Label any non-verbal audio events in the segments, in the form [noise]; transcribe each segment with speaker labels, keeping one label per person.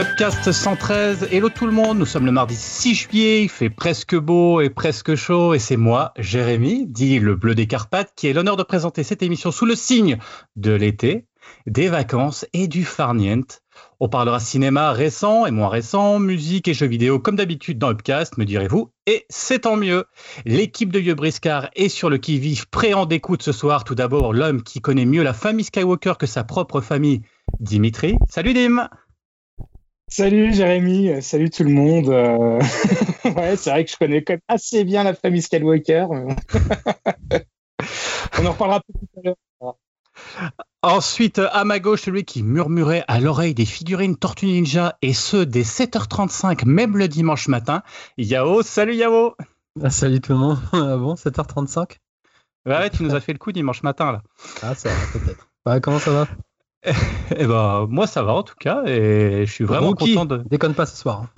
Speaker 1: Upcast 113, hello tout le monde, nous sommes le mardi 6 juillet, il fait presque beau et presque chaud et c'est moi, Jérémy, dit le bleu des Carpates, qui ai l'honneur de présenter cette émission sous le signe de l'été, des vacances et du farniente. On parlera cinéma récent et moins récent, musique et jeux vidéo comme d'habitude dans Upcast, me direz-vous, et c'est tant mieux. L'équipe de Vieux Briscard est sur le qui-vive, prêt en découte ce soir. Tout d'abord, l'homme qui connaît mieux la famille Skywalker que sa propre famille, Dimitri. Salut Dim
Speaker 2: Salut Jérémy, salut tout le monde. Euh, [laughs] ouais, c'est vrai que je connais quand même assez bien la famille Skywalker. [laughs] On en reparlera plus tout à l'heure.
Speaker 1: Ensuite, à ma gauche, celui qui murmurait à l'oreille des figurines Tortue Ninja et ceux des 7h35, même le dimanche matin. Yao, salut Yao
Speaker 3: ah, Salut tout le monde. [laughs] Ah bon, 7h35
Speaker 1: Ouais, tu nous as fait le coup dimanche matin là.
Speaker 3: Ah, ça va, peut-être. Ouais, comment ça va?
Speaker 1: Eh ben, moi, ça va en tout cas, et je suis vraiment content de.
Speaker 3: Déconne pas ce soir.
Speaker 1: Hein.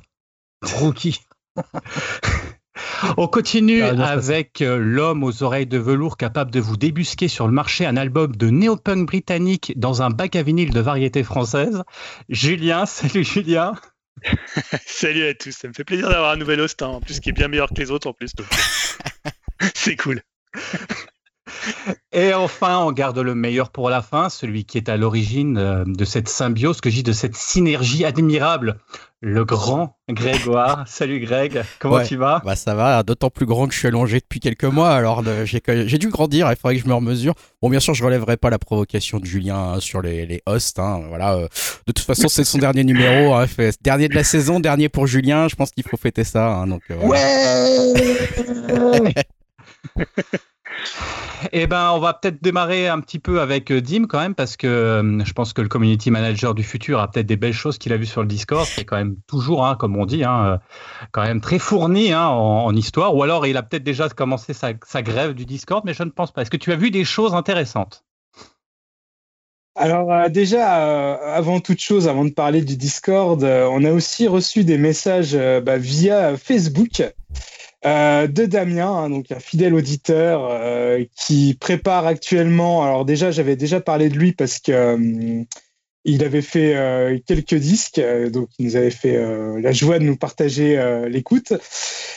Speaker 1: Rookie. [laughs] On continue avec euh, l'homme aux oreilles de velours capable de vous débusquer sur le marché un album de néo-punk britannique dans un bac à vinyle de variété française. Julien, [laughs] salut Julien. [laughs]
Speaker 4: salut à tous, ça me fait plaisir d'avoir un nouvel host, hein, en plus qui est bien meilleur que les autres en plus. C'est cool.
Speaker 1: Et enfin, on garde le meilleur pour la fin, celui qui est à l'origine euh, de cette symbiose, que j'ai de cette synergie admirable, le grand Grégoire. [laughs] Salut Greg, comment tu vas?
Speaker 5: Bah Ça va, d'autant plus grand que je suis allongé depuis quelques mois, alors j'ai dû grandir, il faudrait que je me remesure. Bon, bien sûr, je relèverai pas la provocation de Julien hein, sur les, hosts. Hein, voilà, euh. de toute façon, c'est son [laughs] dernier numéro, hein, fait, dernier de la saison, dernier pour Julien. Je pense qu'il faut fêter ça. donc, euh,
Speaker 1: Ouais [laughs] Eh ben, on va peut-être démarrer un petit peu avec euh, Dim quand même, parce que euh, je pense que le community manager du futur a peut-être des belles choses qu'il a vues sur le Discord. C'est quand même toujours, hein, comme on dit, hein, euh, quand même très fourni hein, en, histoire. Ou alors, il a peut-être déjà commencé sa, grève du Discord, mais je ne pense pas. Est-ce que tu as vu des choses intéressantes?
Speaker 2: Alors déjà, avant toute chose, avant de parler du Discord, on a aussi reçu des messages bah, via Facebook euh, de Damien, hein, donc un fidèle auditeur euh, qui prépare actuellement. Alors déjà, j'avais déjà parlé de lui parce que euh, il avait fait euh, quelques disques, euh, donc il nous avait fait euh, la joie de nous partager l'écoute.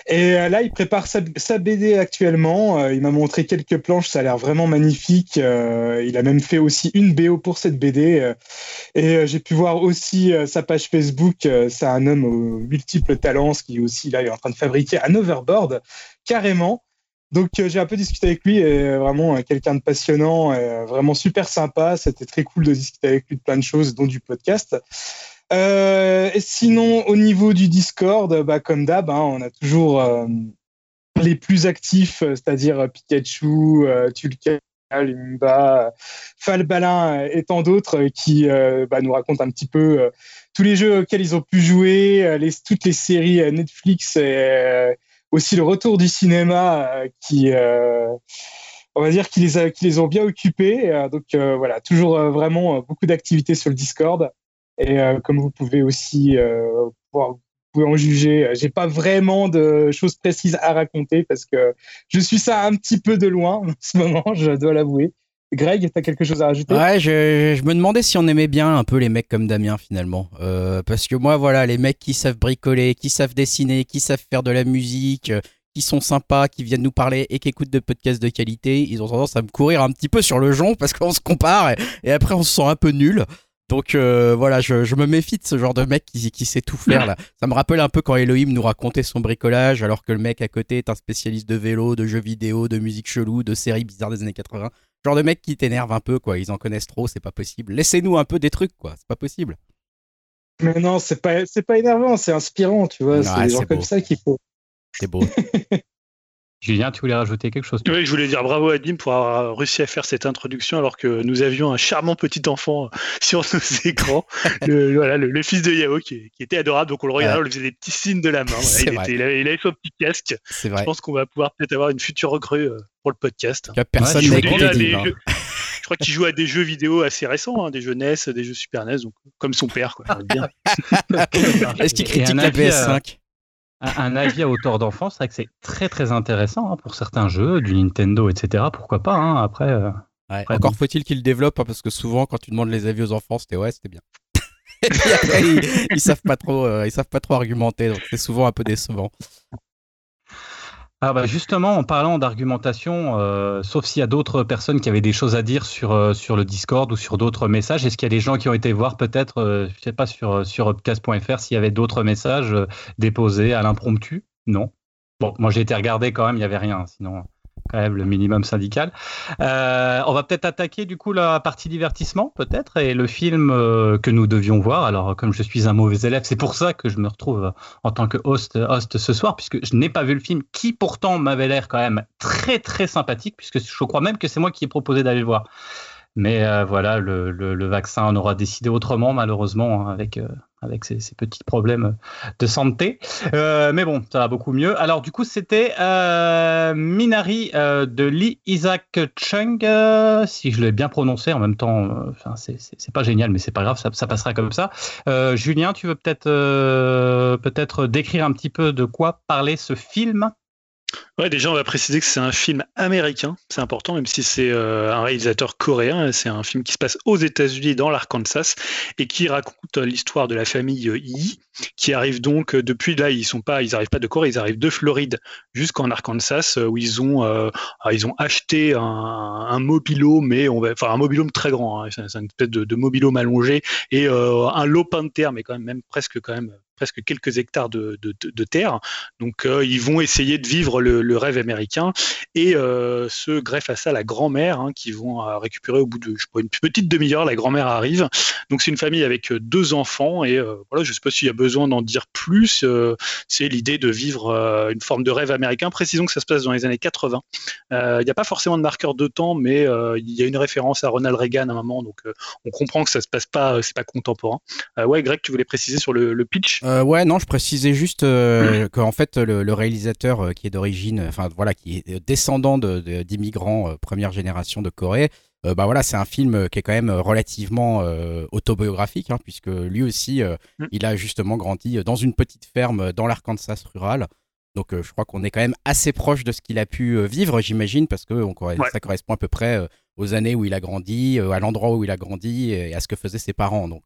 Speaker 2: Et là, il prépare sa, sa BD actuellement. il m'a montré quelques planches, ça a l'air vraiment magnifique. il a même fait aussi une BO pour cette BD. et j'ai pu voir aussi sa page Facebook. c'est un homme aux multiples talents, qui aussi là est en train de fabriquer un overboard carrément. Donc euh, j'ai un peu discuté avec lui, et euh, vraiment euh, quelqu'un de passionnant, vraiment super sympa. C'était très cool de discuter avec lui de plein de choses, dont du podcast. et sinon, au niveau du Discord, bah, comme d'hab, hein, on a toujours les plus actifs, c'est-à-dire Pikachu, Tulka, Lumba, Falbalin et tant d'autres qui bah, nous racontent un petit peu tous les jeux auxquels ils ont pu jouer, toutes les séries Netflix et, aussi le retour du cinéma euh, qui, euh, on va dire, qui les, a, qui les ont bien occupés. Euh, donc voilà, toujours vraiment beaucoup d'activités sur le Discord. Et comme vous pouvez aussi pouvoir, pouvez en juger. J'ai pas vraiment de choses précises à raconter parce que je suis ça un petit peu de loin [laughs] en ce moment, je dois l'avouer. Greg, t'as quelque chose à rajouter
Speaker 5: Ouais, je, me demandais si on aimait bien un peu les mecs comme Damien finalement. Euh, parce que moi, voilà, les mecs qui savent bricoler, qui savent dessiner, qui savent faire de la musique, euh, qui sont sympas, qui viennent nous parler et qui écoutent de podcasts de qualité, ils ont tendance à me courir un petit peu sur le jonc parce qu'on se compare et, après on se sent un peu nul. Donc euh, voilà, je, me méfie de ce genre de mec qui, qui sait tout faire là. Ça me rappelle un peu quand Elohim nous racontait son bricolage alors que le mec à côté est un spécialiste de vélo, de jeux vidéo, de musique chelou, de séries bizarres des années 80. Genre de mec qui t'énerve un peu, quoi. Ils en connaissent trop, c'est pas possible. Laissez-nous un peu des trucs, quoi. C'est pas possible.
Speaker 2: Mais non, c'est pas, c'est pas énervant, c'est inspirant, tu vois. c'est des gens comme ça qu'il faut.
Speaker 5: C'est beau. [laughs]
Speaker 1: Julien, tu voulais rajouter quelque chose?
Speaker 4: Oui, je voulais dire bravo à Dim pour avoir réussi à faire cette introduction alors que nous avions un charmant petit enfant [laughs] sur nos écrans, [laughs] le, voilà, le, fils de Yao qui, était adorable. Donc on le regardait, on lui faisait des petits signes de la main. il, était, il, avait, son petit casque. Je pense qu'on va pouvoir peut-être avoir une future recrue euh, pour le podcast.
Speaker 5: personne ouais,
Speaker 4: hein. Je crois qu'il joue à des jeux vidéo assez récents, hein, des jeux NES, des jeux Super NES, donc, comme son père. [laughs]
Speaker 5: Est-ce qu'il critique la PS5
Speaker 1: un, avis à hauteur d'enfant, c'est vrai que c'est très très intéressant hein, pour certains jeux, du Nintendo, etc. Pourquoi pas hein, après, euh,
Speaker 5: Encore faut-il qu'il développe, hein, parce que souvent, quand tu demandes les avis aux enfants, c'était ouais, c'était bien. [laughs] Et puis après, ils, ils savent pas trop, euh, ils savent pas trop argumenter, donc c'est souvent un peu décevant.
Speaker 1: Ah bah justement, en parlant d'argumentation, euh, sauf s'il y a d'autres personnes qui avaient des choses à dire sur, euh, sur le Discord ou sur d'autres messages, est-ce qu'il y a des gens qui ont été voir peut-être, euh, je sais pas, sur, sur upcast.fr s'il y avait d'autres messages euh, déposés à l'impromptu? Non? Bon, moi j'ai été regarder quand même, il n'y avait rien, sinon quand même le minimum syndical. Euh, on va peut-être attaquer du coup la partie divertissement peut-être et le film euh, que nous devions voir. Alors comme je suis un mauvais élève, c'est pour ça que je me retrouve en tant que host, host ce soir puisque je n'ai pas vu le film qui pourtant m'avait l'air quand même très très sympathique puisque je crois même que c'est moi qui ai proposé d'aller le voir. Mais euh, voilà, le, vaccin en aura décidé autrement, malheureusement, hein, avec, avec ces, petits problèmes de santé. Euh, mais bon, ça va beaucoup mieux. Alors, du coup, c'était euh, Minari de Lee Isaac Chung, si je l'ai bien prononcé. En même temps, c'est pas génial, mais c'est pas grave, ça, ça, passera comme ça. Julien, tu veux peut-être peut-être décrire un petit peu de quoi parler ce film?
Speaker 4: Ouais, déjà, on va préciser que c'est un film américain, c'est important, même si c'est euh, un réalisateur coréen. C'est un film qui se passe aux États-Unis, dans l'Arkansas, et qui raconte l'histoire de la famille Yi, qui arrive donc euh, depuis là, ils sont pas, ils arrivent pas de Corée, ils arrivent de Floride jusqu'en Arkansas, où ils ont, euh, ils ont acheté un, un mobilo, mais on va, enfin un mobilhome très grand, hein, c'est une espèce de, de mobilhome allongé et euh, un lopin de terre, mais quand même, même presque quand même presque quelques hectares de, de, terre. Donc euh, ils vont essayer de vivre le, rêve américain et euh, se greffe à ça la grand-mère hein, qui vont récupérer au bout de je une petite demi-heure. La grand-mère arrive. Donc c'est une famille avec deux enfants et euh, voilà, je sais pas s'il y a besoin d'en dire plus. Euh, c'est l'idée de vivre euh, une forme de rêve américain. Précisons que ça se passe dans les années 80. Il n'y a pas forcément de marqueur de temps, mais il y a une référence à Ronald Reagan à un moment, donc on comprend que ça se passe pas, c'est pas contemporain. ouais, Greg, tu voulais préciser sur le pitch?
Speaker 5: Euh, ouais, non, je précisais juste euh, qu'en fait le, le réalisateur euh, qui est d'origine, enfin voilà, qui est descendant d'immigrants de, de, première génération de Corée, euh, bah voilà, c'est un film qui est quand même relativement euh, autobiographique, hein, puisque lui aussi, mm. il a justement grandi dans une petite ferme dans l'Arkansas rural. Donc je crois qu'on est quand même assez proche de ce qu'il a pu vivre, j'imagine, parce que on, ouais. ça correspond à peu près aux années où il a grandi, à l'endroit où il a grandi et à ce que faisaient ses parents. Donc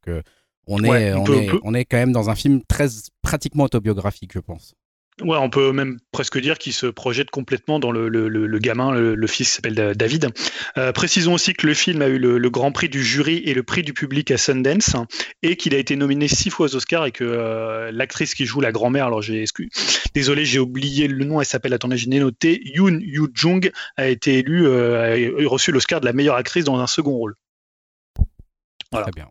Speaker 5: on est, ouais, on, on, peut, est, on, peut... on, est, quand même dans un film très pratiquement autobiographique, je pense.
Speaker 4: Ouais, on peut même presque dire qu'il se projette complètement dans le, le, le, le gamin, le, fils s'appelle David. Euh, précisons aussi que le film a eu le, grand prix du jury et le prix du public à Sundance et qu'il a été nominé six fois aux Oscars et que euh, l'actrice qui joue la grand-mère, alors j'ai désolé, j'ai oublié le nom, elle s'appelle, attendez, je l'ai noté, Yoon Yoo Jung a été élue, euh, a reçu l'Oscar de la meilleure actrice dans un second rôle.
Speaker 5: Voilà. Très bien.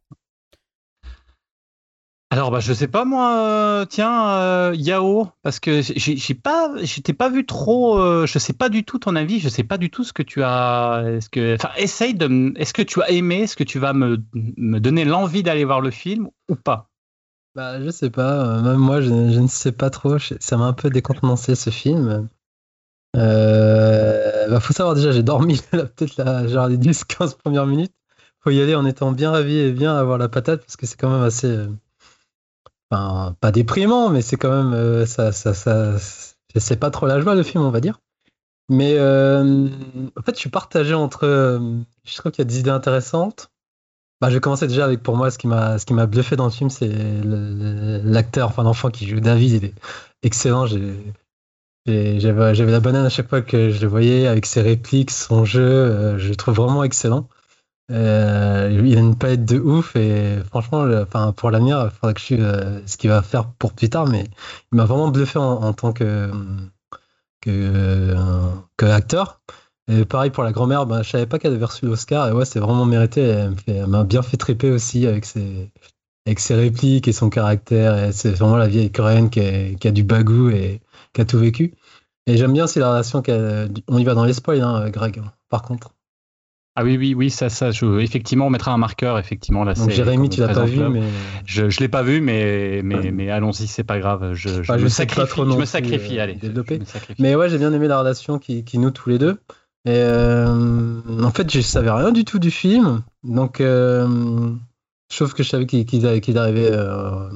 Speaker 1: Alors bah je sais pas moi, euh, tiens euh, Yao, parce que j'ai pas, je t'ai pas vu trop, euh, je sais pas du tout ton avis, je sais pas du tout ce que tu as, est-ce que, enfin essaye de, est-ce que tu as aimé, est-ce que tu vas me, donner l'envie d'aller voir le film ou pas?
Speaker 3: Bah je sais pas, même moi je, ne sais pas trop, ça m'a un peu décontenancé ce film. Euh, bah faut savoir déjà j'ai dormi [laughs] peut-être là genre les 10-15 premières minutes, faut y aller en étant bien ravi et bien avoir la patate parce que c'est quand même assez enfin, pas déprimant, mais c'est quand même, euh, ça, ça, ça, c'est pas trop la joie le film, on va dire. Mais euh, en fait, je suis partagé entre. Euh, je trouve qu'il y a des idées intéressantes. Bah, je vais commencer déjà avec pour moi ce qui m'a ce qui m'a bluffé dans le film, c'est l'acteur, enfin l'enfant qui joue David, il est excellent. J'avais j'avais la banane à chaque fois que je le voyais avec ses répliques, son jeu, euh, je le trouve vraiment excellent. Euh, il a une palette de ouf et franchement, enfin pour l'avenir, il faudra que je suive euh, ce qu'il va faire pour plus tard, mais il m'a vraiment bluffé en, tant que que, que acteur. Et pareil pour la grand-mère, ben, je savais pas qu'elle avait reçu l'Oscar et ouais, c'est vraiment mérité. Elle m'a bien fait triper aussi avec ses avec ses répliques et son caractère. C'est vraiment la vieille coréenne qui, a du bagou et qui a tout vécu. Et j'aime bien aussi la relation qu'elle. On y va dans les spoils, hein, Greg. Par contre.
Speaker 1: Ah oui, oui, oui, ça, ça, je, effectivement, on mettra un marqueur, effectivement. Là,
Speaker 3: Donc Jérémy, tu l'as pas vu, mais...
Speaker 1: Je l'ai pas vu, mais, mais, mais allons-y, c'est pas grave. Je, je,
Speaker 3: bah,
Speaker 1: me, sacrifie, je me sacrifie,
Speaker 3: euh,
Speaker 1: allez.
Speaker 3: Développer. Mais ouais, j'ai bien aimé la relation qui, qui noue tous les deux. Et euh, en fait, je savais rien du tout du film. Donc, euh, sauf que je savais qu'ils qu qu arrivaient, euh,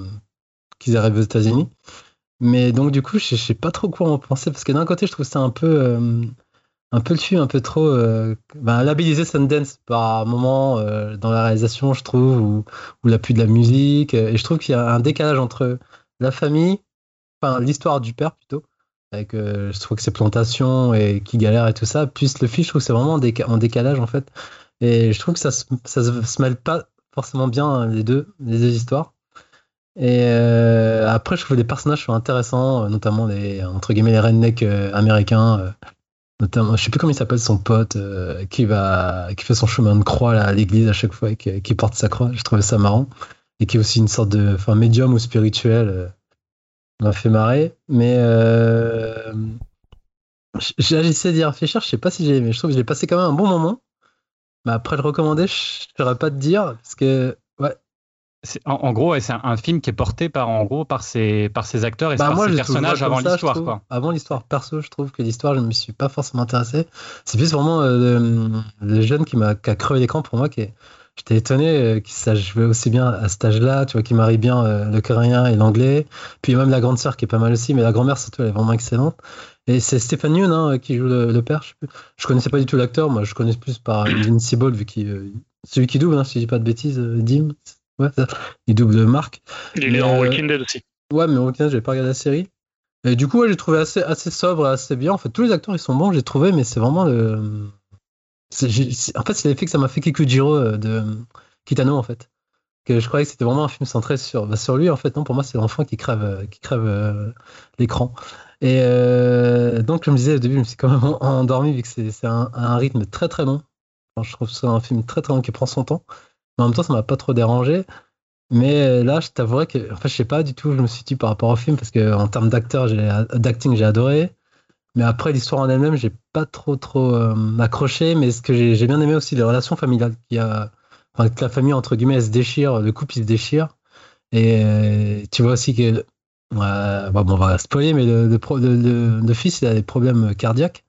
Speaker 3: qu'ils arrivaient aux États-Unis. Mais donc, du coup, je, je sais pas trop quoi en penser, parce que d'un côté, je trouve ça un peu un peu le film, un peu trop euh, ben, labellisé Sundance par moment euh, dans la réalisation, je trouve, ou, l'appui de la musique. Et je trouve qu'il y a un décalage entre la famille, enfin l'histoire du père plutôt, avec euh, je trouve que c'est plantations et qui galère et tout ça, plus le film, je trouve que c'est vraiment en décalage en fait. Et je trouve que ça se, ça se mêle pas forcément bien les deux, les deux histoires. Et euh, après, je trouve les personnages sont intéressants, notamment les entre guillemets les rednecks américains notamment je sais plus comment il s'appelle son pote euh, qui va qui fait son chemin de croix à l'église à chaque fois et qui, porte sa croix. Je trouvais ça marrant. Et qui est aussi une sorte de enfin médium ou spirituel euh, m'a fait marrer. Mais euh, j'ai essayé d'y réfléchir. Je sais pas si j'ai aimé. Je trouve que j'ai passé quand même un bon moment. Mais après le recommander je ne saurais pas te dire. Parce que
Speaker 1: en, gros, c'est un, film qui est porté par, en gros, par ses, par ses acteurs et bah, par ses personnages avant l'histoire.
Speaker 3: Avant l'histoire perso, je trouve que l'histoire, je ne me suis pas forcément intéressé. C'est plus vraiment euh, le, jeune qui m'a qui crevé l'écran pour moi. Qui J'étais étonné euh, qu'il sache jouer aussi bien à cet âge-là, tu vois, qui marie bien euh, le coréen et l'anglais. Puis même la grande sœur qui est pas mal aussi, mais la grand-mère surtout, elle est vraiment excellente. Et c'est Stéphane Yoon hein, qui joue le, père. Je, je connaissais pas du tout l'acteur, moi je connais plus par Invincible, vu qu'il celui qui double, hein, si je dis pas de bêtises, Dim, Ouais, il double Marc.
Speaker 4: Il est en euh, Walking Dead aussi.
Speaker 3: Ouais, mais Walking Dead, j'avais pas regardé la série. Et du coup, j'ai trouvé assez, assez sobre, assez bien. En fait, tous les acteurs, ils sont bons, j'ai trouvé, mais c'est vraiment le. En fait, c'est l'effet que ça m'a fait Kikujiro euh, de Kitano, en fait. Que je croyais que c'était vraiment un film centré sur, bah, sur lui. En fait, non, pour moi, c'est l'enfant qui crève, euh, qui crève l'écran. Et donc, je me disais au début, je me suis quand même [laughs] endormi vu que c'est un, un, rythme très très long. je trouve que c'est un film très très long qui prend son temps en même temps, ça m'a pas trop dérangé. Mais là, je t'avouerais que, enfin, je sais pas du tout, je me dit par rapport au film, parce que en termes d'acteur, d'acting, j'ai adoré. Mais après, l'histoire en elle-même, j'ai pas trop, trop euh, accroché. Mais ce que j'ai bien aimé aussi, les relations familiales qu'il a, enfin, que la famille, entre guillemets, elle se déchire, le couple, il se déchire. Et euh, tu vois aussi que, bon, on va spoiler, mais le, fils, il a des problèmes cardiaques.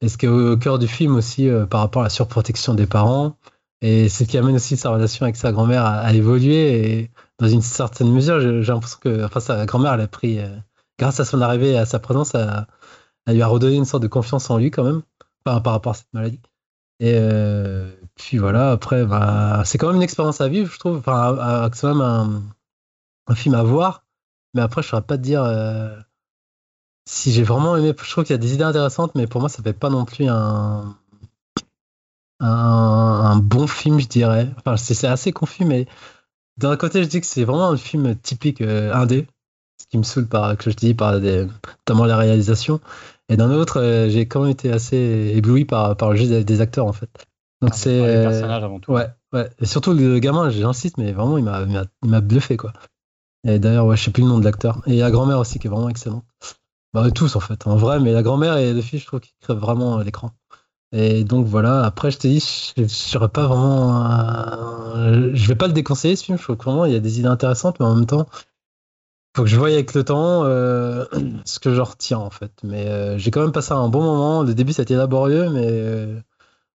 Speaker 3: Et ce qui est au cœur du film aussi, euh, par rapport à la surprotection des parents, et ce qui amène aussi sa relation avec sa grand-mère à, évoluer. Et dans une certaine mesure, j'ai l'impression que enfin, sa grand-mère, elle pris, euh, grâce à son arrivée et à sa présence, elle, lui a redonné une sorte de confiance en lui quand même, par, rapport à cette maladie. Et euh, puis voilà, après, bah, c'est quand même une expérience à vivre, je trouve. Enfin, c'est quand même un, un, film à voir. Mais après, je ne saurais pas te dire euh, si j'ai vraiment aimé. Je trouve qu'il y a des idées intéressantes, mais pour moi, ça fait pas non plus un, un, bon film, je dirais. Enfin, c'est assez confus, mais d'un côté, je dis que c'est vraiment un film typique euh, indé, ce qui me saoule par, que je dis, par des, notamment la réalisation. Et d'un autre, euh, j'ai quand même été assez ébloui par, par le jeu des, acteurs, en fait. Donc ah, c'est. Les personnages avant tout. Ouais, ouais. Et surtout le gamin, j'insiste, mais vraiment, il m'a bluffé, quoi. Et d'ailleurs, ouais, je sais plus le nom de l'acteur. Et il la grand-mère aussi qui est vraiment excellente. Bah, tous, en fait, en vrai, mais la grand-mère et le fils, je trouve qu'ils crèvent vraiment l'écran. Et donc voilà, après je te dis, je ne serais pas vraiment. je vais pas le déconseiller ce film, je trouve que vraiment il y a des idées intéressantes, mais en même temps, faut que je voie avec le temps euh, [clears throat] ce que je retiens en fait. Mais euh, j'ai quand même passé un bon moment. Le début ça a été laborieux, mais euh,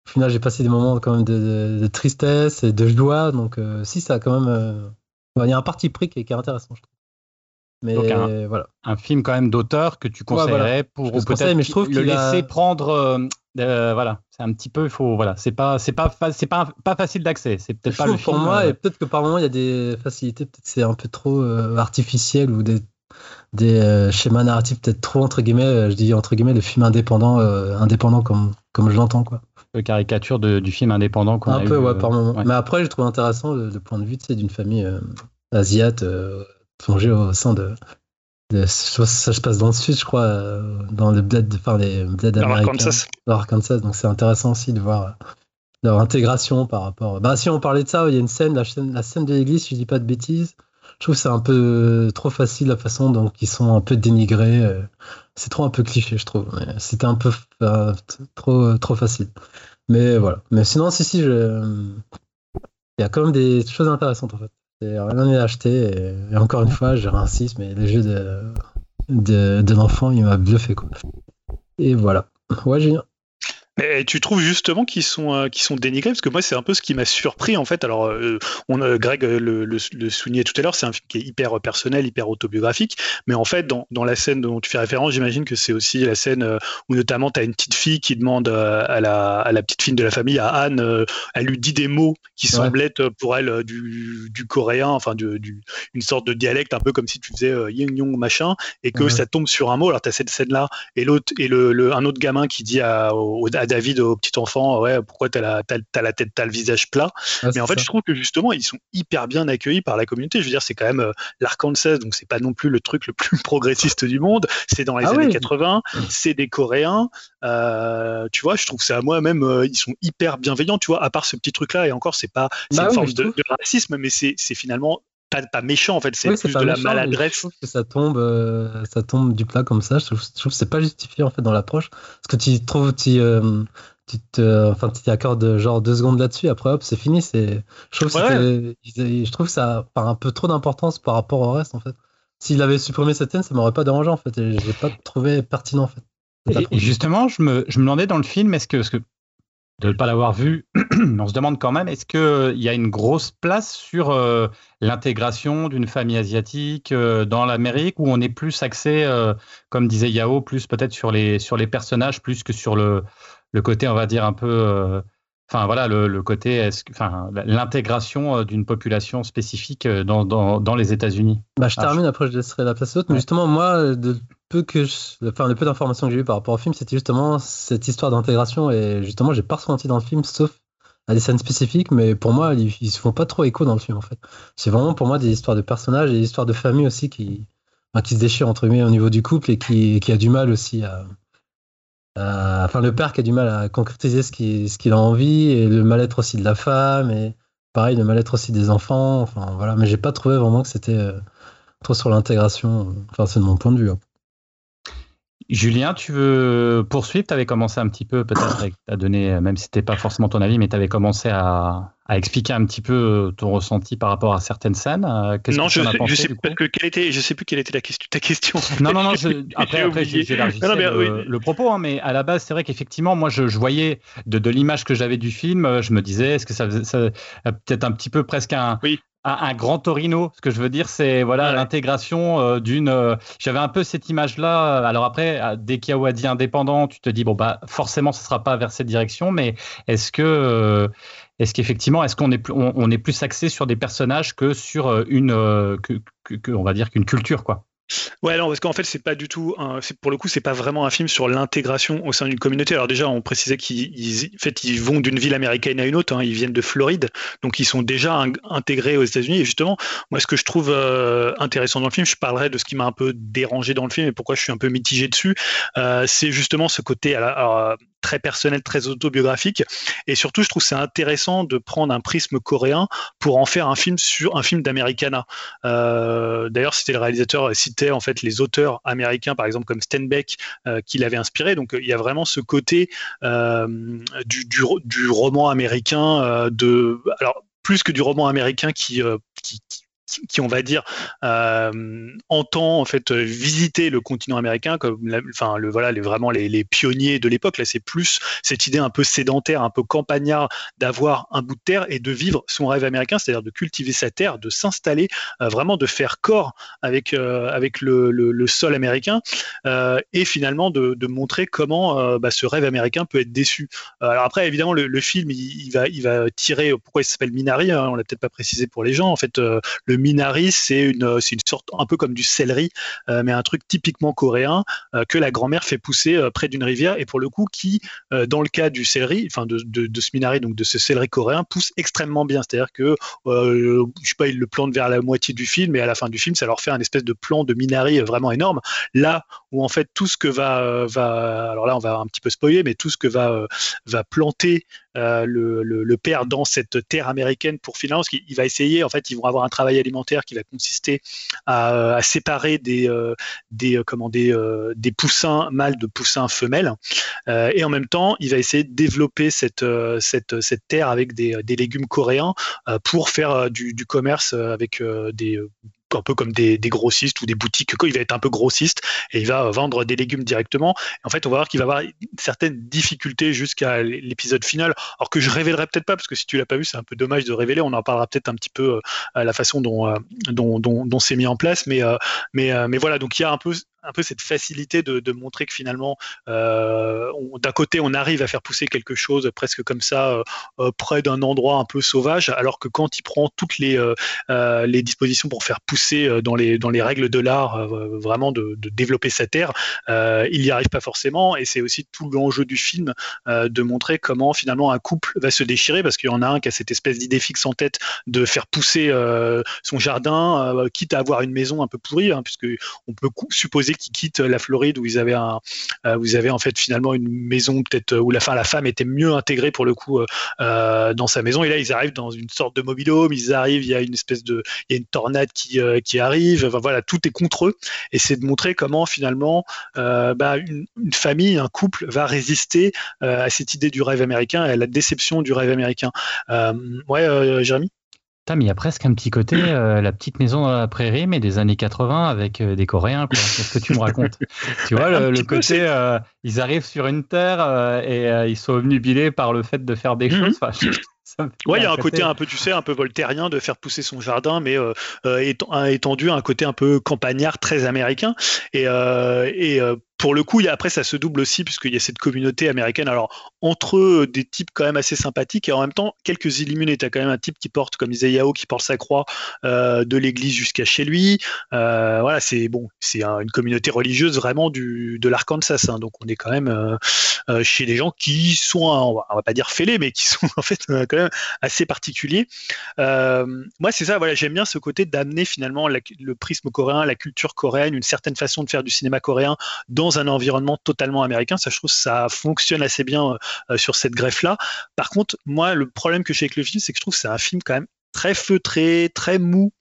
Speaker 3: au final j'ai passé des moments quand même de, tristesse et de joie. Donc si ça a quand même. Il y a un parti pris qui est, intéressant, je trouve.
Speaker 1: Mais un, voilà. Un film quand même d'auteur que tu conseillerais pour peut-être mais je trouve le laisser prendre euh, voilà, c'est un petit peu, il faut, voilà, c'est pas, c'est pas, c'est pas, pas facile d'accès. C'est peut-être pas [laughs] le
Speaker 3: pour moi, euh, et peut-être que par moment il y a des facilités, peut-être c'est un peu trop euh, artificiel ou des, des schémas narratifs peut-être trop entre guillemets, je dis entre guillemets, le film indépendant, indépendant comme, comme je l'entends quoi.
Speaker 1: Le caricature du film indépendant
Speaker 3: Un peu, ouais, par moment. Mais après, je trouve intéressant le, point de vue, d'une famille asiate plongée au sein de ça se passe dans le sud, je crois, euh, dans le bled, enfin les bleds américains. Arkansas. Donc c'est intéressant aussi de voir euh, leur intégration par rapport. Bah si on parlait de ça, il y a une scène, la scène, la scène de l'église, si je dis pas de bêtises. Je trouve que c'est un peu trop facile la façon dont ils sont un peu dénigrés. Euh, c'est trop un peu cliché, je trouve. C'était un peu trop trop facile. Mais voilà. Mais sinon, si si, je... il y a quand même des choses intéressantes en fait. Rien n'est acheté. Et, encore une fois, je réinsiste, mais le jeu de, de, de l'enfant, il m'a bluffé. Quoi. Et voilà. Ouais, Julien.
Speaker 4: Mais tu trouves justement qu'ils sont, euh, qu'ils sont dénigrés? Parce que moi, c'est un peu ce qui m'a surpris en fait. Alors, euh, on, euh, Greg le, le, soulignait tout à l'heure, c'est un film qui est hyper personnel, hyper autobiographique. Mais en fait, dans, dans la scène dont tu fais référence, j'imagine que c'est aussi la scène où notamment tu as une petite fille qui demande à la, à la, petite fille de la famille, à Anne, elle lui dit des mots qui semblent être pour elle du, du coréen, enfin, du, du, une sorte de dialecte, un peu comme si tu faisais yin yong machin, et que ça tombe sur un mot. Alors, tu as cette scène-là, et l'autre, et le, un autre gamin qui dit à, à David au petit enfant, ouais, pourquoi t'as la, as, la tête, t'as le visage plat. mais en fait, je trouve que justement, ils sont hyper bien accueillis par la communauté. Je veux dire, c'est quand même euh, l'Arkansas, donc c'est pas non plus le truc le plus [laughs] progressiste du monde. C'est dans les ah années 80, c'est des Coréens. Euh, tu vois, je trouve ça moi-même, euh, ils sont hyper bienveillants, tu vois, à part ce petit truc-là, et encore, c'est pas bah une forme de, racisme, mais c'est finalement pas, pas, méchant en fait, c'est plus de la maladresse.
Speaker 3: que ça tombe, ça tombe du plat comme ça. Je trouve, je trouve que c'est pas justifié en fait dans l'approche, parce que tu trouves, tu, tu te, enfin, tu t'accordes genre deux secondes là-dessus, après hop, c'est fini. C'est, je trouve, que je trouve que ça a un peu trop d'importance par rapport au reste en fait. S'il avait supprimé cette scène, ça m'aurait pas dérangé en fait. Et j'ai pas trouvé pertinent en fait.
Speaker 1: Et, justement, je me, je me demandais dans le film, est-ce que, que de ne pas l'avoir vu, [clears throat] on se demande quand même, est-ce qu'il y a une grosse place sur euh, l'intégration d'une famille asiatique euh, dans l'Amérique, où on est plus axé, euh, comme disait Yao, plus peut-être sur les, sur les personnages, plus que sur le, le côté, on va dire, un peu. Euh, enfin, voilà, le, côté. Enfin, l'intégration euh, d'une population spécifique euh, dans, dans, les États-Unis?
Speaker 3: Bah, je ah, termine, après, je laisserai la place à l'autre. Mais justement, moi, de le peu d'informations que j'ai eues par rapport au film, c'était justement cette histoire d'intégration. Et justement, j'ai pas ressenti dans le film, sauf à des scènes spécifiques, mais pour moi, ils, ils, se font pas trop écho dans le film, en fait. C'est vraiment pour moi des histoires de personnages et des histoires de famille aussi qui, qui se déchirent entre eux au niveau du couple et qui, a du mal aussi à, enfin, le père qui a du mal à concrétiser ce qu'il ce qu'il a envie, et le mal-être aussi de la femme, et pareil, le mal-être aussi des enfants. Enfin, voilà. Mais j'ai pas trouvé vraiment que c'était euh, trop sur l'intégration. Enfin, c'est de mon point de vue. Hein.
Speaker 1: Julien, tu veux poursuivre? Tu avais commencé un petit peu, peut-être, à donner, même si c'était pas forcément ton avis, mais tu avais commencé à, à, expliquer un petit peu euh, ton ressenti par rapport à certaines scènes.
Speaker 4: Euh, non, je, sais, sais que était, je sais plus quelle était la question, ta question. [laughs]
Speaker 1: Non, non, non. [laughs] après, après j'élargissais le, le, propos, hein, mais à la base, c'est vrai qu'effectivement, moi, je, je, voyais de, de l'image que j'avais du film, euh, je me disais, est-ce que ça, ça peut-être un petit peu presque un, oui un, grand Torino. Ce que je veux dire, c'est voilà l'intégration euh, d'une. Euh, j'avais un peu cette image-là. Alors après, euh, dès qu'il y a dit indépendant, tu te dis bon bah forcément, ce sera pas vers cette direction. Mais est-ce que est-ce qu'effectivement, est-ce qu'on est plus, on, est plus axé sur des personnages que sur une, que, on va dire qu'une culture quoi?
Speaker 4: Ouais, non, parce qu'en fait, c'est pas du tout, pour le coup, c'est pas vraiment un film sur l'intégration au sein d'une communauté. Alors déjà, on précisait qu'ils, fait, ils vont d'une ville américaine à une autre. Hein, ils viennent de Floride, donc ils sont déjà intégrés aux États-Unis. Et justement, moi, ce que je trouve euh, intéressant dans le film, je parlerai de ce qui m'a un peu dérangé dans le film et pourquoi je suis un peu mitigé dessus. Euh, c'est justement ce côté, alors, très personnel, très autobiographique. Et surtout, je trouve c'est intéressant de prendre un prisme coréen pour en faire un film sur un film d'Americana. Euh, d'ailleurs, c'était le réalisateur en fait les auteurs américains, par exemple comme Steinbeck, euh, qui l'avait inspiré. Donc, il y a vraiment ce côté euh, du, du, roman américain de alors plus que du roman américain qui qui, on va dire, euh, entend en fait visiter le continent américain, comme, enfin, le, voilà, les, vraiment les, pionniers de l'époque. Là, c'est plus cette idée un peu sédentaire, un peu campagnard, d'avoir un bout de terre et de vivre son rêve américain, c'est-à-dire de cultiver sa terre, de s'installer, euh, vraiment de faire corps avec euh, avec le, le, sol américain, et finalement de, montrer comment bah, ce rêve américain peut être déçu. alors après, évidemment, le, film, il, il, va il va tirer. Pourquoi il s'appelle Minari hein, On l'a peut-être pas précisé pour les gens. En fait, le minari, c'est une, une sorte un peu comme du céleri, euh, mais un truc typiquement coréen euh, que la grand-mère fait pousser euh, près d'une rivière et pour le coup qui, dans le cas du céleri, enfin de, de, ce minari, donc de ce céleri coréen, pousse extrêmement bien. C'est-à-dire que, je sais pas, ils le plantent vers la moitié du film et à la fin du film, ça leur fait un espèce de plan de minari vraiment énorme. Là où en fait tout ce que va, va alors là on va un petit peu spoiler, mais tout ce que va, va planter euh, le, père dans cette terre américaine pour finance. Il va essayer, en fait, ils vont avoir un travail alimentaire qui va consister à, séparer des, euh, euh, comment, des, des poussins mâles de poussins femelles. et en même temps, il va essayer de développer cette, cette, terre avec des, légumes coréens pour faire du commerce avec des un peu comme des, grossistes ou des boutiques. Il va être un peu grossiste et il va vendre des légumes directement. en fait, on va voir qu'il va avoir une certaine difficulté jusqu'à l'épisode final. Alors que je révélerai peut-être pas, parce que si tu l'as pas vu, c'est un peu dommage de révéler. On en parlera peut-être un petit peu à la façon dont, dont, c'est mis en place. Mais, mais, mais voilà, donc il y a un peu un peu cette facilité de, montrer que finalement, euh, d'un côté, on arrive à faire pousser quelque chose presque comme ça, euh, euh, près d'un endroit un peu sauvage, alors que quand il prend toutes les, dispositions pour faire pousser dans les, règles de l'art, vraiment de, développer sa terre, il n'y arrive pas forcément. Et c'est aussi tout l'enjeu du film de montrer comment finalement un couple va se déchirer, parce qu'il y en a un qui a cette espèce d'idée fixe en tête de faire pousser son jardin, quitte à avoir une maison un peu pourrie, hein, puisque peut supposer qui quittent la Floride où ils avaient un, euh, avez en fait finalement une maison peut-être où la, femme était mieux intégrée pour le coup euh, dans sa maison. Et là, ils arrivent dans une sorte de mobile home. Ils arrivent, il y a une espèce de, il y a une tornade qui, euh, qui arrive. voilà, tout est contre eux. Et c'est de montrer comment finalement bah, une, famille, un couple va résister à cette idée du rêve américain et à la déception du rêve américain. ouais, Jérémy?
Speaker 1: Mais il y a presque un petit côté, euh, [clears throat] la petite maison dans la prairie, mais des années 80 avec euh, des Coréens. Qu'est-ce que tu me racontes? Tu vois, le, côté, euh, ils arrivent sur une terre et ils sont obnubilés par le fait de faire des mhm. choses.
Speaker 4: Ouais, il y a un côté un peu, tu sais, un peu voltairien de faire pousser son jardin, mais étendu à un côté un peu campagnard, très américain. Et, et pour le coup, après, ça se double aussi, puisqu'il y a cette communauté américaine. Alors, entre eux, des types quand même assez sympathiques, et en même temps, quelques illuminés. Tu as quand même un type qui porte, comme disait Yao, qui porte sa croix euh, de l'église jusqu'à chez lui. Euh, voilà, c'est bon, c'est une communauté religieuse vraiment du, de l'Arkansas. Hein. donc, on est quand même euh, chez des gens qui sont, on va, va, pas dire fêlés, mais qui sont [laughs] en fait quand même assez particuliers. moi, c'est ça, voilà, j'aime bien ce côté d'amener finalement le prisme coréen, la culture coréenne, une certaine façon de faire du cinéma coréen dans un environnement totalement américain. Ça, je trouve, ça fonctionne assez bien euh, sur cette greffe-là. Par contre, moi, le problème que j'ai avec le film, c'est que je trouve que c'est un film quand même très feutré, très mou.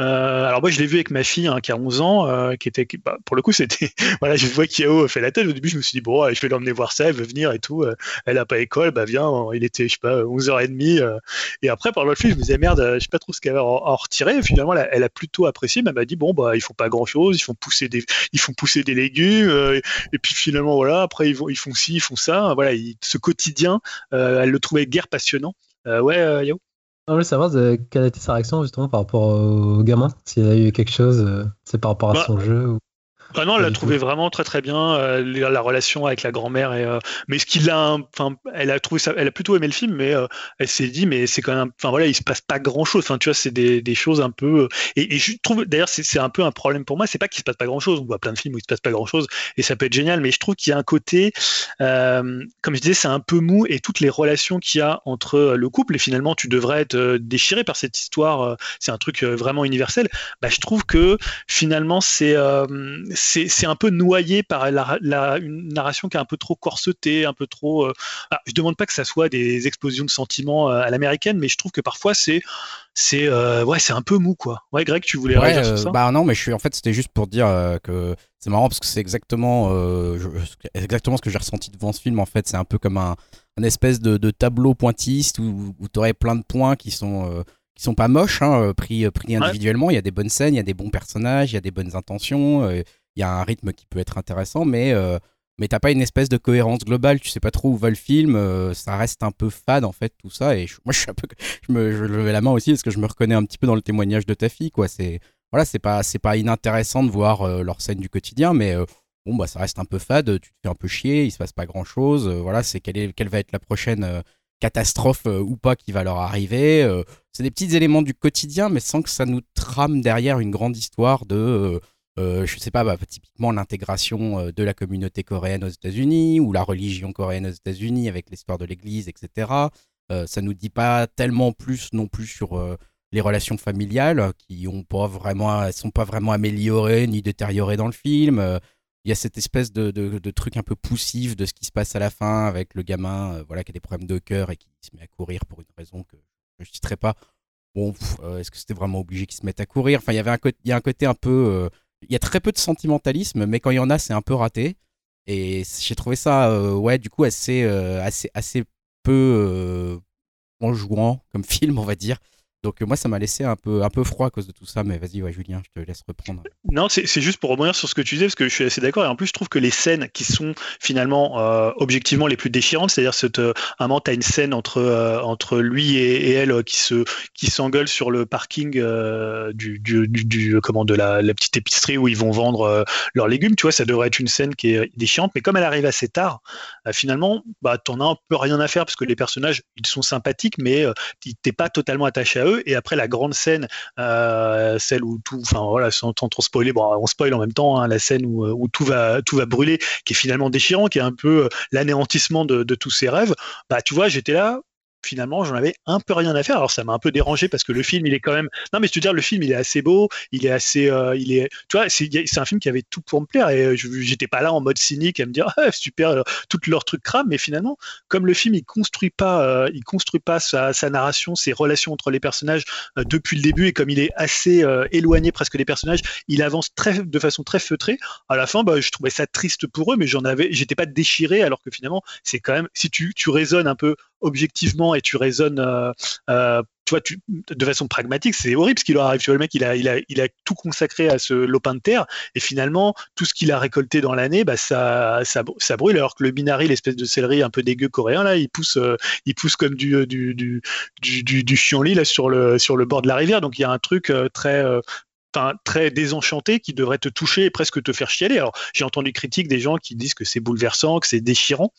Speaker 4: Euh, alors moi je l'ai vu avec ma fille hein, qui a 11 ans, euh, qui était, bah, pour le coup c'était, [laughs] voilà, je vois Kiao fait la tête. Au début je me suis dit bon, je vais l'emmener voir ça, elle veut venir et tout. Euh, elle a pas école, bah viens. Il était je sais pas 11h30 et après par le film je me disais merde, je sais pas trop ce qu'elle va en, retirer. finalement elle, a plutôt apprécié, elle m'a dit bon bah ils font pas grand chose, ils font pousser des, ils font pousser des légumes et, puis finalement voilà après ils, vont, ils font ci, ils font ça. Voilà, ce quotidien, elle le trouvait guère passionnant. ouais, Yao?
Speaker 3: Je voulais savoir quelle a été sa réaction justement par rapport au gamin, s'il a eu quelque chose, euh, c'est par rapport à bah, son jeu ou...
Speaker 4: Ah non, elle l'a trouvé vraiment très très bien euh, la relation avec la grand-mère et euh, mais ce qu'il a enfin elle a trouvé ça elle a plutôt aimé le film mais euh, elle s'est dit mais c'est quand même enfin voilà il se passe pas grand-chose. Enfin tu vois c'est des, des, choses un peu et, et je trouve d'ailleurs c'est un peu un problème pour moi c'est pas qu'il se passe pas grand-chose. On voit plein de films où il se passe pas grand-chose et ça peut être génial mais je trouve qu'il y a un côté comme je disais c'est un peu mou et toutes les relations qu'il y a entre le couple et finalement tu devrais être déchiré par cette histoire c'est un truc vraiment universel. Bah je trouve que finalement c'est c'est un peu noyé par la, une narration qui est un peu trop corsetée, un peu trop. Euh, ah, je demande pas que ça soit des explosions de sentiments euh, à l'américaine, mais je trouve que parfois c'est c'est euh, ouais c'est un peu mou quoi. Ouais, Greg, tu voulais réagir sur ça?
Speaker 5: Bah non, mais je suis en fait c'était juste pour dire que c'est marrant parce que c'est exactement exactement ce que j'ai ressenti devant ce film. En fait, c'est un peu comme un, espèce de, tableau pointiste où, où tu aurais plein de points qui sont qui sont pas moches, hein, pris, pris individuellement. Il y a des bonnes scènes, il y a des bons personnages, il y a des bonnes intentions il y a un rythme qui peut être intéressant, mais euh, mais pas une espèce de cohérence globale. Tu sais pas trop où va le film. Euh, ça reste un peu fade en fait tout ça. Et moi je peu, je me je la main aussi parce que je me reconnais un petit peu dans le témoignage de ta fille quoi. C'est voilà, pas pas inintéressant de voir euh, leur scène du quotidien, mais bon bah ça reste un peu fade. Tu te fais un peu chier. Il se passe pas grand chose. voilà, c'est quelle est quelle va être la prochaine catastrophe ou pas qui va leur arriver. c'est des petits éléments du quotidien, mais sans que ça nous trame derrière une grande histoire de euh, je sais pas, bah, typiquement l'intégration euh, de la communauté coréenne aux États-Unis ou la religion coréenne aux États-Unis avec l'histoire de l'Église, etc. Euh, ça nous dit pas tellement plus non plus sur euh, les relations familiales qui ont sont pas vraiment améliorées ni détériorées dans le film. Il y a cette espèce de, de, truc un peu poussif de ce qui se passe à la fin avec le gamin, voilà, qui a des problèmes de cœur et qui se met à courir pour une raison que je ne citerai pas. Bon, est-ce que c'était vraiment obligé qu'il se mette à courir? Enfin, il y il y a un côté un peu il y a très peu de sentimentalisme, mais quand il y en a, c'est un peu raté. Et j'ai trouvé ça, euh, ouais, du coup, assez, euh, assez, assez peu euh, en jouant comme [laughs] film, on va dire. Donc moi, ça m'a laissé un peu, un peu froid à cause de tout ça. Mais vas-y, ouais, Julien, je te laisse reprendre.
Speaker 4: Non, c'est juste pour rebondir sur ce que tu disais, parce que je suis assez d'accord. Et en plus, je trouve que les scènes qui sont finalement euh, objectivement les plus déchirantes, c'est-à-dire euh, un moment, as une scène entre, euh, entre lui et, elle qui se qui sur le parking du, du, du, comment, de la, la, petite épicerie où ils vont vendre leurs légumes. Tu vois, ça devrait être une scène qui est déchirante. Mais comme elle arrive assez tard, finalement, bah, t'en as un peu rien à faire parce que les personnages, ils sont sympathiques, mais t'es pas totalement attaché à eux et après la grande scène, euh, celle où tout, enfin voilà, sans trop spoiler, bon, on spoil en même temps, hein, la scène où, tout va, tout va brûler, qui est finalement déchirant, qui est un peu euh, l'anéantissement de, de tous ses rêves. Bah, tu vois, j'étais là, finalement, j'en avais un peu rien à faire. Alors, ça m'a un peu dérangé parce que le film, il est quand même. Non, mais je te dire, le film, il est assez beau. Il est assez. Euh, il est. Tu vois, c'est un film qui avait tout pour me plaire et j'étais pas là en mode cynique à me dire [laughs] ah, super, tout leur truc crame. Mais finalement, comme le film, il construit pas, euh, il construit pas sa, narration, ses relations entre les personnages euh, depuis le début et comme il est assez éloigné presque des personnages, il avance très, de façon très feutrée. À la fin, bah, je trouvais ça triste pour eux, mais j'en avais, j'étais pas déchiré alors que finalement, c'est quand même si tu, tu raisonnes un peu objectivement et tu raisonnes euh, euh, tu vois, de façon pragmatique, c'est horrible ce qui leur arrive. Tu vois, le mec, il a, il a, il a tout consacré à ce lopin de terre, et finalement, tout ce qu'il a récolté dans l'année, bah, ça, ça, ça, brûle, alors que le binari, l'espèce de céleri un peu dégueu coréen, là, il pousse, euh, il pousse comme du, du, du, du, là, sur le, sur le bord de la rivière. Donc, il y a un truc très, très désenchanté qui devrait te toucher et presque te faire chialer. Alors j'ai entendu critiques des gens qui disent que c'est bouleversant, que c'est déchirant.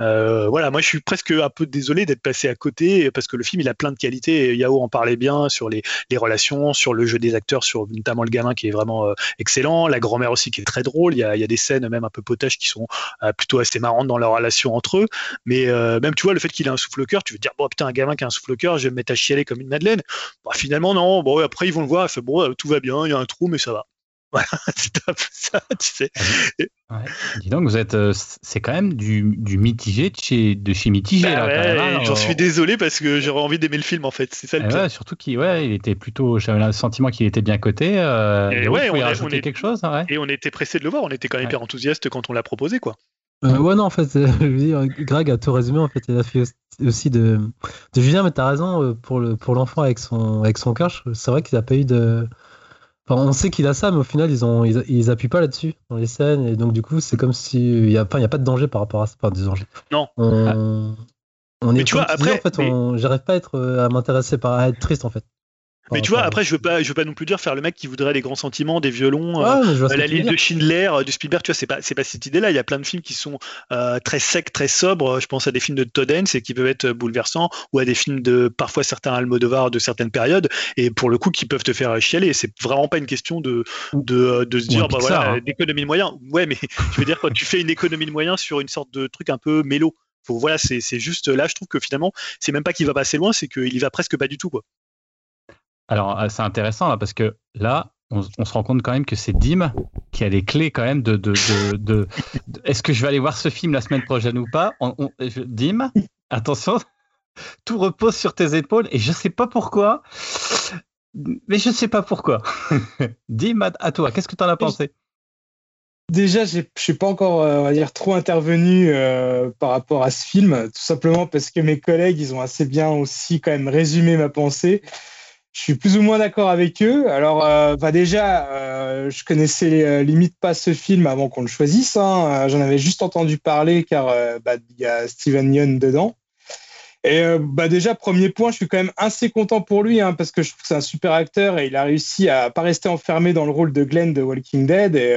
Speaker 4: Euh, voilà, moi je suis presque un peu désolé d'être passé à côté parce que le film il a plein de qualités. Yao en parlait bien sur les, relations, sur le jeu des acteurs, sur notamment le gamin qui est vraiment euh, excellent, la grand-mère aussi qui est très drôle. Il y a, des scènes même un peu potages qui sont euh, plutôt assez marrantes dans leur relation entre eux. Mais même tu vois le fait qu'il a un souffle cœur, tu veux dire bon putain un gamin qui a un souffle cœur, je vais me mettre à chialer comme une madeleine. Bah, finalement non. Bon après ils vont le voir, bon tout va bien il y a un trou, mais ça va. [laughs] Voilà, c'est un peu ça, tu sais.
Speaker 1: Ouais. Dis donc, vous êtes, euh, c'est quand même du, du, mitigé de chez, de chez mitigé.
Speaker 4: Bah hein, J'en suis désolé parce que j'aurais envie d'aimer le film en fait. C'est ça le
Speaker 1: ouais, Surtout qu'il, ouais, il était plutôt, j'avais le sentiment qu'il était bien coté. Euh,
Speaker 4: et ouais, on, on
Speaker 1: est, quelque chose. Hein,
Speaker 4: et on était pressé de le voir. On était quand même hyper enthousiaste quand on l'a proposé, quoi.
Speaker 3: Euh, ouais, non, en fait, [laughs] je veux dire, Greg a tout résumé. En fait, il a fait aussi de, de Julien, mais t'as raison pour le pour l'enfant avec son avec son cœur. C'est vrai qu'il a pas eu de on sait qu'il a ça, mais au final, ils, ont, ils, appuient pas là-dessus dans les scènes, et donc du coup, c'est comme s'il n'y a, a pas de danger par rapport à ça. Enfin, des dangers.
Speaker 4: Non.
Speaker 3: On, on est mais tu vois, après, en fait, j'arrive pas à être à m'intéresser par à être triste en fait.
Speaker 4: Mais tu vois, après, je veux pas, je veux pas non plus dire faire le mec qui voudrait les grands sentiments, des violons, euh, la liste de Schindler, euh, du Spielberg. Tu vois, c'est pas, c'est pas cette idée-là. Il y a plein de films qui sont euh, très secs, très sobres. Je pense à des films de Todd Haynes et qui peuvent être bouleversants, ou à des films de parfois certains Almodovar de certaines périodes, et pour le coup qui peuvent te faire chialer. C'est vraiment pas une question de de, de se dire, bah voilà, hein. d'économie de moyens. Ouais, mais [laughs] je veux dire quand tu fais une économie de moyens sur une sorte de truc un peu mélo. Faut, voilà, c'est juste là, je trouve que finalement, c'est même pas qu'il va passer loin, c'est qu'il y va presque pas du tout, quoi.
Speaker 1: Alors, euh, c'est intéressant là, parce que là, on, se rend compte quand même que c'est Dim qui a les clés quand même de. Est-ce que je vais aller voir ce film la semaine prochaine ou pas? Dim, attention, tout repose sur tes épaules et je sais pas pourquoi, mais je sais pas pourquoi. [laughs] Dim, à, toi, qu'est-ce que tu en as pensé?
Speaker 2: Déjà, je suis pas encore, euh, on va dire, trop intervenu euh, par rapport à ce film, tout simplement parce que mes collègues, ils ont assez bien aussi quand même résumé ma pensée. Je suis plus ou moins d'accord avec eux. Alors, euh, bah déjà, euh, je connaissais euh, limite pas ce film avant qu'on le choisisse. Hein. J'en avais juste entendu parler car bah, il y a Steven Yeun dedans. Et bah déjà, premier point, je suis quand même assez content pour lui hein, parce que je trouve que c'est un super acteur et il a réussi à pas rester enfermé dans le rôle de Glenn de Walking Dead. Et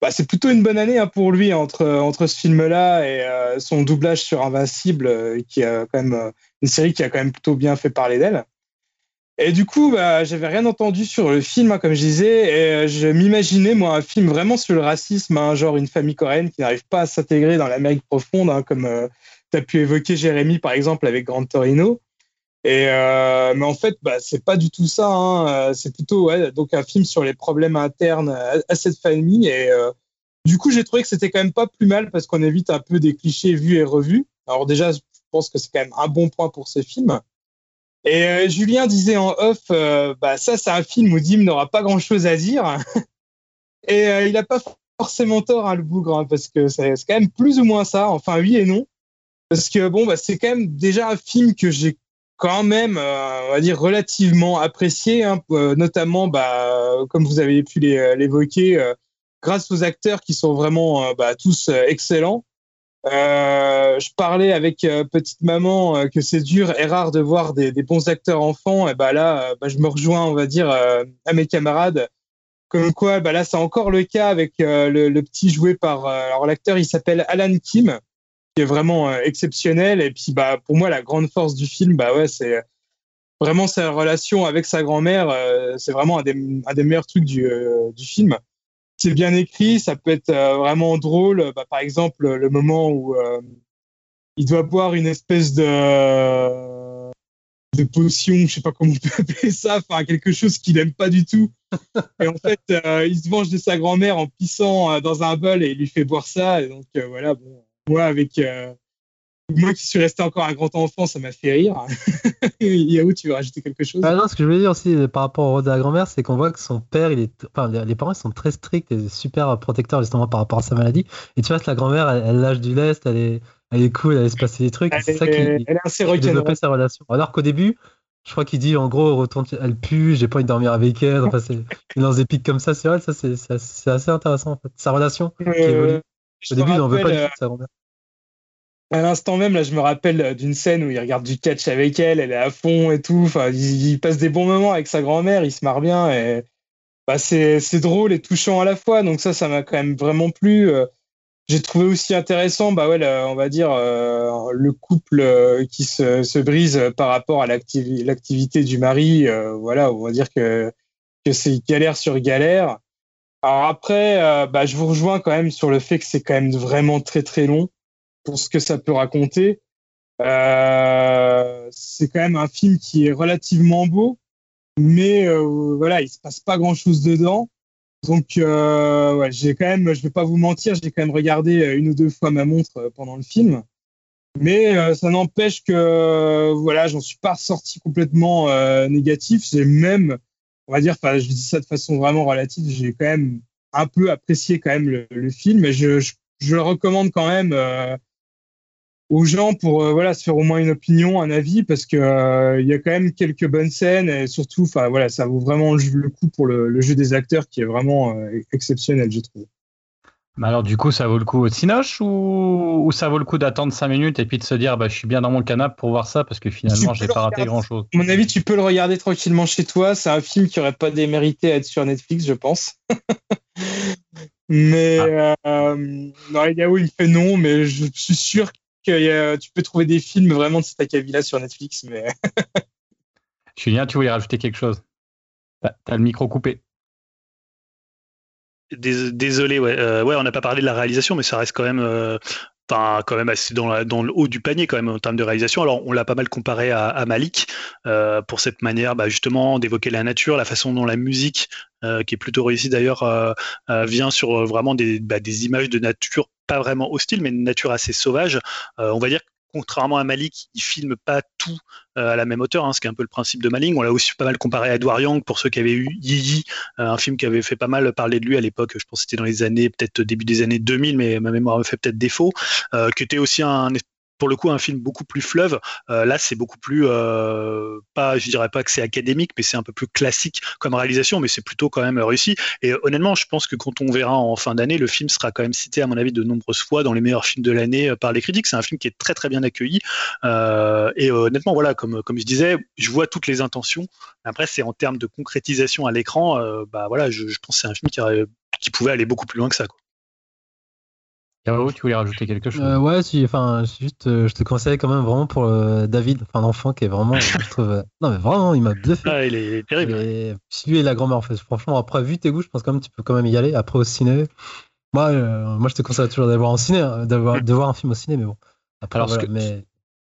Speaker 2: bah, c'est plutôt une bonne année hein, pour lui entre, entre ce film-là et son doublage sur Invincible, qui a quand même une série qui a quand même plutôt bien fait parler d'elle. Et du coup, bah, j'avais rien entendu sur le film, hein, comme je disais, et euh, je m'imaginais, moi, un film vraiment sur le racisme, hein, genre une famille coréenne qui n'arrive pas à s'intégrer dans l'Amérique profonde, hein, comme euh, tu as pu évoquer Jérémy, par exemple, avec Grand Torino. Et, euh, mais en fait, bah, c'est pas du tout ça. Hein, c'est plutôt donc un film sur les problèmes internes à, cette famille. Et du coup, j'ai trouvé que c'était quand même pas plus mal parce qu'on évite un peu des clichés vus et revus. Alors déjà, je pense que c'est quand même un bon point pour ce film. Et euh, Julien disait en off, euh, bah ça c'est un film où Dim n'aura pas grand chose à dire. [laughs] et euh, il n'a pas forcément tort, hein, le bougre, hein, parce que c'est quand même plus ou moins ça. Enfin oui et non, parce que bon, bah, c'est quand même déjà un film que j'ai quand même, on va dire, relativement apprécié, hein, notamment, bah, comme vous avez pu l'évoquer, grâce aux acteurs qui sont vraiment bah, tous excellents. Euh, je parlais avec euh, petite maman euh, que c'est dur et rare de voir des, bons acteurs enfants. Et bah là, bah, je me rejoins, on va dire, à mes camarades. Comme quoi, bah là, c'est encore le cas avec le, petit joué par. alors l'acteur, il s'appelle Alan Kim, qui est vraiment exceptionnel. Et puis, bah pour moi, la grande force du film, bah ouais, c'est vraiment sa relation avec sa grand-mère. c'est vraiment un des, meilleurs trucs du film c'est bien écrit, ça peut être euh, vraiment drôle. Bah, par exemple, le moment où euh, il doit boire une espèce de de potion, je sais pas comment on peut [laughs] appeler ça, enfin quelque chose qu'il aime pas du tout. [laughs] Et en fait, euh, il se venge de sa grand-mère en pissant dans un bol et il lui fait boire ça. Et donc voilà, bon, moi avec moi qui suis resté encore un grand enfant, ça m'a fait rire. [laughs] Yahoo, tu veux rajouter quelque chose?
Speaker 3: Ah Non, ce que je voulais dire aussi par rapport au rôle de la grand-mère, c'est qu'on voit que son père, il est, enfin, les parents sont très stricts et super protecteurs justement par rapport à sa maladie. Et tu vois que la grand-mère, elle, lâche du lest, elle est, elle est cool, elle laisse passer des trucs. C'est ça qui, elle
Speaker 2: est assez
Speaker 3: sa relation. Alors qu'au début, je crois qu'il dit en gros, retourne, elle pue, j'ai pas envie de dormir avec elle. Enfin, il lance des pics comme ça sur elle, ça c'est assez intéressant en fait. Sa relation qui évolue. Au début, il n'en veut pas du tout sa grand-mère
Speaker 2: à l'instant même, là, je me rappelle d'une scène où il regarde du catch avec elle, elle est à fond et tout. Enfin, il, passe des bons moments avec sa grand-mère, il se marre bien et bah, c'est, drôle et touchant à la fois. Donc ça, ça m'a quand même vraiment plu. Euh, j'ai trouvé aussi intéressant, bah ouais, on va dire euh, le couple euh, qui se, se, brise par rapport à l'activité du mari. voilà, on va dire que que c'est galère sur galère. Alors après, bah, je vous rejoins quand même sur le fait que c'est quand même vraiment très très long pour ce que ça peut raconter. Euh, c'est quand même un film qui est relativement beau, mais euh, voilà, il se passe pas grand chose dedans. Donc, euh, ouais, j'ai quand même, je vais pas vous mentir, j'ai quand même regardé une ou deux fois ma montre pendant le film, mais ça n'empêche que voilà, j'en suis pas sorti complètement négatif. J'ai même, on va dire, je dis ça de façon vraiment relative, j'ai quand même un peu apprécié quand même le, film, et je, le recommande quand même aux gens pour euh, voilà se faire au moins une opinion, un avis, parce que euh, il y a quand même quelques bonnes scènes et surtout, enfin voilà, ça vaut vraiment le coup pour le, jeu des acteurs qui est vraiment euh, exceptionnel, je trouve.
Speaker 1: Mais alors du coup, ça vaut le coup au Cinoche ou, ou ça vaut le coup d'attendre 5 minutes et puis de se dire bah je suis bien dans mon canapé pour voir ça parce que finalement j'ai pas raté grand chose.
Speaker 2: À mon avis, tu peux le regarder tranquillement chez toi. C'est un film qui aurait pas démérité à être sur Netflix, je pense. [laughs] mais ah. euh, non, il fait non, mais je suis sûr tu peux trouver des films vraiment de cet acabit-là sur Netflix. Mais... [laughs]
Speaker 1: Julien, tu voulais rajouter quelque chose? T'as le micro coupé.
Speaker 4: Désolé, ouais. Euh, ouais, on n'a pas parlé de la réalisation, mais ça reste quand même euh, enfin quand même assez dans, dans, le haut du panier quand même en termes de réalisation. Alors on l'a pas mal comparé à, Malik euh, pour cette manière bah, justement d'évoquer la nature, la façon dont la musique, euh, qui est plutôt réussie d'ailleurs, euh, vient sur vraiment des, bah, des images de nature pas vraiment hostile, mais une nature assez sauvage. on va dire contrairement à Malik, il filme pas tout euh, à la même hauteur, hein, ce qui est un peu le principe de Maling. On l'a aussi pas mal comparé à Edward Young pour ceux qui avaient eu Yi euh, un film qui avait fait pas mal parler de lui à l'époque. Je pense que c'était dans les années, peut-être début des années 2000, mais ma mémoire me fait peut-être défaut, euh, qui était aussi un pour le coup un film beaucoup plus fleuve. Euh, là, c'est beaucoup plus euh, pas, je dirais pas que c'est académique, mais c'est un peu plus classique comme réalisation, mais c'est plutôt quand même réussi. Et honnêtement, je pense que quand on verra en fin d'année, le film sera quand même cité à mon avis de nombreuses fois dans les meilleurs films de l'année euh, par les critiques. C'est un film qui est très très bien accueilli. et honnêtement, voilà, comme je disais, je vois toutes les intentions. Après, c'est en termes de concrétisation à l'écran, bah voilà, je, pense que c'est un film qui, pouvait aller beaucoup plus loin que ça.
Speaker 1: Tu voulais rajouter quelque chose
Speaker 3: euh, Ouais, si, enfin, juste, euh, je te conseille quand même vraiment pour euh, David, enfin, l'enfant qui est vraiment, je [laughs] trouve, non, mais vraiment, il m'a bluffé.
Speaker 4: Ah, il est terrible.
Speaker 3: Et, lui et la grand-mère, en fait, franchement, après, vu tes goûts, je pense quand même tu peux quand même y aller. Après, au ciné, moi, moi je te conseille toujours d'aller voir en ciné, hein, d'avoir, de voir un film au ciné, mais bon.
Speaker 1: Après, Alors, ce, que, mais...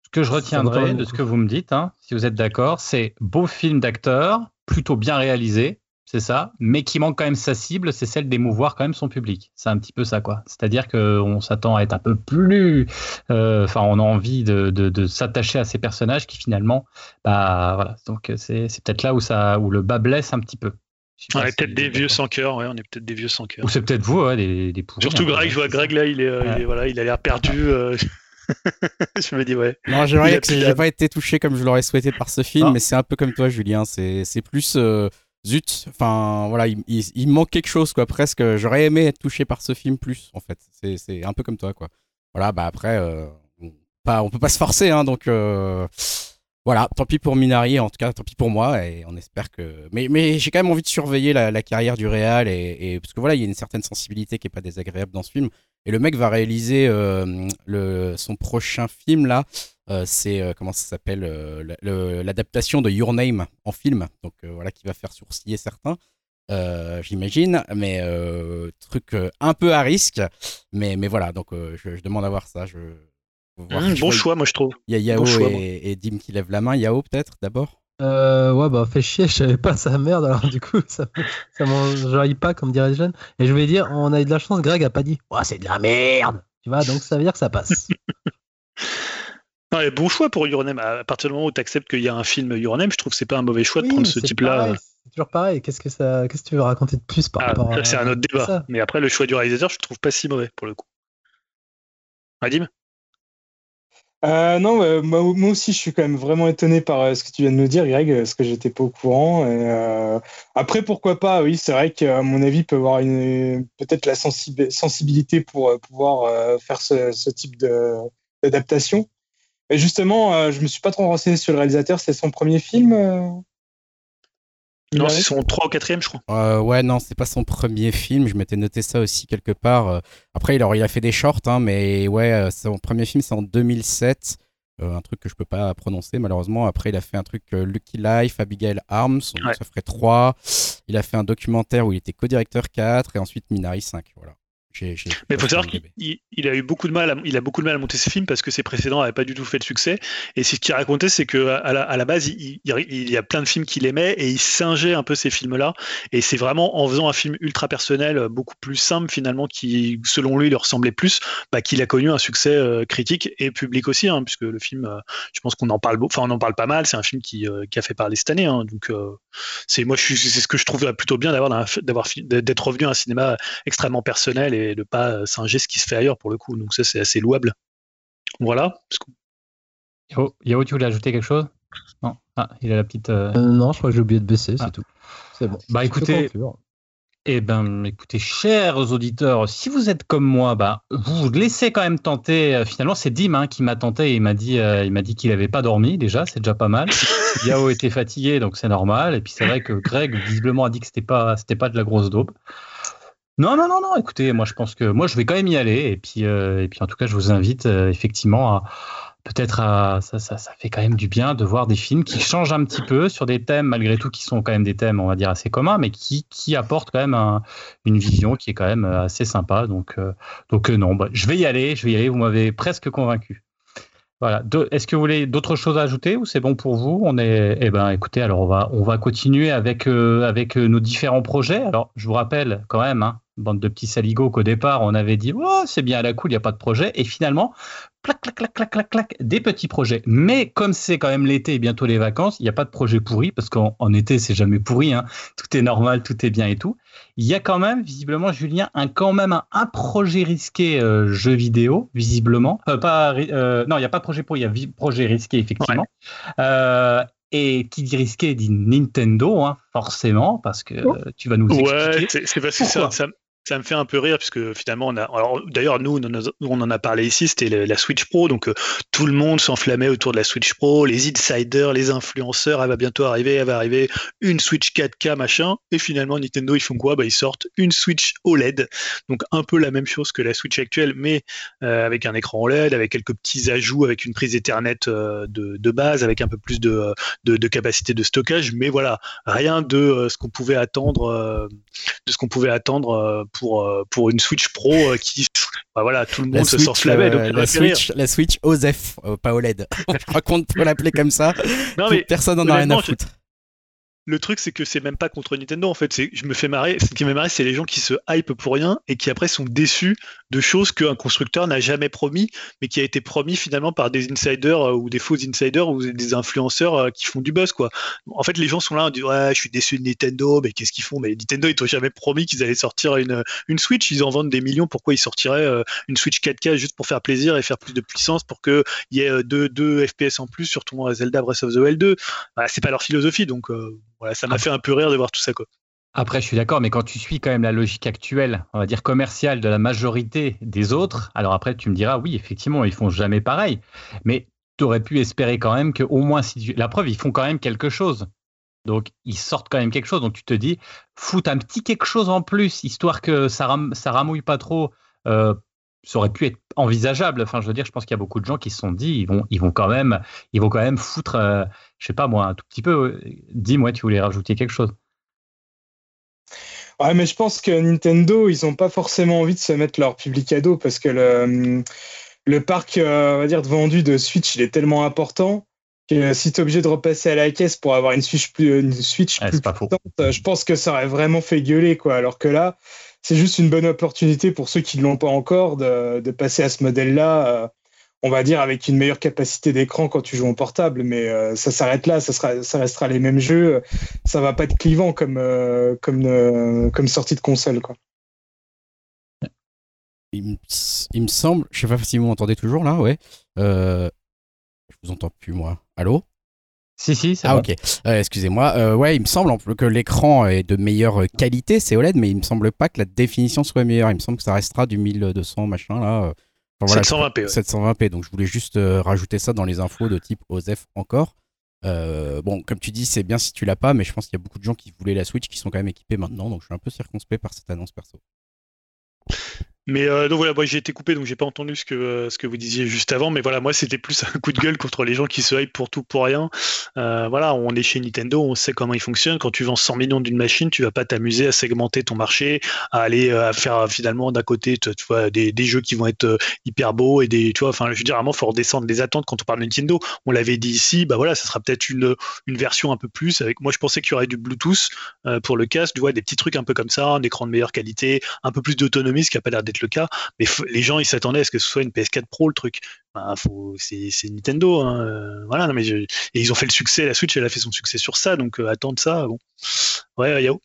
Speaker 1: ce que je retiendrai de ce que vous me dites, hein, si vous êtes d'accord, c'est beau film d'acteur, plutôt bien réalisé, c'est ça, mais qui manque quand même sa cible, c'est celle d'émouvoir quand même son public. C'est un petit peu ça, quoi. C'est-à-dire qu'on s'attend à être un peu plus, euh, enfin, on a envie de, s'attacher à ces personnages qui finalement, bah voilà. Donc c'est peut-être là où ça, où le bas blesse un petit peu.
Speaker 4: On est peut-être des vieux sans cœur, ouais, on est peut-être des vieux sans cœur.
Speaker 1: Ou c'est peut-être vous, des, des
Speaker 4: Surtout Greg, je vois Greg là, il est, euh, voilà, il a l'air perdu. Euh. [laughs] je me dis, ouais.
Speaker 5: Non, j'ai pas été touché comme je l'aurais souhaité par ce film, mais c'est un peu comme toi, Julien. C'est c'est plus euh, zut. Enfin, voilà, il, manque quelque chose, quoi. Presque. J'aurais aimé être touché par ce film plus, en fait. C'est- un peu comme toi, quoi. Voilà, bah après, euh, pas, on peut pas se forcer, hein, donc. euh, voilà, tant pis pour Minari, en tout cas, tant pis pour moi, et on espère que. Mais, mais j'ai quand même envie de surveiller la, la carrière du Réal, et, et- parce que voilà, il y a une certaine sensibilité qui est pas désagréable dans ce film. Et le mec va réaliser euh, le, son prochain film là. euh, c'est euh, comment ça s'appelle la- le- l'adaptation de Your Name en film. Donc voilà qui va faire sourciller certains. euh, J'imagine, mais euh, truc euh, un peu à risque, mais mais voilà donc je, je demande à voir ça. Je, voir. Je
Speaker 4: bon choix, moi, je trouve.
Speaker 5: Il y a Yao
Speaker 4: bon choix, moi.
Speaker 5: et, et Dim qui lèvent la main. Yao peut-être d'abord?
Speaker 3: Euh, ouais, bah, fait chier, [laughs] je savais pas sa merde, alors du coup, ça, ça m'enjaille pas, comme dirait les jeunes. Et je vais dire, on a eu de la chance, Greg a pas dit, ouais, c'est de la merde. Tu vois, donc ça veut dire que ça passe. [laughs]
Speaker 4: Non, mais bon choix pour Your Name. À partir du moment où tu acceptes qu'il y a un film Your Name, je trouve que c'est pas un mauvais choix de
Speaker 3: Oui,
Speaker 4: prendre ce type-là.
Speaker 3: C'est toujours pareil. Qu'est-ce que ça, qu'est-ce que tu veux raconter de plus par
Speaker 4: Ah,
Speaker 3: rapport à
Speaker 4: c'est un autre débat. Mais après, le choix du réalisateur, je le trouve pas si mauvais pour le coup. Adim?
Speaker 2: Euh, non, euh, moi, aussi, je suis quand même vraiment étonné par euh, ce que tu viens de nous dire, Greg, parce que j'étais pas au courant. Euh, Après, pourquoi pas Oui, c'est vrai qu'à mon avis, il peut avoir une peut-être la sensibi- sensibilité pour euh, pouvoir faire ce, ce type d'adaptation. Et justement, je me suis pas trop renseigné sur le réalisateur. C'est son premier film.
Speaker 4: Non,
Speaker 2: Minari
Speaker 4: c'est son 3 ou 4 je crois.
Speaker 5: Euh, ouais, non, c'est pas son premier film. Je m'étais noté ça aussi quelque part. Euh, Après, il a, il a fait des shorts, hein, mais ouais, euh, son premier film, c'est en 2007. Euh, un truc que je peux pas prononcer, malheureusement. Après, il a fait un truc euh, Lucky Life, Abigail Arms, donc
Speaker 4: Ouais.
Speaker 5: ça ferait 3. Il a fait un documentaire où il était co-directeur 4, et ensuite Minari 5. Voilà.
Speaker 4: Mais il faut savoir qu'il il- a eu beaucoup de mal, à, il a beaucoup de mal à monter ses films parce que ses précédents n'avaient pas du tout fait de succès. Et ce qu'il racontait, c'est que à la, à la base, il, il- il y a plein de films qu'il aimait et il singeait un peu ces films-là. Et c'est vraiment en faisant un film ultra personnel, euh, beaucoup plus simple finalement, qui selon lui lui ressemblait plus, bah, qu'il a connu un succès euh, critique et public aussi, hein, puisque le film, euh, je pense qu'on en parle, enfin on en parle pas mal. C'est un film qui, euh, qui a fait parler cette année. hein. donc c'est moi, c'est ce que je trouve plutôt bien d'avoir d'être revenu à un cinéma extrêmement personnel et de pas euh, singer ce qui se fait ailleurs pour le coup. Donc ça, c'est assez louable. Voilà.
Speaker 1: Yao, Yao, tu voulais ajouter quelque chose? Non. Ah, il a la petite. euh,
Speaker 3: Euh, non, je crois que j'ai oublié de baisser, c'est
Speaker 1: Ah.
Speaker 3: tout. C'est bon.
Speaker 1: Bah écoutez,
Speaker 3: conclure.
Speaker 1: Eh ben, écoutez, chers auditeurs, si vous êtes comme moi, bah, vous vous laissez quand même tenter. Euh, Finalement, c'est Dim hein, qui m'a tenté et il m'a dit, euh, il m'a dit qu'il n'avait pas dormi déjà, c'est déjà pas mal. [laughs] Yao était fatigué, donc c'est normal. Et puis c'est vrai que Greg visiblement a dit que c'était pas, c'était pas de la grosse daube. Non, non, non, non. Écoutez, moi je pense que moi je vais quand même y aller. Et puis, euh, en tout cas, je vous invite euh, effectivement à peut-être à ça, ça, fait quand même du bien de voir des films qui changent un petit peu sur des thèmes malgré tout qui sont quand même des thèmes on va dire assez communs, mais qui apportent quand même un- une vision qui est quand même euh, assez sympa. Donc non, bah, je vais y aller, je vais y aller. Vous m'avez presque convaincu. Voilà. Est-ce que vous voulez d'autres choses à ajouter ou c'est bon pour vous? On est, eh ben, écoutez, alors on va, on va continuer avec avec nos différents projets. Alors, je vous rappelle quand même, hein, bande de petits saligots, qu'au départ on avait dit, oh, c'est bien à la cool, il y a pas de projet, et finalement, clac, clac, clac, clac, clac, clac, des petits projets. Mais comme c'est quand même l'été et bientôt les vacances, il n'y a pas de projet pourri parce qu'en en été c'est jamais pourri, hein. tout est normal, tout est bien et tout. Il y a quand même, visiblement, Julien, un quand même un, un projet risqué euh, jeu vidéo, visiblement. Euh, pas, euh, non, il n'y a pas de projet pour, il y a projet risqué, effectivement. Euh, et qui dit risqué dit Nintendo, hein, forcément, parce que euh, tu vas nous
Speaker 4: Ouais,
Speaker 1: expliquer.
Speaker 4: c'est c'est parce que ça, ça, ça me fait un peu rire puisque finalement on a. Alors d'ailleurs nous, on en a, parlé ici, c'était la Switch Pro, donc euh, tout le monde s'enflammait autour de la Switch Pro, les insiders, les influenceurs, elle va bientôt arriver, elle va arriver une Switch 4K machin, et finalement Nintendo ils font quoi? Bah ils sortent une Switch OLED, donc un peu la même chose que la Switch actuelle, mais euh, avec un écran OLED, avec quelques petits ajouts, avec une prise Ethernet euh, de, de base, avec un peu plus de, de, de capacité de stockage, mais voilà, rien de euh, ce qu'on pouvait attendre. euh, de ce qu'on pouvait attendre euh, pour, euh, pour une Switch Pro euh, qui, bah voilà, tout le
Speaker 5: La
Speaker 4: monde se
Speaker 5: euh,
Speaker 4: ça
Speaker 5: la,
Speaker 4: rire.
Speaker 5: Switch, la Switch OZEF, euh, pas OLED. [laughs] je crois qu'on peut l'appeler comme ça.
Speaker 4: Non, mais
Speaker 5: Personne n'en a rien à foutre.
Speaker 4: Le truc, c'est que c'est même pas contre Nintendo en fait. Je me fais marrer. Ce qui me fait marrer, c'est les gens qui se hype pour rien et qui après sont déçus de choses qu'un constructeur n'a jamais promis, mais qui a été promis finalement par des insiders euh, ou des faux insiders ou des influenceurs euh, qui font du buzz quoi. En fait, les gens sont là, on dit ouais, je suis déçu de Nintendo, mais qu'est-ce qu'ils font? Mais Nintendo, ils t'ont jamais promis qu'ils allaient sortir une, une Switch. Ils en vendent des millions. Pourquoi ils sortiraient euh, une Switch 4K juste pour faire plaisir et faire plus de puissance pour qu'il y ait deux, deux FPS en plus sur ton Zelda Breath of the Wild 2 bah, C'est pas leur philosophie, donc ça m'a fait un peu rire de voir tout ça.
Speaker 1: Après, je suis d'accord, mais quand tu suis quand même la logique actuelle, on va dire commerciale de la majorité des autres, alors après, tu me diras, oui, effectivement, ils font jamais pareil. Mais tu aurais pu espérer quand même qu'au moins, si la preuve, ils font quand même quelque chose. Donc, ils sortent quand même quelque chose. Donc, tu te dis, fout un petit quelque chose en plus, histoire que ça, ça ramouille pas trop. Euh, ça aurait pu être envisageable. Enfin, je veux dire, je pense qu'il y a beaucoup de gens qui se sont dit, ils vont, ils vont quand même, ils vont quand même foutre, euh, je sais pas moi, un tout petit peu. Dis-moi, tu voulais rajouter quelque chose?
Speaker 2: Ouais, mais je pense que Nintendo, ils n'ont pas forcément envie de se mettre leur public à dos parce que le, le parc, euh, on va dire, de vendu de Switch, il est tellement important que si tu es obligé de repasser à la caisse pour avoir une Switch plus, une Switch plus je pense que ça aurait vraiment fait gueuler, quoi. Alors que là, c'est juste une bonne opportunité pour ceux qui ne l'ont pas encore de, passer à ce modèle-là. Euh, on va dire avec une meilleure capacité d'écran quand tu joues en portable, mais euh, ça s'arrête là, ça, restera les mêmes jeux, ça va pas être clivant comme, euh, sortie de console. Quoi.
Speaker 5: Il, me semble, je sais pas si vous m'entendez toujours là, ouais. je vous entends plus moi. Allô?
Speaker 1: Si, si,
Speaker 5: ça Ah, ok. Excusez-moi. ouais, il me semble que l'écran est de meilleure qualité, c'est OLED, mais il me semble pas que la définition soit meilleure. Il me semble que ça restera du 1200 machin là.
Speaker 4: 720p.
Speaker 5: 720p. Donc je voulais juste euh, rajouter ça dans les infos de type OSEF encore. Euh, bon, comme tu dis, c'est bien si tu l'as pas, mais je pense qu'il y a beaucoup de gens qui voulaient la Switch qui sont quand même équipés maintenant, donc je suis un peu circonspect par cette annonce perso.
Speaker 4: Mais euh, donc voilà, moi j'ai été coupé, donc j'ai pas entendu ce que euh, ce que vous disiez juste avant. Mais voilà, moi c'était plus un coup de gueule contre les gens qui se hype pour tout pour rien. Euh, voilà, on est chez Nintendo, on sait comment il fonctionne. Quand tu vends 100 millions d'une machine, tu vas pas t'amuser à segmenter ton marché, à aller à faire finalement d'un côté, tu, vois, des, des, jeux qui vont être hyper beaux et des, tu vois, enfin, je veux dire vraiment, faut redescendre les attentes quand on parle de Nintendo. On l'avait dit ici, bah voilà, ça sera peut-être une une version un peu plus. Avec moi, je pensais qu'il y aurait du Bluetooth pour le casque, tu vois, des petits trucs un peu comme ça, un écran de meilleure qualité, un peu plus d'autonomie, ce qui a pas l'air d'être le cas. Mais les gens, ils s'attendaient à ce que ce soit une PS4 Pro le truc. Ben, c'est Nintendo, hein, euh, voilà. mais et ils ont fait le succès. La Switch, elle a fait son succès sur ça, donc euh, attendre ça. Bon, ouais, Yao.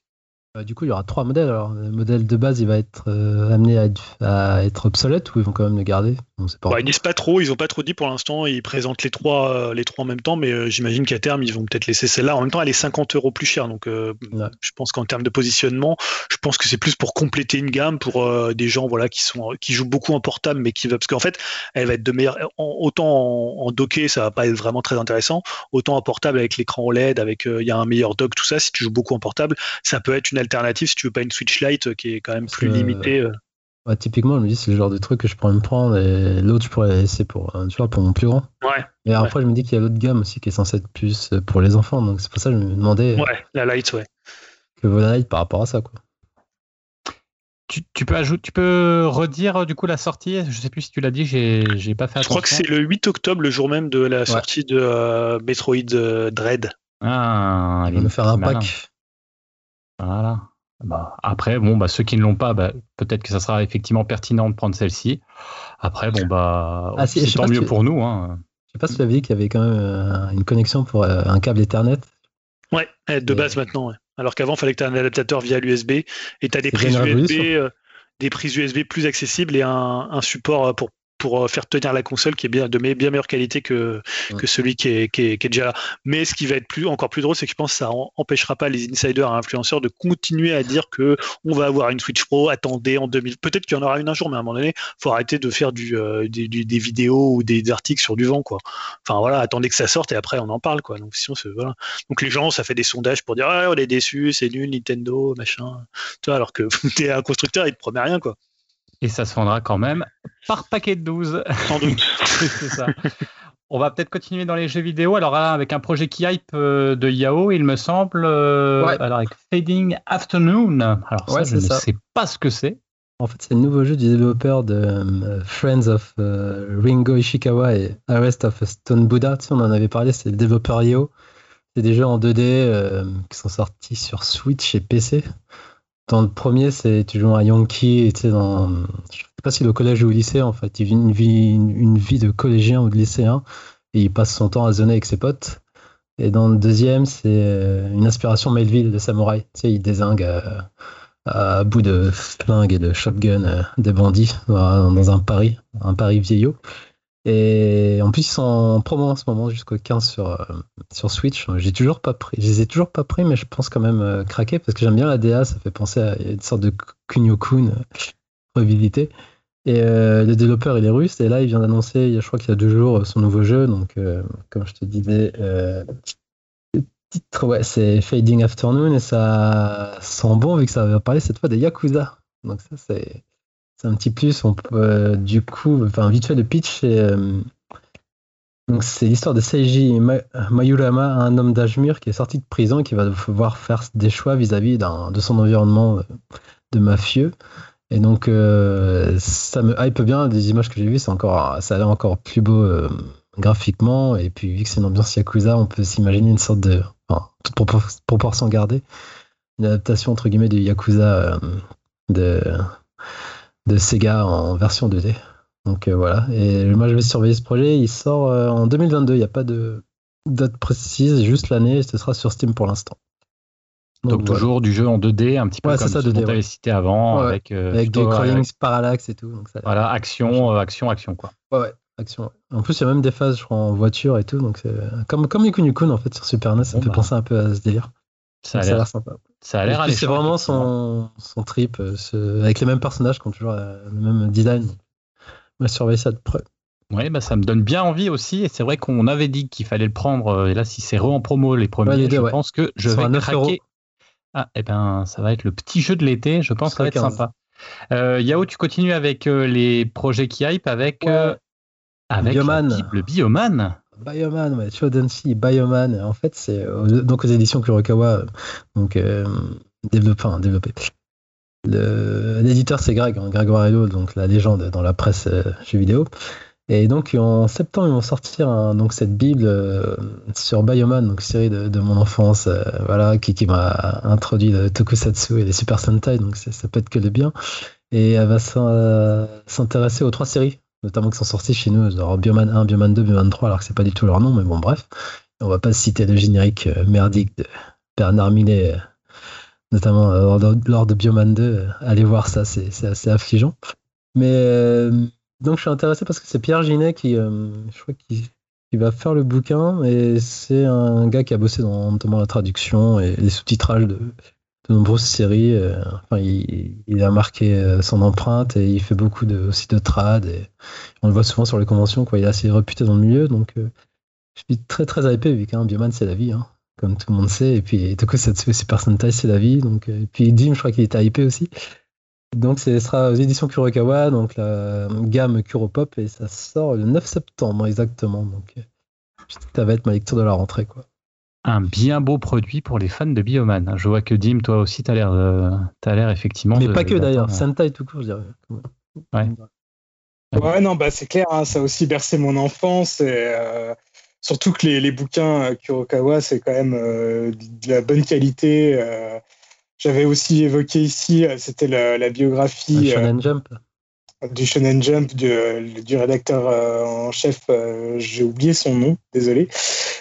Speaker 3: Euh, du coup, il y aura trois modèles. Alors, le modèle de base, il va être euh, amené à être, obsolète ou ils vont quand même le garder?
Speaker 4: Pas. ils disent pas trop, ils ont pas trop dit pour l'instant. Ils présentent les trois, euh, les trois en même temps, mais j'imagine qu'à terme, ils vont peut-être laisser celle-là. En même temps, elle est 50 euros plus chère, donc je pense qu'en termes de positionnement, je pense que c'est plus pour compléter une gamme pour des gens voilà qui sont qui jouent beaucoup en portable, mais qui veulent parce qu'en fait, elle va être de meilleure. autant en, en, docké, ça va pas être vraiment très intéressant. Autant en portable avec l'écran OLED, avec il y a un meilleur dock, tout ça. Si tu joues beaucoup en portable, ça peut être une alternative si tu veux pas une Switch Lite euh, qui est quand même plus limitée.
Speaker 3: Euh. typiquement, je me dis c'est le genre de truc que je pourrais me prendre et l'autre je pourrais laisser pour, euh, tu vois, pour mon plus grand.
Speaker 4: Ouais.
Speaker 3: Et après, je me dis qu'il y a l'autre gamme aussi qui est censée être plus pour les enfants. Donc c'est pour ça que je me demandais.
Speaker 4: Ouais, la Lite, ouais.
Speaker 3: Que vaut la Lite par rapport à ça, quoi.
Speaker 1: Tu, peux ajouter, tu peux redire du coup la sortie? Je sais plus si tu l'as dit, j'ai pas fait attention.
Speaker 4: Je crois que c'est le 8 octobre, le jour même de la sortie de Metroid Dread.
Speaker 3: Ah, il va me faire un pack.
Speaker 1: Voilà. Bah, après, bon, bah, ceux qui ne l'ont pas, bah, peut-être que ça sera effectivement pertinent de prendre celle-ci. Après, bon, bah, ah, c'est tant mieux pour nous. Hein.
Speaker 3: Je sais pas si tu avais dit qu'il y avait quand même euh, une connexion pour euh, un câble Ethernet.
Speaker 4: Ouais, de base maintenant. Alors qu'avant, il fallait que tu aies un adaptateur via l'USB et tu as des prises USB, euh, des prises USB plus accessibles et un, un support pour pour euh, faire tenir la console qui est bien de bien meilleure qualité que, que celui qui est, qui, est, déjà là. Mais ce qui va être plus, encore plus drôle, c'est que je pense que ça empêchera pas les insiders et influenceurs de continuer à dire que on va avoir une Switch Pro, attendez en 2000. Peut-être qu'il y en aura une un jour, mais à un moment donné, faut arrêter de faire du, euh, des, vidéos ou des, articles sur du vent, quoi. Enfin voilà, attendez que ça sorte et après on en parle, quoi. Donc sinon, voilà. Donc les gens, ça fait des sondages pour dire ah, on est déçu, c'est nul, Nintendo, machin. Tu vois, alors que [laughs] t'es un constructeur, il te promet rien, quoi.
Speaker 1: Et ça se vendra quand même par paquet de 12.
Speaker 4: Sans doute. [laughs]
Speaker 1: c'est ça. On va peut-être continuer dans les jeux vidéo. Alors là, avec un projet qui hype euh, de Yao, il me semble. Euh, alors avec Fading Afternoon. Alors ça, je ne sais pas ce que c'est.
Speaker 3: En fait, c'est le nouveau jeu du développeur de euh, Friends of Ringo Ishikawa et Arrest of Stone Buddha. Tu sais, on en avait parlé, c'est le développeur Yao. C'est des jeux en 2D euh, qui sont sortis sur Switch et PC. Dans le premier, c'est tu joues un Yankee, tu sais, dans, je sais pas si le collège ou au lycée, en fait, il vit une vie, de collégien ou de lycéen et il passe son temps à zoner avec ses potes. Et dans le deuxième, c'est euh, une inspiration Melville de samouraï. Tu sais, il désingue à, bout de flingue et de shotgun euh, des bandits dans, dans un Paris, un Paris vieillot. Et en plus, ils sont en promo en ce moment jusqu'au 15 sur, euh, sur Switch. J'ai toujours pas pris. Je les ai toujours pas pris, mais je pense quand même euh, craquer parce que j'aime bien la DA. Ça fait penser à une sorte de Kunio-kun euh, revisité. Et le développeur, il est russe. Et là, il vient d'annoncer, je crois qu'il y a deux jours, son nouveau jeu. Donc, comme je te disais, le titre, ouais, c'est Fading Afternoon. Et ça sent bon vu que ça va parler cette fois des Yakuza. Donc, ça, c'est c'est un petit plus. On peut, euh, du coup, enfin, vite fait, le pitch, c'est. Euh, c'est l'histoire de Seiji Mayurama, un homme d'âge mûr qui est sorti de prison et qui va devoir faire des choix vis-à-vis de son environnement euh, de mafieux. Et donc ça me hype bien. Des images que j'ai vues, c'est encore, ça a l'air encore plus beau graphiquement. Et puis vu que c'est une ambiance yakuza, on peut s'imaginer une sorte de, enfin, toute proportion gardée, une adaptation entre guillemets du yakuza de de Sega en version 2D. Donc euh, voilà. Et moi, je vais surveiller ce projet. Il sort euh, en 2022. Il n'y a pas de date précise, juste l'année. Ce sera sur Steam pour l'instant.
Speaker 1: Donc, toujours du jeu en 2D, un petit peu comme ça, ce qu'on cité avant, avec,
Speaker 3: euh, avec des crawlings, parallax et tout.
Speaker 1: voilà, action, action, action, quoi.
Speaker 3: Ouais, ouais, action. En plus, il y a même des phases, je crois, en voiture et tout. Donc, comme, comme Yukun en fait, sur Super NES, ça me fait bah. penser un peu à ce délire.
Speaker 1: Ça a l'air sympa. Ça a l'air
Speaker 3: C'est vraiment son, son trip, euh, avec les mêmes personnages qui ont toujours euh, le même design. On va surveiller ça de près.
Speaker 1: Oui, bah ça me donne bien envie aussi. Et c'est vrai qu'on avait dit qu'il fallait le prendre. Euh, et là, si c'est re en promo les premiers, je pense que je vais craquer. Ah, et eh ben, ça va être le petit jeu de l'été. Je pense que ça va être sympa. Yao, tu continues avec les projets qui hype avec, avec
Speaker 3: Bioman.
Speaker 1: le Bioman.
Speaker 3: Bioman, ouais, Shodanshi, Bioman. En fait, c'est donc aux éditions Kurokawa, donc euh, développé. L'éditeur, c'est Greg, hein, Greg Warello, donc la légende dans la presse euh, jeux vidéo. Et donc en septembre, ils vont sortir donc cette bible euh, sur Bioman, donc série de, mon enfance, euh, voilà, qui, qui m'a introduit le Tokusatsu et les Super Sentai, donc ça peut être que le bien. Et elle va s'intéresser aux trois séries notamment qui sont sortis chez nous, genre Bioman 1, Bioman 2, Bioman 3, alors que c'est pas du tout leur nom, mais bon, bref. On va pas citer le générique euh, merdique de Bernard Millet, euh, notamment euh, lors de Bioman 2. allez voir ça, c'est assez affligeant. Mais donc je suis intéressé parce que c'est Pierre Ginet qui, qui, va faire le bouquin, et c'est un gars qui a bossé dans notamment la traduction et les sous-titrages de, de nombreuses séries. Euh, enfin, il, a marqué euh, son empreinte et il fait beaucoup de, aussi de trad. Et on le voit souvent sur les conventions. Quoi. Il est assez réputé dans le milieu. Donc, euh, je suis très très hypé vu qu'un Bioman, c'est la vie. Hein, comme tout le monde sait. Et puis, du coup, Super Sentai, c'est la vie. Donc, et puis, Dim, je crois qu'il était hypé aussi. Donc, ce sera aux éditions Kurokawa, donc la gamme Kuropop, et ça sort le 9 septembre exactement. Donc, ça va être ma lecture de la rentrée. quoi
Speaker 1: un bien beau produit pour les fans de Bioman. Je vois que Dim, toi aussi, tu as l'air, euh, l'air effectivement.
Speaker 3: Mais pas que d'ailleurs, Sentai tout court, je dirais.
Speaker 2: Ouais. Ouais, non, bah c'est clair, hein, ça a aussi bercé mon enfance. Et, euh, surtout que les, les bouquins euh, Kurokawa, c'est quand même de la bonne qualité. J'avais aussi évoqué ici, c'était la, biographie.
Speaker 3: Shonen Jump
Speaker 2: du Shonen Jump du, du rédacteur euh, en chef, euh, j'ai oublié son nom, désolé,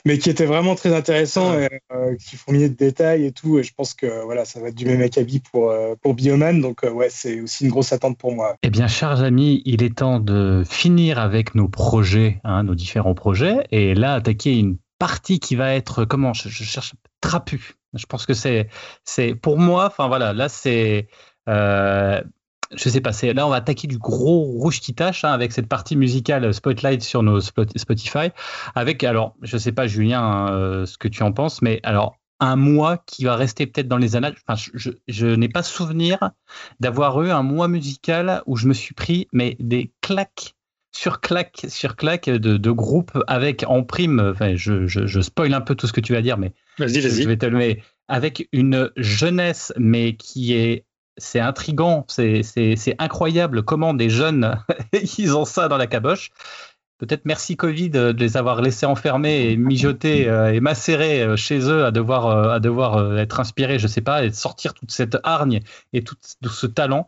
Speaker 2: mais qui était vraiment très intéressant, et, euh, qui fourmillait de détails et tout. Et je pense que voilà, ça va être du même acabit pour, pour Bioman. Donc ouais, c'est aussi une grosse attente pour moi.
Speaker 1: Eh bien, chers amis, il est temps de finir avec nos projets, hein, nos différents projets, et là attaquer une partie qui va être comment je, je cherche trapu. Je pense que c'est c'est pour moi. Enfin voilà, là c'est je sais pas, là on va attaquer du gros rouge qui tâche hein, avec cette partie musicale Spotlight sur nos Spotify. Avec, alors, je sais pas Julien euh, ce que tu en penses, mais alors un mois qui va rester peut-être dans les annales. Enfin, je, n'ai pas souvenir d'avoir eu un mois musical où je me suis pris mais des claques sur claques sur claques de, de groupes avec en prime. Enfin, je, je, spoil un peu tout ce que tu vas dire, mais
Speaker 4: vas-y, vas-y.
Speaker 1: Je vais te le mettre avec une jeunesse mais qui est c'est intrigant, c'est incroyable comment des jeunes [laughs] ils ont ça dans la caboche. peut-être merci Covid de les avoir laissés enfermés et mijoter et macérer chez eux à devoir, à devoir être inspirés, je sais pas, et sortir toute cette hargne et tout, ce talent.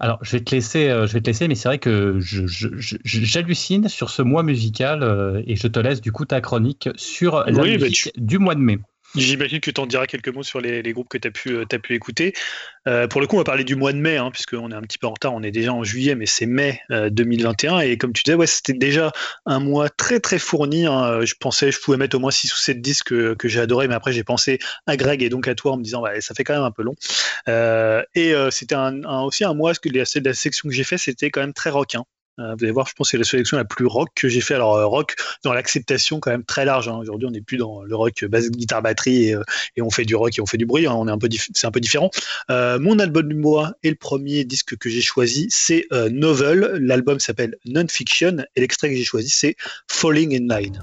Speaker 1: Alors, je vais te laisser, je vais te laisser, mais c'est vrai que j'hallucine sur ce mois musical et je te laisse du coup ta chronique sur la
Speaker 4: bah,
Speaker 1: musique du mois de mai.
Speaker 4: J'imagine que tu en diras quelques mots sur les, groupes que tu as pu, euh, pu écouter. Euh, pour le coup, on va parler du mois de mai, hein, puisqu'on est un petit peu en retard, on est déjà en juillet, mais c'est mai 2021. Euh, et comme tu disais, ouais, c'était déjà un mois très très fourni. Hein. Je pensais je pouvais mettre au moins 6 ou 7 disques que, j'ai adoré, mais après j'ai pensé à Greg et donc à toi en me disant ça fait quand même un peu long. et c'était aussi un mois, parce que la, la section que j'ai fait, c'était quand même très rock. Hein. Euh, vous allez voir, je pense que c'est la sélection la plus rock que j'ai fait. Alors euh, rock dans l'acceptation quand même très large. Hein. Aujourd'hui, on n'est plus dans le rock basse guitare batterie euh, et, on fait du rock et on fait du bruit. Hein. On est un peu, c'est un peu différent. mon album du mois et le premier disque que j'ai choisi, c'est Novel. L'album s'appelle Non-Fiction et l'extrait que j'ai choisi, c'est Falling in Line.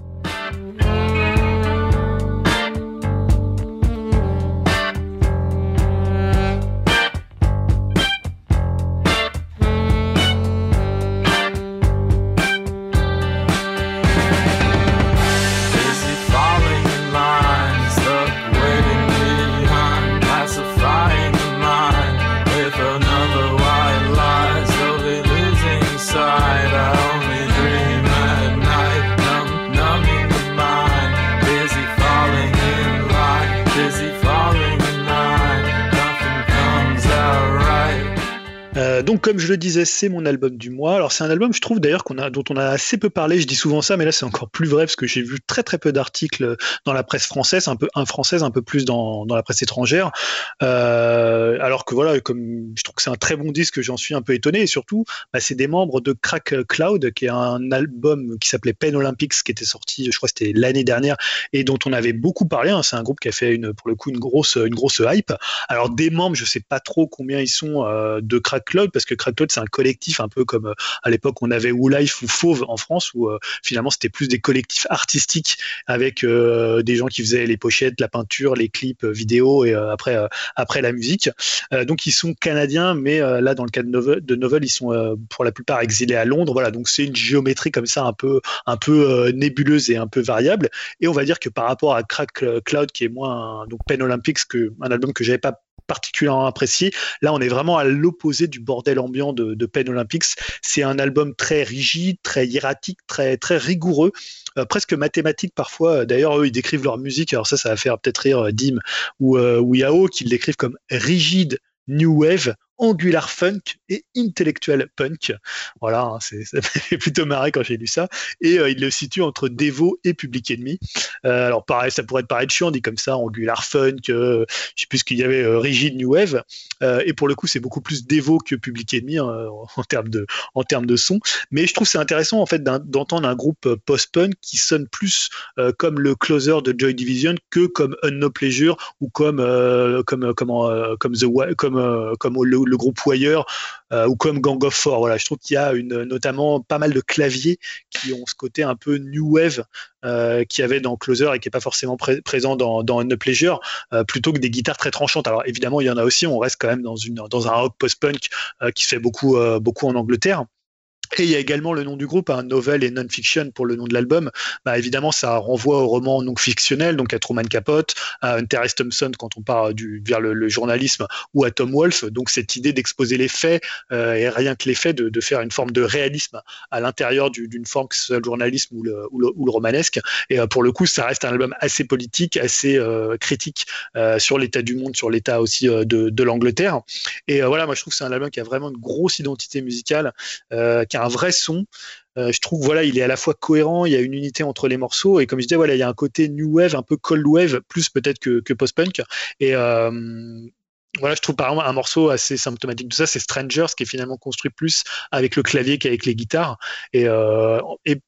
Speaker 4: Comme je le disais, c'est mon album du mois. Alors, c'est un album, je trouve d'ailleurs, qu'on a, dont on a assez peu parlé. Je dis souvent ça, mais là, c'est encore plus vrai parce que j'ai vu très très peu d'articles dans la presse française, un peu un française, un peu plus dans, dans la presse étrangère. Euh, alors que voilà, comme je trouve que c'est un très bon disque, j'en suis un peu étonné. Et surtout, bah, c'est des membres de Crack Cloud, qui est un album qui s'appelait Pen Olympics, qui était sorti, je crois, c'était l'année dernière, et dont on avait beaucoup parlé. Hein. C'est un groupe qui a fait pour le coup, une grosse, une grosse hype. Alors, des membres, je sais pas trop combien ils sont euh, de Crack Cloud parce que Crackload, c'est un collectif un peu comme euh, à l'époque on avait Life ou Fauve en France, où euh, finalement c'était plus des collectifs artistiques avec euh, des gens qui faisaient les pochettes, la peinture, les clips vidéo et après après la musique. donc ils sont canadiens, mais là dans le cas de Novel, de Novel ils sont pour la plupart exilés à Londres. Voilà, donc c'est une géométrie comme ça un peu un peu nébuleuse et un peu variable. Et on va dire que par rapport à Crack Cloud, qui est moins donc Pen Olympics, que un album que j'avais pas particulièrement apprécié. Là, on est vraiment à l'opposé du bordel ambiant de, de Pen Olympics. C'est un album très rigide, très hiératique, très, rigoureux. Euh, presque mathématique parfois. D'ailleurs, eux, ils décrivent leur musique. Alors ça, ça va faire peut-être rire euh, Dim ou, euh, Yao, qui l'écrivent comme rigide, new wave, Angular Funk et Intellectual Punk. Voilà, hein, ça [laughs] fait plutôt marrer quand j'ai lu ça. Et euh, il le situe entre Devo et Public Enemy. Euh, alors pareil, ça pourrait te paraître chiant dit comme ça, Angular Funk, euh, je sais plus ce qu'il y avait, Rigid New Wave. et pour le coup, c'est beaucoup plus Devo que Public Enemy hein, en termes de en termes de son. Mais je trouve c'est intéressant en fait d'entendre un groupe post-punk qui sonne plus comme le closer de Joy Division que comme No Pleasure ou comme comme comme the comme comme le groupe Wire euh, ou comme Gang of Four. Voilà, je trouve qu'il y a une, notamment pas mal de claviers qui ont ce côté un peu new wave euh, qui avait dans Closer et qui n'est pas forcément présent dans, dans Pleasure, euh, plutôt que des guitares très tranchantes. Alors évidemment, il y en a aussi. On reste quand même dans, un rock post-punk qui se fait beaucoup, beaucoup en Angleterre. Et il y a également le nom du groupe, un novel et non-fiction pour le nom de l'album. Bah, évidemment, ça renvoie au roman non fictionnel, donc à Truman Capote, à Hunter S. Thompson quand on part du, vers le, journalisme, ou à Tom Wolfe. Donc cette idée d'exposer les faits, euh, et rien que les faits, de, de, faire une forme de réalisme à l'intérieur d'une forme que ce soit le journalisme ou le, ou le, ou le romanesque. Et euh, pour le coup, ça reste un album assez politique, assez euh, critique euh, sur l'état du monde, sur l'état aussi euh, de, de l'Angleterre. Et voilà, moi je trouve que c'est un album qui a vraiment une grosse identité musicale, qui a vrai son. Euh, je trouve voilà, il est à la fois cohérent, il y a une unité entre les morceaux et comme je disais voilà, il y a un côté new wave, un peu cold wave, plus peut-être que, post-punk. Et euh, voilà, je trouve par exemple un morceau assez symptomatique de ça, c'est Strangers, qui est finalement construit plus avec le clavier qu'avec les guitares. Et, euh, et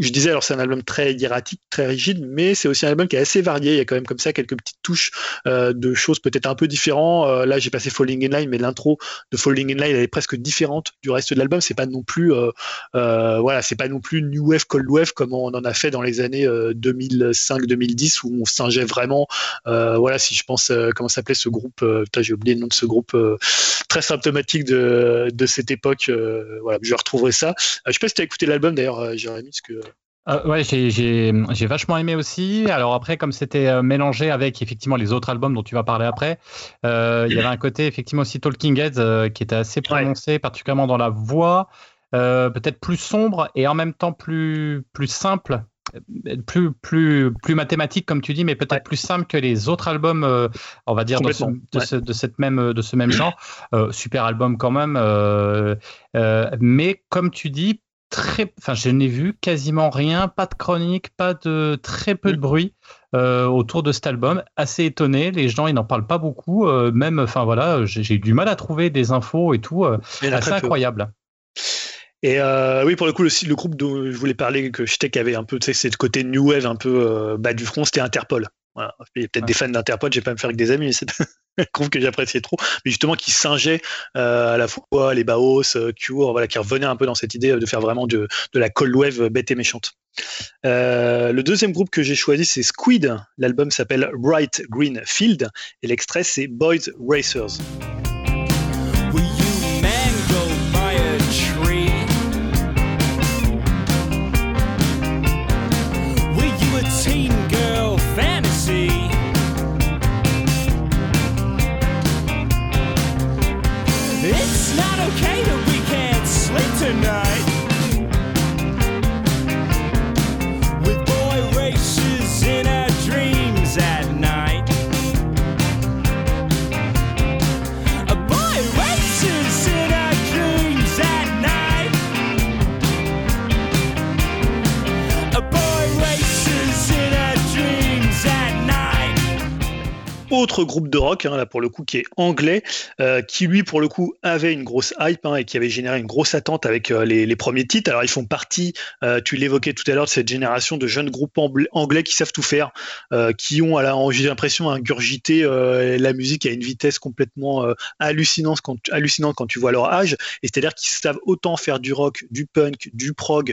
Speaker 4: je disais, alors c'est un album très hiératique, très rigide, mais c'est aussi un album qui est assez varié. Il y a quand même comme ça quelques petites touches euh, de choses peut-être un peu différentes. Euh, là, j'ai passé Falling in Line, mais l'intro de Falling in Line, elle est presque différente du reste de l'album. C'est pas non plus, euh, euh voilà, c'est pas non plus New Wave, Cold Wave comme on en a fait dans les années 2005-2010 où on singeait vraiment. voilà, si je pense comment s'appelait ce groupe, j'ai oublié le nom de ce groupe très symptomatique de, de cette époque. voilà, je retrouverai ça. je sais pas si tu as écouté l'album d'ailleurs, Jérémy, parce que Euh,
Speaker 1: ouais, j'ai- j'ai j'ai vachement aimé aussi. Alors après, comme c'était euh, mélangé avec effectivement les autres albums dont tu vas parler après, euh, il y avait un côté effectivement aussi Talking Heads euh, qui était assez prononcé, particulièrement dans la voix, peut-être plus sombre et en même temps plus plus simple, plus plus plus mathématique comme tu dis, mais peut-être plus simple que les autres albums, on va dire ce- de, ce, de cette même de ce même genre. Super album quand même, mais comme tu dis très, enfin, je n'ai vu quasiment rien, pas de chronique, pas de très peu de bruit euh, autour de cet album. Assez étonné, les gens ils n'en parlent pas beaucoup, euh, même, enfin voilà, j'ai eu du mal à trouver des infos et tout, euh, assez
Speaker 4: peu.
Speaker 1: incroyable.
Speaker 4: Et euh, oui, pour le coup, le, le groupe dont je voulais parler, que je sais qu'il y avait un peu, tu sais, c'est le côté new wave un peu bas du front, c'était Interpol. Voilà. Il y a peut-être
Speaker 1: Ouais.
Speaker 4: des fans d'Interpol, je vais pas me faire avec des amis, mais c'est [laughs] un groupe que j'appréciais trop, mais justement qui singeait euh, à la fois les Baos, euh, Cure, voilà, qui revenait un peu dans cette idée de faire vraiment de, de la cold wave bête et méchante. Euh, le deuxième groupe que j'ai choisi, c'est Squid. L'album s'appelle Bright Green Field et l'extrait, c'est Boys Racers. Autre groupe de rock, hein, là pour le coup, qui est anglais, euh, qui lui pour le coup avait une grosse hype hein, et qui avait généré une grosse attente avec euh, les, premiers titres. Alors ils font partie, euh, tu l'évoquais tout à l'heure, de cette génération de jeunes groupes angl- anglais qui savent tout faire, qui ont, la- j'ai l'impression, ingurgité la musique à une vitesse complètement hallucinante, quand, hallucinante quand tu vois leur âge. Et c'est-à-dire qu'ils savent autant faire du rock, du punk, du prog,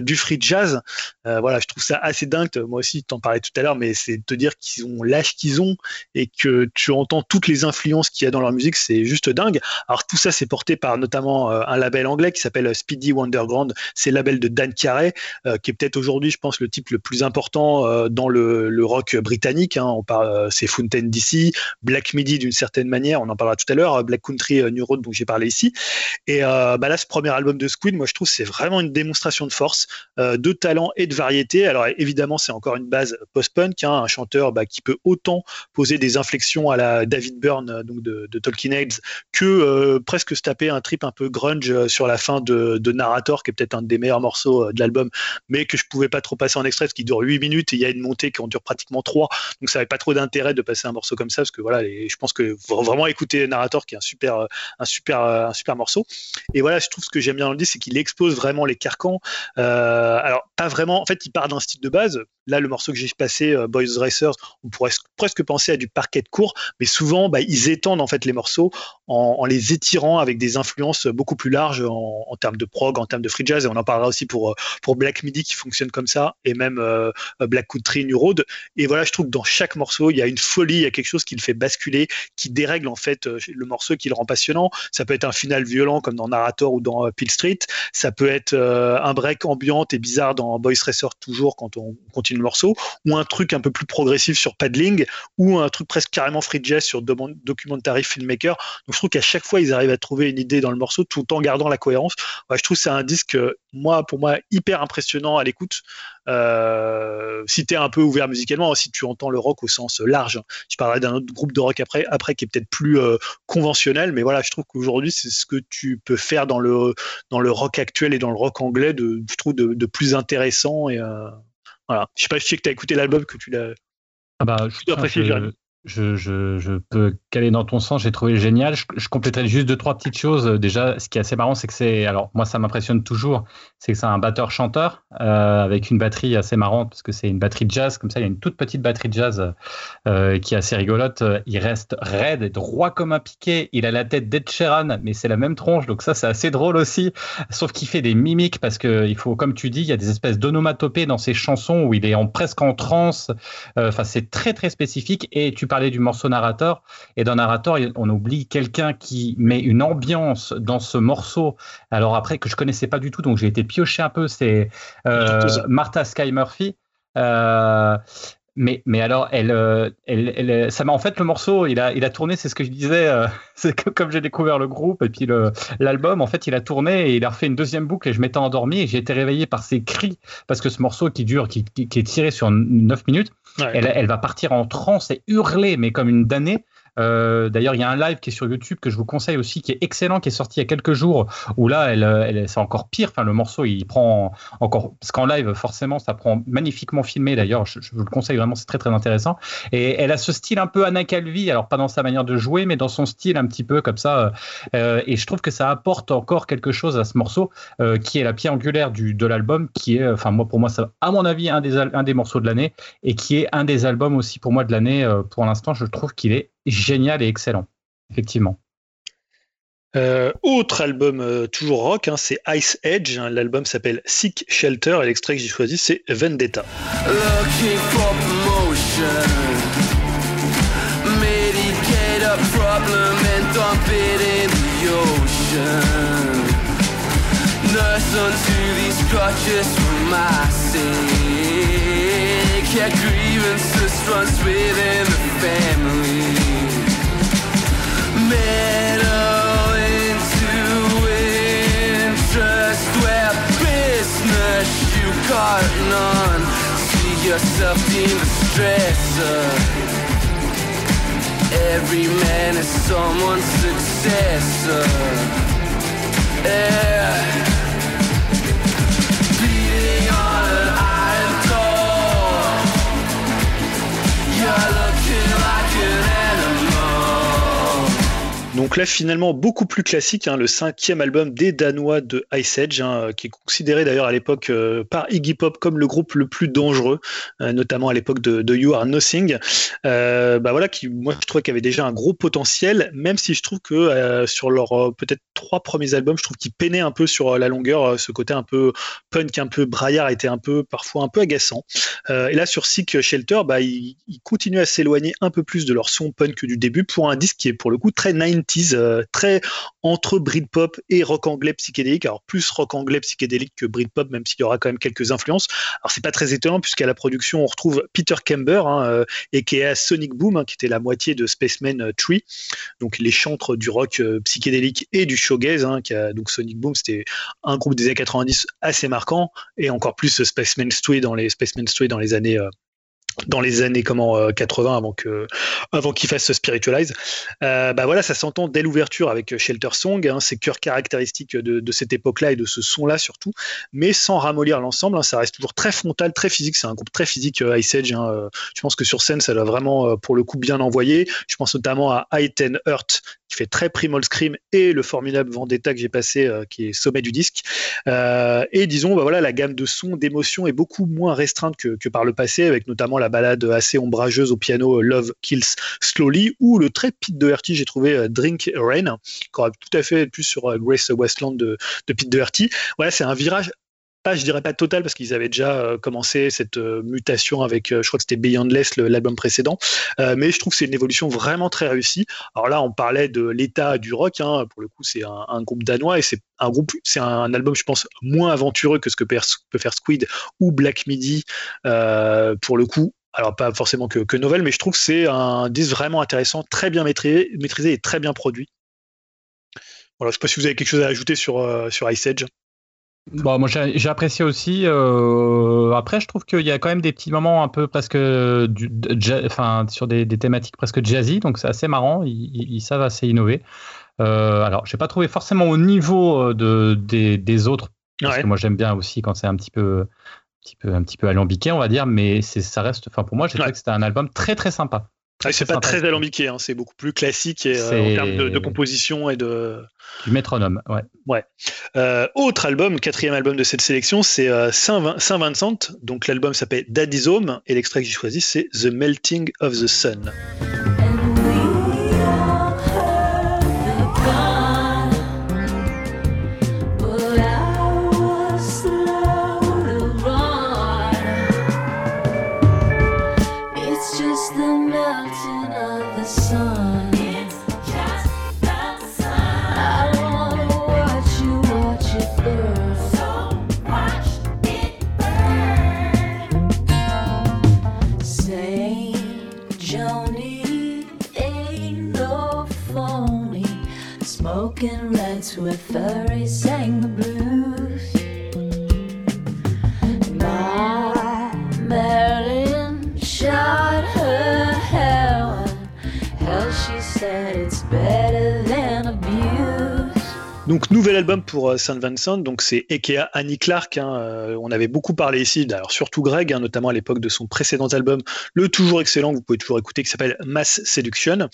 Speaker 4: du free jazz. Voilà, je trouve ça assez dingue. Moi aussi, t'en parlais tout à l'heure, mais c'est de te dire qu'ils ont l'âge qu'ils ont et que tu entends toutes les influences qu'il y a dans leur musique, c'est juste dingue. Alors tout ça, c'est porté par notamment euh, un label anglais qui s'appelle Speedy Wonderground. C'est le label de Dan Carey, euh, qui est peut-être aujourd'hui, je pense, le type le plus important euh, dans le, rock britannique. Hein. On parle, euh, c'est Fountain DC, Black Midi d'une certaine manière, on en parlera tout à l'heure, Black Country euh, New Road dont j'ai parlé ici. Et euh, bah là, ce premier album de Squid, moi je trouve c'est vraiment une démonstration de force, euh, de talent et de variété. Alors évidemment, c'est encore une base post-punk, hein, un chanteur bah, qui peut autant poser des inflexions à la David Byrne euh, donc de, de Talking que euh, presque se taper un trip un peu grunge euh, sur la fin de, Narrator, qui est peut-être un des meilleurs morceaux de l'album, mais que je pouvais pas trop passer en extrait parce qu'il dure 8 minutes et il y a une montée qui en dure pratiquement 3. Donc ça n'avait pas trop d'intérêt de passer un morceau comme ça parce que voilà, les- je pense que vraiment écouter Narrator qui est un super, un super, un super morceau. Et voilà, je trouve ce que j'aime bien dans le disque, c'est qu'il expose vraiment les carcans. Alors pas vraiment, en fait, il part d'un style de base. Là, le morceau que j'ai passé, Boys Racers, on pourrait presque penser à du parquet de court, mais souvent, bah, ils étendent en fait les morceaux en, les étirant avec des influences beaucoup plus larges en, termes de prog, en termes de free jazz, et on en parlera aussi pour, euh, Black Midi qui fonctionne comme ça, et même euh, Black Country New Road. Et voilà, je trouve que dans chaque morceau, il y a une folie, il y a quelque chose qui le fait basculer, qui dérègle en fait euh, le morceau, qui le rend passionnant. Ça peut être un final violent comme dans Narrator ou dans Peel Street. Ça peut être un break ambiante et bizarre dans Boys Racer toujours quand on continue le morceau, ou un truc un peu plus progressif sur Paddling, ou un truc presque carrément free jazz sur Documentary Filmmaker. Donc trouve qu'à chaque fois ils arrivent à trouver une idée dans le morceau tout en gardant la cohérence. Ouais, je trouve que c'est un disque moi pour moi hyper impressionnant à l'écoute. Euh, si tu es un peu ouvert musicalement, si tu entends le rock au sens large. Je parlerai d'un autre groupe de rock après, après qui est peut-être plus euh, conventionnel, mais voilà, je trouve qu'aujourd'hui c'est ce que tu peux faire dans le dans le rock actuel et dans le rock anglais, de, je trouve de, de plus intéressant et euh, voilà. Je sais pas, je sais que tu as écouté l'album, que tu l'as.
Speaker 1: Ah bah, je. Je, peux caler dans ton sens, j'ai trouvé génial. Je, je compléterai juste deux, trois petites choses. Déjà, ce qui est assez marrant, c'est que c'est. Alors, moi, ça m'impressionne toujours, c'est que c'est un batteur-chanteur euh, avec une batterie assez marrante, parce que c'est une batterie de jazz. Comme ça, il y a une toute petite batterie de jazz euh, qui est assez rigolote. Il reste raide droit comme un piquet. Il a la tête d'Ed Sheeran, mais c'est la même tronche, donc ça, c'est assez drôle aussi. Sauf qu'il fait des mimiques, parce que il faut, comme tu dis, il y a des espèces d'onomatopées dans ses chansons où il est presque en transe. Euh, Enfin, c'est très, très spécifique et tu parlé du morceau narrateur, et dans narrateur, on oublie quelqu'un qui met une ambiance dans ce morceau. Alors après, que je connaissais pas du tout, donc j'ai été pioché un peu, c'est euh, Martha Sky Murphy. Euh, mais, mais alors, elle, euh, elle, elle- ça m'a en fait le morceau, il a, il a tourné, c'est ce que je disais, euh, [laughs] c'est que comme j'ai découvert le groupe et puis le- l'album, en fait, il a tourné et il a refait une deuxième boucle et je m'étais endormi et j'ai été réveillé par ses cris parce que ce morceau qui dure, qui, qui, qui est tiré sur 9 minutes,
Speaker 4: Ouais.
Speaker 1: elle, elle va partir en transe et hurler, mais comme une damnée. Euh, D'ailleurs, il y a un live qui est sur YouTube que je vous conseille aussi, qui est excellent, qui est sorti il y a quelques jours, où là, elle, elle, c'est encore pire. Enfin, le morceau, il prend encore, parce qu'en live, forcément, ça prend magnifiquement filmé. D'ailleurs, je, vous le conseille vraiment, c'est très très intéressant. Et elle a ce style un peu Anna Calvi, alors pas dans sa manière de jouer, mais dans son style un petit peu comme ça. Euh, et je trouve que ça apporte encore quelque chose à ce morceau, euh, qui est la pierre angulaire de l'album, qui est, enfin moi pour moi, à mon avis, un des morceaux de l'année, et qui est un des albums aussi pour moi de l'année. Euh, pour l'instant, je trouve qu'il est génial et excellent. Effectivement.
Speaker 4: Euh, autre album euh, toujours rock, hein, c'est Ice Edge. hein, L'album s'appelle Sick Shelter et l'extrait que j'ai choisi c'est Vendetta.
Speaker 6: Looking for promotion. Medicate a problem and dump it in the ocean. Nurse unto these crutches for my sake. Yeah, grievances runs within the family. Yourself deemed a stressor. Every man is someone's successor. Yeah.
Speaker 4: Donc là finalement beaucoup plus classique, hein, le cinquième album des Danois de Ice Edge, hein, qui est considéré d'ailleurs à l'époque euh, par Iggy Pop comme le groupe le plus dangereux, euh, notamment à l'époque de, You Are Nothing. Euh, bah voilà, qui moi je trouvais qu'il y avait déjà un gros potentiel, même si je trouve que sur leurs peut-être trois premiers albums, je trouve qu'ils peinaient un peu sur la longueur, ce côté un peu punk, un peu braillard était un peu parfois un peu agaçant. Et là sur Sick Shelter, bah ils, continuent à s'éloigner un peu plus de leur son punk du début pour un disque qui est pour le coup très 90s, euh, très entre Britpop et rock anglais psychédélique. Alors plus rock anglais psychédélique que Britpop, même s'il y aura quand même quelques influences. Alors c'est pas très étonnant puisqu'à la production on retrouve Peter Kember et qui est à Sonic Boom, hein, qui était la moitié de Spaceman euh, Tree, donc les chantres du rock euh, psychédélique et du shoegaze. Hein, donc Sonic Boom, c'était un groupe des années 90 assez marquant et encore plus Spaceman's Tree dans les Spaceman's Tree dans les années dans les années comment euh, 80 avant que avant qu'il fasse Spiritualize. Euh, bah voilà ça s'entend dès l'ouverture avec euh, Shelter Song hein, ces chœurs caractéristiques de, cette époque là et de ce son là surtout. Mais sans ramollir l'ensemble hein, ça reste toujours très frontal très physique. C'est un groupe très physique euh, Ice Edge hein, euh, je pense que sur scène ça doit vraiment euh, pour le coup bien envoyer je pense notamment à High Ten Earth qui fait très Primal Scream et le formidable Vendetta que j'ai passé euh, qui est sommet du disque. Euh, et disons, bah voilà, la gamme de sons, d'émotions est beaucoup moins restreinte que, que par le passé, avec notamment la balade assez ombrageuse au piano euh, Love Kills Slowly, ou le très Pete Doherty, j'ai trouvé euh, Drink Rain, qui aurait tout à fait plus sur euh, Grace Westland de, de Pete Doherty. Voilà, c'est un virage pas, je dirais pas total parce qu'ils avaient déjà euh, commencé cette euh, mutation avec, euh, je crois que c'était Beyondless, le- l'album précédent. Mais je trouve que c'est une évolution vraiment très réussie. Alors là, on parlait de l'état du rock. hein. Pour le coup, c'est un, groupe danois et c'est un groupe, c'est un album, je pense, moins aventureux que ce que peut, faire Squid ou Black Midi. Pour le coup, alors pas forcément que, que Novel, mais je trouve que c'est un disque vraiment intéressant, très bien maîtrisé, et très bien produit. Voilà, je sais pas si vous avez quelque chose à ajouter sur, euh, sur Ice Edge.
Speaker 1: Bon, moi j'ai apprécié aussi. euh, après, je trouve qu'il y a quand même des petits moments un peu presque du, de ja- enfin, sur des, des thématiques presque jazzy, donc c'est assez marrant. Ils, savent assez innover. Euh, alors, j'ai pas trouvé forcément au niveau euh, de, des, des autres, parce
Speaker 4: Ouais.
Speaker 1: que moi j'aime bien aussi quand c'est un petit peu, un petit peu, un petit peu alambiqué, on va dire, mais ça reste. Enfin, pour moi, j'ai trouvé
Speaker 4: Ouais.
Speaker 1: que c'était un album très très sympa.
Speaker 4: Ouais, c'est pas très alambiqué, hein, c'est beaucoup plus classique et, euh, en termes de, de composition et de.
Speaker 1: Du métronome, ouais.
Speaker 4: Euh, autre album, quatrième album de cette sélection, c'est euh, Saint, Saint Vincent. Donc l'album s'appelle Daddy's Home et l'extrait que j'ai choisi c'est The Melting of the Sun.
Speaker 7: Mexican rats where furry sang the blues. My Marilyn shot her heroin. Hell, she said it's better.
Speaker 4: Donc nouvel album pour euh, Saint Vincent, donc c'est Ekea Annie Clark. hein, euh, on avait beaucoup parlé ici, surtout Greg, hein, notamment à l'époque de son précédent album, le toujours excellent, que vous pouvez toujours écouter, qui s'appelle Mass Seduction.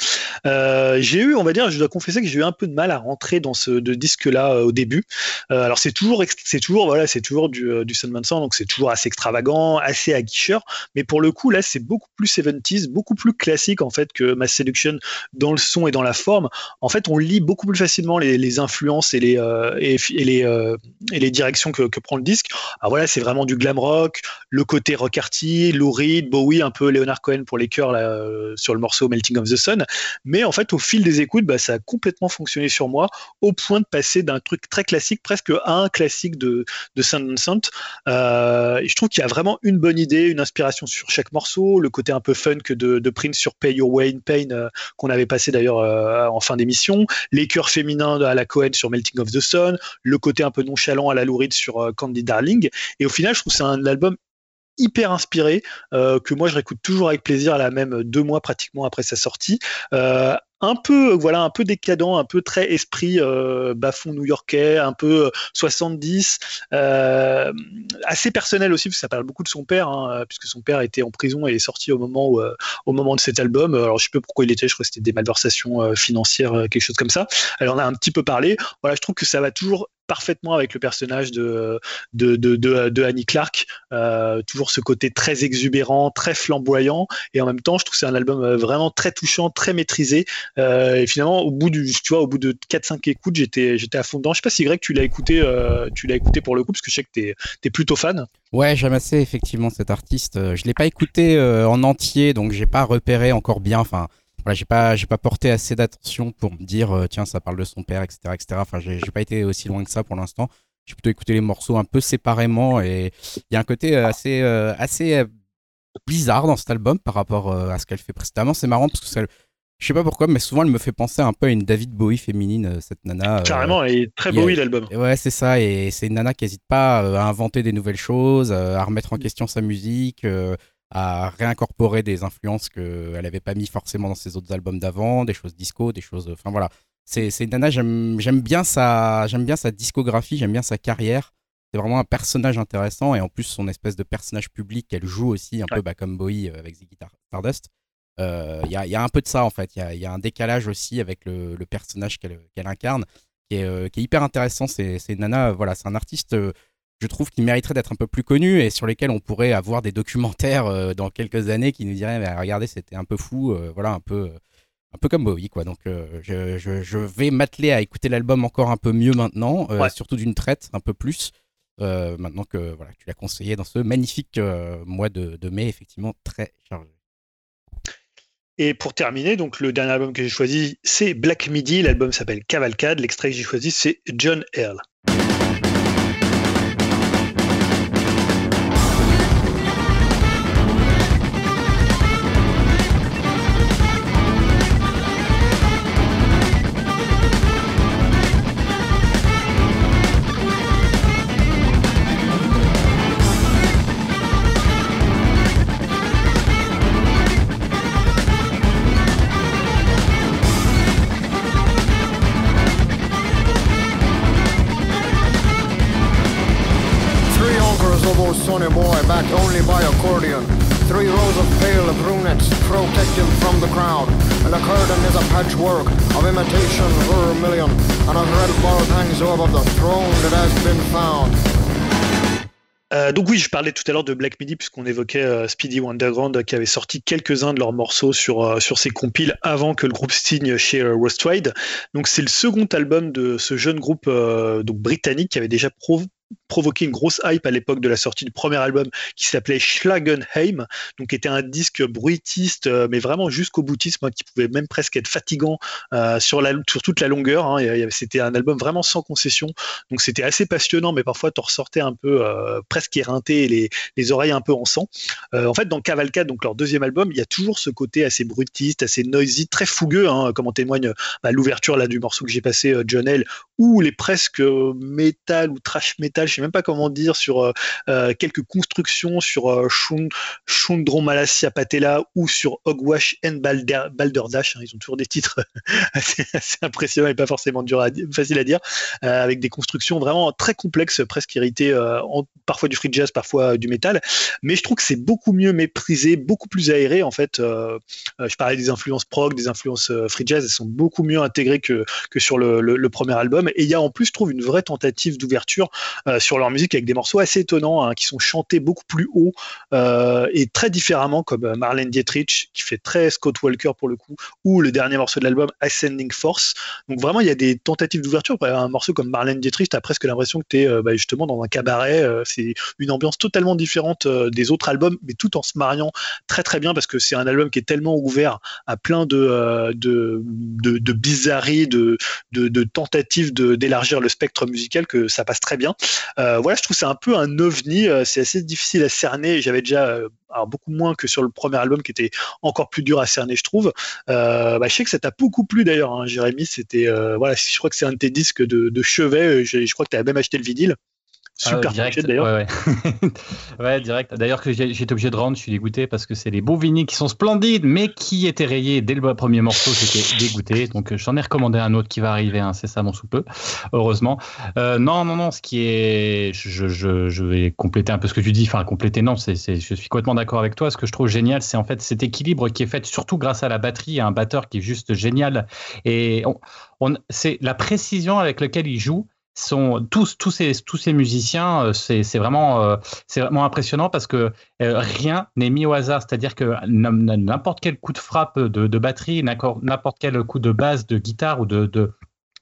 Speaker 4: Euh, j'ai eu, on va dire, je dois confesser que j'ai eu un peu de mal à rentrer dans ce disque-là au début. Alors c'est toujours, c'est toujours, voilà, c'est toujours du, du Saint Vincent, donc c'est toujours assez extravagant, assez aguicheur, mais pour le coup là, c'est beaucoup plus 70s, beaucoup plus classique en fait que Mass Seduction dans le son et dans la forme. En fait, on lit beaucoup plus facilement les influences et les, euh, et, les, euh, et les directions que, que prend le disque. Alors voilà, c'est vraiment du glam rock, le côté rockarty, Lou Reed, Bowie, un peu Leonard Cohen pour les chœurs euh, sur le morceau Melting of the Sun. Mais en fait, au fil des écoutes, bah, ça a complètement fonctionné sur moi, au point de passer d'un truc très classique presque à un classique de, de Saint Vincent. Je trouve qu'il y a vraiment une bonne idée, une inspiration sur chaque morceau, le côté un peu funk de, de Prince sur Pay Your Way in Pain qu'on avait passé d'ailleurs en fin d'émission, les chœurs féminins à la Cohen sur Melting of the Sun, le côté un peu nonchalant à la Lou Reed sur euh, Candy Darling. Et au final, je trouve que c'est un album hyper inspiré euh, que moi je réécoute toujours avec plaisir là même deux mois pratiquement après sa sortie euh, un peu voilà un peu décadent un peu très esprit euh, bas-fond new-yorkais un peu euh, 70 euh, assez personnel aussi parce que ça parle beaucoup de son père hein, puisque son père était en prison et est sorti au moment où, euh, au moment de cet album. Alors je sais pas pourquoi il était je crois que c'était des malversations euh, financières euh, quelque chose comme ça. Elle en a un petit peu parlé. Voilà je trouve que ça va toujours parfaitement avec le personnage de de, Annie Clark euh, toujours ce côté très exubérant, très flamboyant, et en même temps, je trouve que c'est un album euh, vraiment très touchant, très maîtrisé. Euh, et finalement, au bout du, tu au bout de 4-5 écoutes, j'étais, à fond dedans. Je sais pas si Greg, tu l'as écouté, tu l'as écouté pour le coup, parce que je sais que t'es, t'es plutôt fan.
Speaker 5: Ouais, j'aime assez effectivement cet artiste. Je l'ai pas écouté en entier, donc j'ai pas repéré encore bien. Enfin, voilà, j'ai pas, j'ai pas porté assez d'attention pour me dire euh, tiens, ça parle de son père, etc., etc. Enfin, j'ai j'ai pas été aussi loin que ça pour l'instant. J'ai plutôt écouté les morceaux un peu séparément et il y a un côté euh, assez, euh, assez bizarre dans cet album par rapport à ce qu'elle fait précédemment. C'est marrant parce que ça, je sais pas pourquoi, mais souvent elle me fait penser un peu à une David Bowie féminine, cette nana. euh,
Speaker 4: Carrément, et très
Speaker 5: il y a-
Speaker 4: beau l'album.
Speaker 5: Ouais, c'est ça. Et c'est une nana qui n'hésite pas à inventer des nouvelles choses, à remettre en question sa musique, euh, à réincorporer des influences qu'elle n'avait pas mis forcément dans ses autres albums d'avant, des choses disco, des choses. Enfin voilà. C'est c'est une nana, j'aime bien, sa- j'aime bien sa discographie, j'aime bien sa carrière. C'est vraiment un personnage intéressant et en plus son espèce de personnage public qu'elle joue aussi un peu bah, comme Bowie euh, avec Ziggy Tar- Stardust. Euh, Il y, a, y a un peu de ça en fait. Il y a, il y a un décalage aussi avec le, le personnage qu'elle incarne qui est, euh, qui est hyper intéressant. C'est c'est Nana, voilà, c'est un artiste, euh, je trouve, qui mériterait d'être un peu plus connu et sur lesquels on pourrait avoir des documentaires euh, dans quelques années qui nous diraient, regardez, c'était un peu fou, euh, voilà, un peu, euh, un peu comme Bowie, quoi. Donc, euh, je, je- je vais m'atteler à écouter l'album encore un peu mieux maintenant, euh,
Speaker 4: Ouais.
Speaker 5: surtout d'une traite, un peu plus. euh, maintenant que voilà, tu l'as conseillé dans ce magnifique mois de, de mai, effectivement très chargé.
Speaker 4: Et pour terminer, donc le dernier album que j'ai choisi, c'est Black Midi. L'album s'appelle Cavalcade. L'extrait que j'ai choisi, c'est John Earl. Euh, donc oui, je parlais tout à l'heure de Black Midi puisqu'on évoquait euh, Speedy Wonderground euh, qui avait sorti quelques-uns de leurs morceaux sur sur ses compiles avant que le groupe signe chez Rostwide. Donc c'est le second album de ce jeune groupe donc britannique qui avait déjà provoqué une grosse hype à l'époque de la sortie du premier album qui s'appelait Schlagenheim, donc qui était un disque bruitiste, euh, mais vraiment jusqu'au boutisme, hein, qui pouvait même presque être fatigant euh, sur, la, sur toute la longueur. hein. C'était un album vraiment sans concession, donc c'était assez passionnant, mais parfois tu ressortais un peu euh, presque éreinté, les, les oreilles un peu en sang. En fait, dans Cavalcade, donc leur deuxième album, il y a toujours ce côté assez brutiste, assez noisy, très fougueux, hein, comme en témoigne bah, l'ouverture là du morceau que j'ai passé, John L, ou les presque métal ou trash metal, sais même pas comment dire, sur euh, euh, quelques constructions sur euh, Shun- Shundron Malassia Patella ou sur Hogwash and Balder, Balderdash. hein, ils ont toujours des titres [laughs] assez, impressionnants et pas forcément dur à facile à dire, euh, avec des constructions vraiment très complexes, presque héritées, parfois du free jazz, parfois du métal. Mais je trouve que c'est beaucoup mieux méprisé, beaucoup plus aéré en fait. Je parlais des influences prog, des influences free jazz, elles sont beaucoup mieux intégrées que, que sur le, le- premier album. Et il y a en plus, je trouve, une vraie tentative d'ouverture euh, sur leur musique avec des morceaux assez étonnants hein, qui sont chantés beaucoup plus haut euh, et très différemment, comme euh, Marlène Dietrich qui fait très Scott Walker pour le coup, ou le dernier morceau de l'album Ascending Force. Donc vraiment, il y a des tentatives d'ouverture. Un morceau comme Marlène Dietrich, tu as presque l'impression que tu es justement dans un cabaret. euh, c'est une ambiance totalement différente euh, des autres albums, mais tout en se mariant très très bien parce que c'est un album qui est tellement ouvert à plein de, euh, de, bizarreries, de, de, tentatives d'élargir le spectre musical que ça passe très bien. Euh, voilà, je trouve c'est un peu un ovni, euh, c'est assez difficile à cerner. J'avais déjà, euh, beaucoup moins que sur le premier album qui était encore plus dur à cerner, je trouve. Bah, je sais que ça t'a beaucoup plu d'ailleurs, hein, Jérémy. C'était, voilà, je crois que c'est un de tes disques de, chevet. Je, je crois que tu as même acheté le vinyle. Super
Speaker 1: Ah, direct,
Speaker 4: pochette, d'ailleurs.
Speaker 1: Ouais, ouais. [laughs] Ouais, direct. D'ailleurs, que été obligé de rendre, je suis dégoûté parce que c'est des beaux vinyles qui sont splendides, mais qui étaient rayés dès le premier morceau. J'étais [laughs] dégoûté. Donc, euh, j'en ai recommandé un autre qui va arriver incessamment sous peu, heureusement. Euh, non, non, non. Ce qui est, je, je, je vais compléter un peu ce que tu dis. Enfin, compléter, non. C'est, c'est, je suis complètement d'accord avec toi. Ce que je trouve génial, c'est en fait cet équilibre qui est fait surtout grâce à la batterie, à un batteur qui est juste génial. Et on, on, c'est la précision avec laquelle il joue sont tous tous ces tous ces musiciens euh, c'est vraiment euh, c'est vraiment impressionnant parce que euh, rien n'est mis au hasard. C'est-à-dire que n'importe quel coup de frappe de, de batterie n'importe quel coup de basse de guitare ou de, de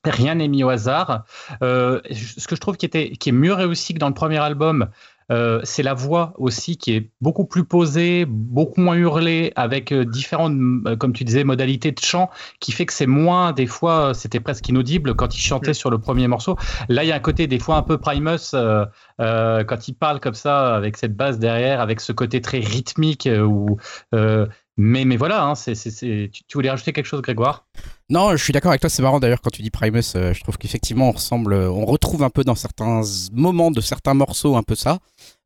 Speaker 1: rien n'est mis au hasard. Ce que je trouve qui était qui est mieux réussi que dans le premier album euh, c'est la voix aussi qui est beaucoup plus posée, beaucoup moins hurlée, avec euh, différentes, euh, comme tu disais, modalités de chant, qui fait que c'est moins, des fois, c'était presque inaudible quand il chantait sur le premier morceau. Là, il y a un côté des fois un peu Primus euh, euh, quand il parle comme ça, avec cette basse derrière, avec ce côté très rythmique. où, euh, mais, mais voilà, hein, c'est, c'est, Tu, voulais rajouter quelque chose, Grégoire?
Speaker 5: Non, je suis d'accord avec toi. C'est marrant d'ailleurs quand tu dis Primus. euh, je trouve qu'effectivement on ressemble, on retrouve un peu dans certains moments de certains morceaux un peu ça.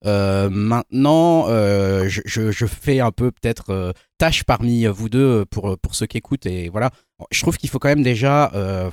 Speaker 5: Euh, maintenant, euh, je, je- je fais un peu peut-être euh, tâche parmi vous deux pour pour ceux qui écoutent et voilà. Je trouve qu'il faut quand même déjà euh,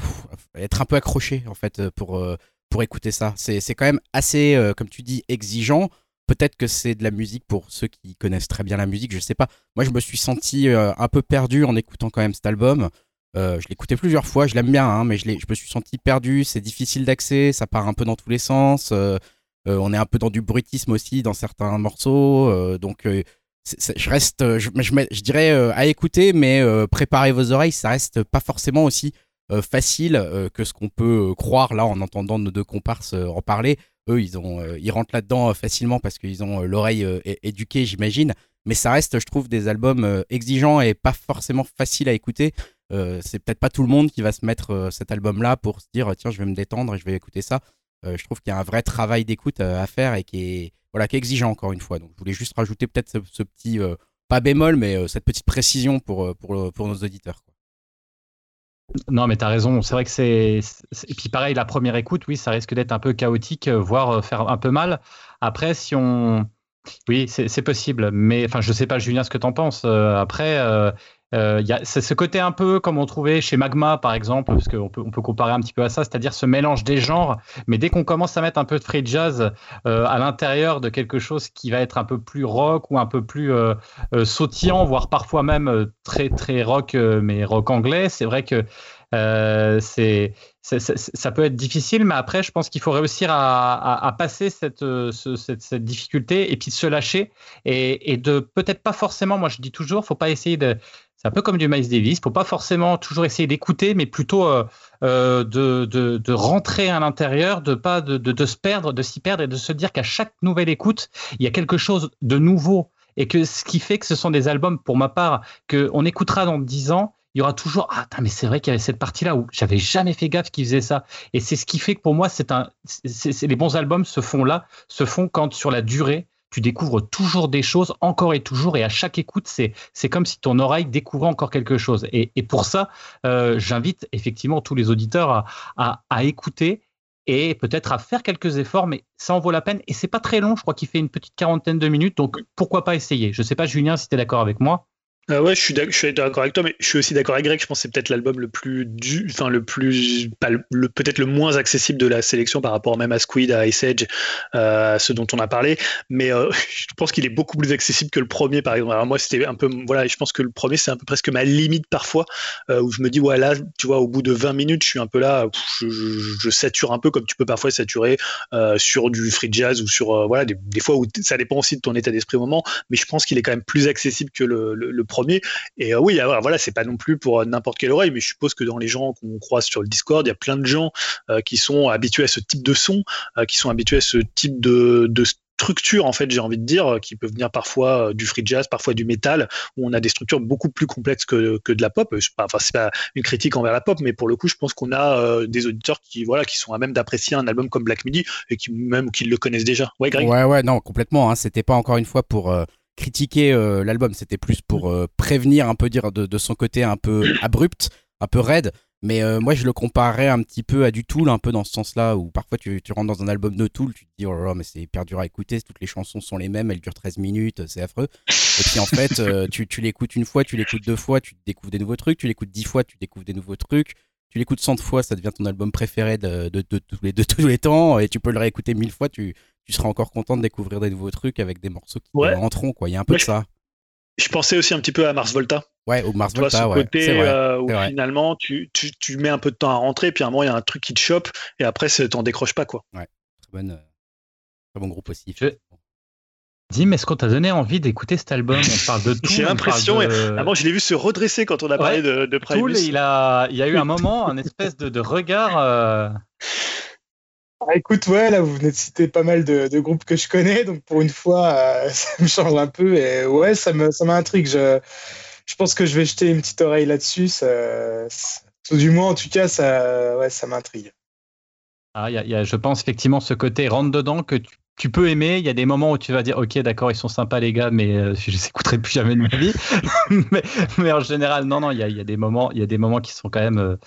Speaker 5: être un peu accroché en fait pour euh, pour écouter ça. C'est c'est quand même assez, euh, comme tu dis, exigeant. Peut-être que c'est de la musique pour ceux qui connaissent très bien la musique, je sais pas. Moi, je me suis senti euh, un peu perdu en écoutant quand même cet album. Euh, je écouté plusieurs fois, je l'aime bien, hein, mais je, me suis senti perdu. C'est difficile d'accès, ça part un peu dans tous les sens. euh, on est un peu dans du bruitisme aussi dans certains morceaux. donc, je reste, je, je dirais à écouter, mais préparez vos oreilles, ça reste pas forcément aussi facile que ce qu'on peut croire là en entendant nos deux comparses en parler. Eux, ils, ont, euh, ils rentrent là-dedans euh, facilement parce qu'ils ont euh, l'oreille éduquée, j'imagine. Mais ça reste, je trouve, des albums exigeants et pas forcément faciles à écouter. C'est peut-être pas tout le monde qui va se mettre cet album-là pour se dire tiens, je vais me détendre et je vais écouter ça. Je trouve qu'il y a un vrai travail d'écoute à faire et qui est, voilà, qui est exigeant encore une fois. Donc, je voulais juste rajouter peut-être ce, ce petit, pas bémol, mais cette petite précision pour, pour, pour nos auditeurs.
Speaker 1: Non, mais tu as raison. C'est vrai que c'est. c'est- Et puis pareil, la première écoute, oui, ça risque d'être un peu chaotique, euh, voire euh, faire un peu mal. Après, si on. Oui, c'est possible. Mais enfin, je sais pas, Julien, ce que tu en penses. Euh, après, euh, euh, c'est ce côté un peu comme on trouvait chez Magma, par exemple, parce qu'on peut, on peut comparer un petit peu à ça, c'est-à-dire ce mélange des genres. Mais dès qu'on commence à mettre un peu de free jazz euh, à l'intérieur de quelque chose qui va être un peu plus rock ou un peu plus euh, sautillant, voire parfois même très très rock, mais rock anglais, c'est vrai que c'est ça peut être difficile, mais après, je pense qu'il faut réussir à, passer cette, euh, ce- cette, difficulté et puis de se lâcher et, de peut-être pas forcément, moi je dis toujours, faut pas essayer de. C'est un peu comme du Miles Davis, faut pas forcément toujours essayer d'écouter, mais plutôt euh, euh, de, rentrer à l'intérieur, de pas de, se perdre, de s'y perdre et de se dire qu'à chaque nouvelle écoute, il y a quelque chose de nouveau et que ce qui fait que ce sont des albums, pour ma part, que on écoutera dans 10 ans, il y aura toujours ah mais c'est vrai qu'il y avait cette partie là où j'avais jamais fait gaffe qu'ils faisaient ça. Et c'est ce qui fait que pour moi c'est un c'est c'est- les bons albums se font là se font quand sur la durée tu découvres toujours des choses encore et toujours. Et à chaque écoute c'est c'est comme si ton oreille découvrait encore quelque chose. Et, et pour ça euh, j'invite effectivement tous les auditeurs à, à, à écouter et peut-être à faire quelques efforts, mais ça en vaut la peine. Et c'est pas très long, je crois qu'il fait une petite quarantaine de minutes, donc pourquoi pas essayer? Je sais pas, Julien, si tu es d'accord avec moi.
Speaker 4: Ah ouais, je suis d'accord avec toi, mais je suis aussi d'accord avec Greg. Je pense que c'est peut-être l'album le plus du, enfin le plus, peut-être le moins accessible de la sélection par rapport même à Squid, à Ice Age, euh, à ceux dont on a parlé. Mais euh, [laughs] je pense qu'il est beaucoup plus accessible que le premier, par exemple. Alors moi, c'était un peu, voilà, je pense que le premier, c'est un peu presque ma limite parfois, euh, où je me dis, ouais, tu vois, au bout de 20 minutes, je suis un peu là, je, sature un peu, comme tu peux parfois saturer euh, sur du free jazz ou sur, euh, voilà, des, fois où ça dépend aussi de ton état d'esprit au moment. Mais je pense qu'il est quand même plus accessible que le, le- le premier. Et euh, oui, alors voilà, c'est pas non plus pour euh, n'importe quelle oreille, mais je suppose que dans les gens qu'on croise sur le Discord, il y a plein de gens euh, qui sont habitués à ce type de son, qui sont habitués à ce type de, structure, en fait, j'ai envie de dire, qui peuvent venir parfois du free jazz, parfois du métal, où on a des structures beaucoup plus complexes que, de la pop. C'est pas- Enfin, c'est pas une critique envers la pop, mais pour le coup, je pense qu'on a des auditeurs qui, voilà, qui sont à même d'apprécier un album comme Black Midi et qui même qui le connaissent déjà. Ouais, Greg?
Speaker 5: Ouais, ouais, non, complètement. Hein. C'était pas encore une fois pour critiquer euh, l'album, c'était plus pour euh, prévenir, un peu dire de, son côté un peu [coughs] abrupt, un peu raide. Mais euh, moi, je le comparais un petit peu à du Tool, un peu dans ce sens-là, où parfois tu, rentres dans un album de Tool, tu te dis, oh là là, mais c'est hyper dur à écouter, toutes les chansons sont les mêmes, elles durent 13 minutes, c'est affreux. Et puis en fait, tu, l'écoutes une fois, tu l'écoutes deux fois, tu découvres des nouveaux trucs, tu l'écoutes dix fois, tu découvres des nouveaux trucs. Tu l'écoutes 100 fois, ça devient ton album préféré de tous les, de tous les temps, et tu peux le réécouter mille fois, tu, tu seras encore content de découvrir des nouveaux trucs avec des morceaux qui
Speaker 4: Ouais.
Speaker 5: rentreront, quoi. Il y a un peu
Speaker 4: Ouais,
Speaker 5: de ça.
Speaker 4: Je pensais aussi un petit peu à Mars Volta.
Speaker 5: Ouais, ou Mars
Speaker 4: Tu vois,
Speaker 5: Volta,
Speaker 4: ce
Speaker 5: ouais.
Speaker 4: côté
Speaker 5: C'est vrai.
Speaker 4: euh, où finalement tu, tu, tu mets un peu de temps à rentrer, puis à un moment il y a un truc qui te chope, et après t'en décroches pas quoi.
Speaker 5: Très, bonne, euh, très bon groupe aussi.
Speaker 1: Je- Dim, est-ce qu'on t'a donné envie d'écouter cet album? On parle de [laughs] tout.
Speaker 4: J'ai
Speaker 1: on
Speaker 4: l'impression,
Speaker 1: de-
Speaker 4: Ah, je l'ai vu se redresser quand on a parlé
Speaker 1: Ouais,
Speaker 4: de, de
Speaker 1: Tool,
Speaker 4: Primus.
Speaker 1: il a, il y a eu un moment, un espèce de, de regard. euh,
Speaker 2: Ah, écoute, ouais, là, vous venez de citer pas mal de, groupes que je connais, donc pour une fois, euh, [laughs] ça me change un peu. Et ouais, ça me, ça m'intrigue. Je, je pense que je vais jeter une petite oreille là-dessus. Du moins, en tout cas, ça, ouais, ça m'intrigue.
Speaker 1: ah, y y a, je pense effectivement ce côté rentre dedans que tu, peux aimer. Il y a des moments où tu vas dire, ok, d'accord, ils sont sympas les gars, mais euh, je les écouterai plus jamais de ma vie. [laughs] mais, en général, non, non, il y a, il y a des moments, il y a des moments qui sont quand même, euh,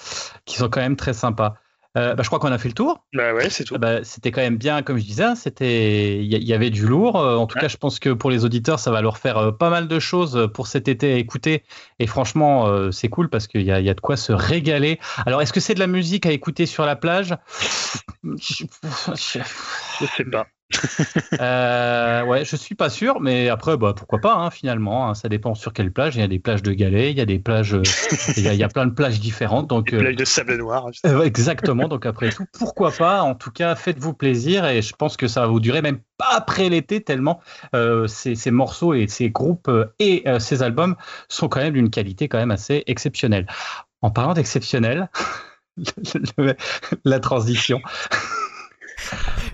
Speaker 1: qui sont quand même très sympas. Euh, bah, je crois qu'on a fait le tour.
Speaker 4: Bah ouais, c'est tout.
Speaker 1: Ah bah, c'était quand même bien, comme je disais, hein, c'était, il y, avait du lourd. Euh, En tout
Speaker 4: Ouais.
Speaker 1: cas, je pense que pour les auditeurs, ça va leur faire euh, pas mal de choses pour cet été à écouter. Et franchement, euh, c'est cool parce qu'il y y a de quoi se régaler. Alors, est-ce que c'est de la musique à écouter sur la plage? Je
Speaker 4: sais pas.
Speaker 1: Euh, ouais, je suis pas sûr, mais après, bah, pourquoi pas, hein, finalement. hein, ça dépend sur quelle plage. Il y a des plages de galets, il y a des plages, euh, il y a, il y a plein de plages différentes. Donc,
Speaker 4: Une
Speaker 1: euh,
Speaker 4: plage de sable noir.
Speaker 1: euh, exactement. Donc après tout, pourquoi pas En tout cas, faites-vous plaisir et je pense que ça va vous durer même pas après l'été tellement euh, ces, ces morceaux et ces groupes et ces albums sont quand même d'une qualité quand même assez exceptionnelle. En parlant d'exceptionnel, [laughs] la transition.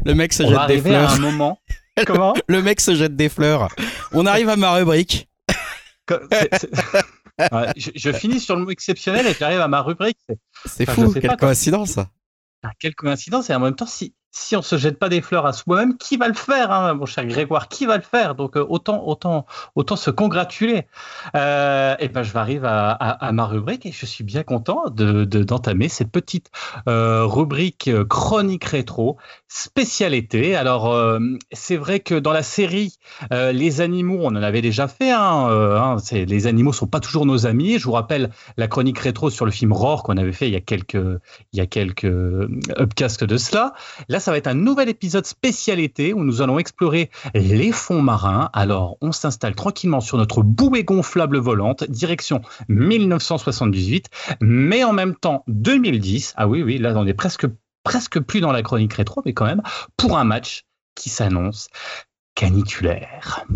Speaker 5: Le mec se
Speaker 1: On
Speaker 5: jette des
Speaker 1: à
Speaker 5: fleurs.
Speaker 1: un moment. [laughs] Comment
Speaker 5: Le mec se jette des fleurs. On arrive à ma rubrique.
Speaker 1: Ouais, je, je finis sur le mot exceptionnel et j'arrive à ma rubrique. C'est Enfin,
Speaker 5: fou, quelle
Speaker 1: pas,
Speaker 5: coïncidence.
Speaker 1: Ah, quelle coïncidence et en même temps si si on se jette pas des fleurs à soi-même qui va le faire hein, mon cher Grégoire qui va le faire? Donc euh, autant autant autant se congratuler. Euh, et ben je vais arriver à, à, ma rubrique et je suis bien content de de- d'entamer cette petite euh, rubrique chronique rétro spécialité alors euh, c'est vrai que dans la série les animaux on en avait déjà fait hein, les animaux sont pas toujours nos amis. Je vous rappelle la chronique rétro sur le film Roar qu'on avait fait il y a quelques il y a quelques upcasts de cela. Là, ça va être un nouvel épisode spécialité où nous allons explorer les fonds marins. Alors, on s'installe tranquillement sur notre bouée gonflable volante, direction 1978, mais en même temps 2010. Ah oui, oui, là, on est presque, presque plus dans la chronique rétro, mais quand même, pour un match qui s'annonce caniculaire.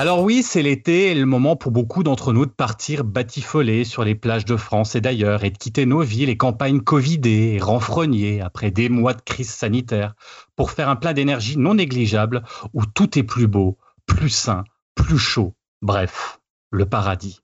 Speaker 1: Alors oui, c'est l'été le moment pour beaucoup d'entre nous de partir batifoler sur les plages de France et d'ailleurs et de quitter nos villes et campagnes covidées et renfrognées après des mois de crise sanitaire pour faire un plein d'énergie non négligeable où tout est plus beau, plus sain, plus chaud. Bref, le paradis.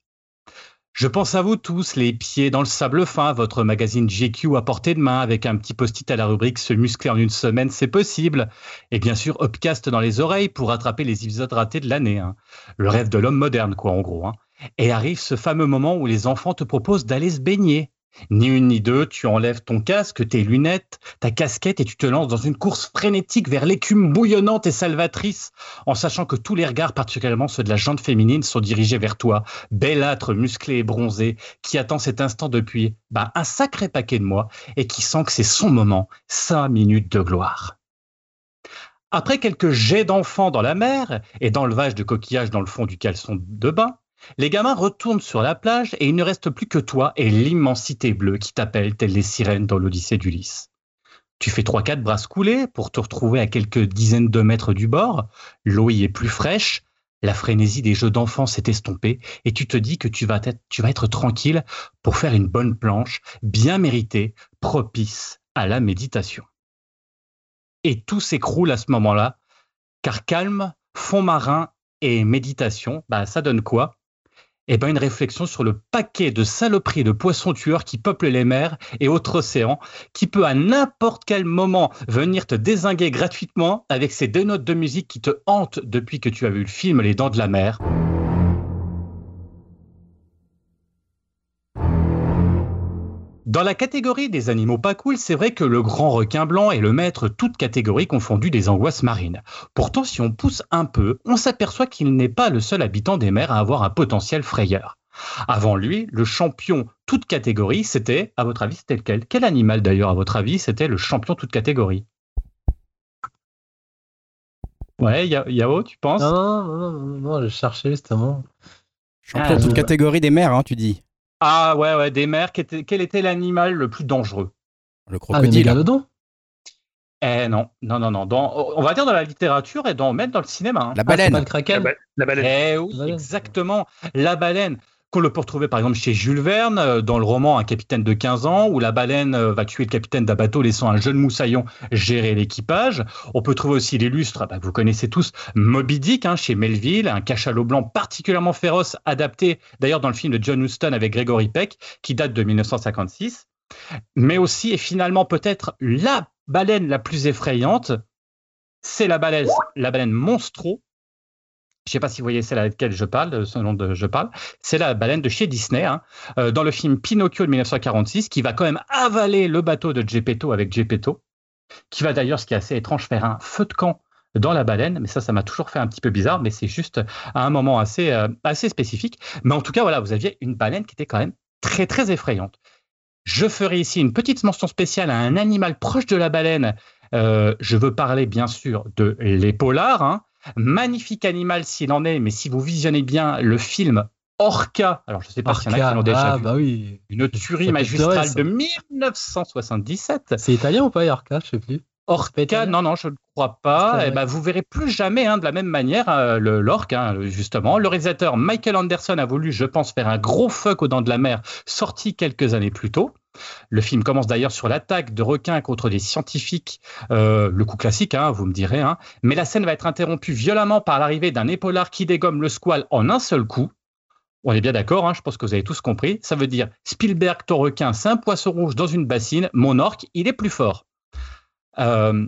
Speaker 1: Je pense à vous tous, les pieds dans le sable fin, votre magazine GQ à portée de main avec un petit post-it à la rubrique Se muscler en une semaine, c'est possible. Et bien sûr, Upcast dans les oreilles pour rattraper les épisodes ratés de l'année. hein. Le rêve de l'homme moderne, quoi, en gros. hein. Et arrive ce fameux moment où les enfants te proposent d'aller se baigner. Ni une ni deux, tu enlèves ton casque, tes lunettes, ta casquette et tu te lances dans une course frénétique vers l'écume bouillonnante et salvatrice, en sachant que tous les regards, particulièrement ceux de la jante féminine, sont dirigés vers toi, bellâtre, musclé et bronzé, qui attend cet instant depuis bah, un sacré paquet de mois et qui sent que c'est son moment, cinq minutes de gloire. Après quelques jets d'enfants dans la mer et d'enlevage de coquillages dans le fond du caleçon de bain, les gamins retournent sur la plage et il ne reste plus que toi et l'immensité bleue qui t'appelle telles les sirènes dans l'Odyssée d'Ulysse. Tu fais trois quatre brasses coulées pour te retrouver à quelques dizaines de mètres du bord. L'eau y est plus fraîche. La frénésie des jeux d'enfants s'est estompée et tu te dis que tu vas, être, tu vas être tranquille pour faire une bonne planche, bien méritée, propice à la méditation. Et tout s'écroule à ce moment-là, car calme, fond marin et méditation, bah, ça donne quoi? Eh ben, une réflexion sur le paquet de saloperies de poissons tueurs qui peuplent les mers et autres océans, qui peut à n'importe quel moment venir te désinguer gratuitement avec ces deux notes de musique qui te hantent depuis que tu as vu le film Les Dents de la Mer. Dans la catégorie des animaux pas cool, c'est vrai que le grand requin blanc est le maître toute catégorie confondue des angoisses marines. Pourtant, si on pousse un peu, on s'aperçoit qu'il n'est pas le seul habitant des mers à avoir un potentiel frayeur. Avant lui, le champion toute catégorie, c'était, à votre avis, c'était lequel? Quel animal d'ailleurs, à votre avis, c'était le champion toute catégorie Ouais, Ya- Yao, tu penses?
Speaker 3: Non, non, non, non, non, non, je cherchais justement.
Speaker 5: Champion
Speaker 1: Ah,
Speaker 5: toute
Speaker 3: je-
Speaker 5: catégorie des mers, hein, tu dis.
Speaker 1: Ah ouais, ouais, des mers. Quel était, quel était l'animal le plus dangereux?
Speaker 5: Le
Speaker 3: Ah, le
Speaker 5: crocodile.
Speaker 3: mégalodon?
Speaker 1: Eh non, non, non, non. Dans, on va dire dans la littérature et dans, même dans le cinéma. hein.
Speaker 5: la
Speaker 3: Ah, pas
Speaker 5: baleine.
Speaker 3: le
Speaker 4: La,
Speaker 3: kraken
Speaker 4: ba- la baleine.
Speaker 1: Eh oui,
Speaker 3: La baleine.
Speaker 1: exactement. La baleine, qu'on le peut retrouver par exemple chez Jules Verne, euh, dans le roman Un capitaine de 15 ans, où la baleine euh, va tuer le capitaine d'un bateau, laissant un jeune moussaillon gérer l'équipage. On peut trouver aussi l'illustre, bah, que vous connaissez tous, Moby Dick, hein, chez Melville, un cachalot blanc particulièrement féroce, adapté d'ailleurs dans le film de John Huston avec Gregory Peck, qui date de 1956. Mais aussi, et finalement peut-être la baleine la plus effrayante, c'est la baleine, la baleine monstro, je ne sais pas si vous voyez celle à laquelle je parle, de ce nom de je parle, c'est la baleine de chez Disney, hein, euh, dans le film Pinocchio de 1946, qui va quand même avaler le bateau de Geppetto avec Geppetto, qui va d'ailleurs, ce qui est assez étrange, faire un feu de camp dans la baleine, mais ça, ça m'a toujours fait un petit peu bizarre, mais c'est juste à un moment assez, euh, assez spécifique. Mais en tout cas, voilà, vous aviez une baleine qui était quand même très, très effrayante. Je ferai ici une petite mention spéciale à un animal proche de la baleine. Euh, je veux parler, bien sûr, de l'épolard, Magnifique animal s'il en est, mais si vous visionnez bien le film Orca, alors je ne sais pas s'il y en a qui l'ont déjà
Speaker 3: ah
Speaker 1: vu,
Speaker 3: bah oui.
Speaker 1: une tuerie magistrale de 1977.
Speaker 3: C'est italien ou pas, Orca? Je sais plus.
Speaker 1: Orca, non, non, je ne crois pas.
Speaker 3: pas
Speaker 1: Eh ben, vous verrez plus jamais hein, de la même manière euh, le l'orque, hein, justement. Le réalisateur Michael Anderson a voulu, je pense, faire un gros fuck aux dents de la mer, sorti quelques années plus tôt. Le film commence d'ailleurs sur l'attaque de requins contre des scientifiques, euh, le coup classique, hein, vous me direz. Hein. Mais la scène va être interrompue violemment par l'arrivée d'un épaulard qui dégomme le squale en un seul coup. On est bien d'accord, hein, je pense que vous avez tous compris. Ça veut dire Spielberg, ton requin, c'est un poisson rouge dans une bassine. Mon orque, il est plus fort. Euh,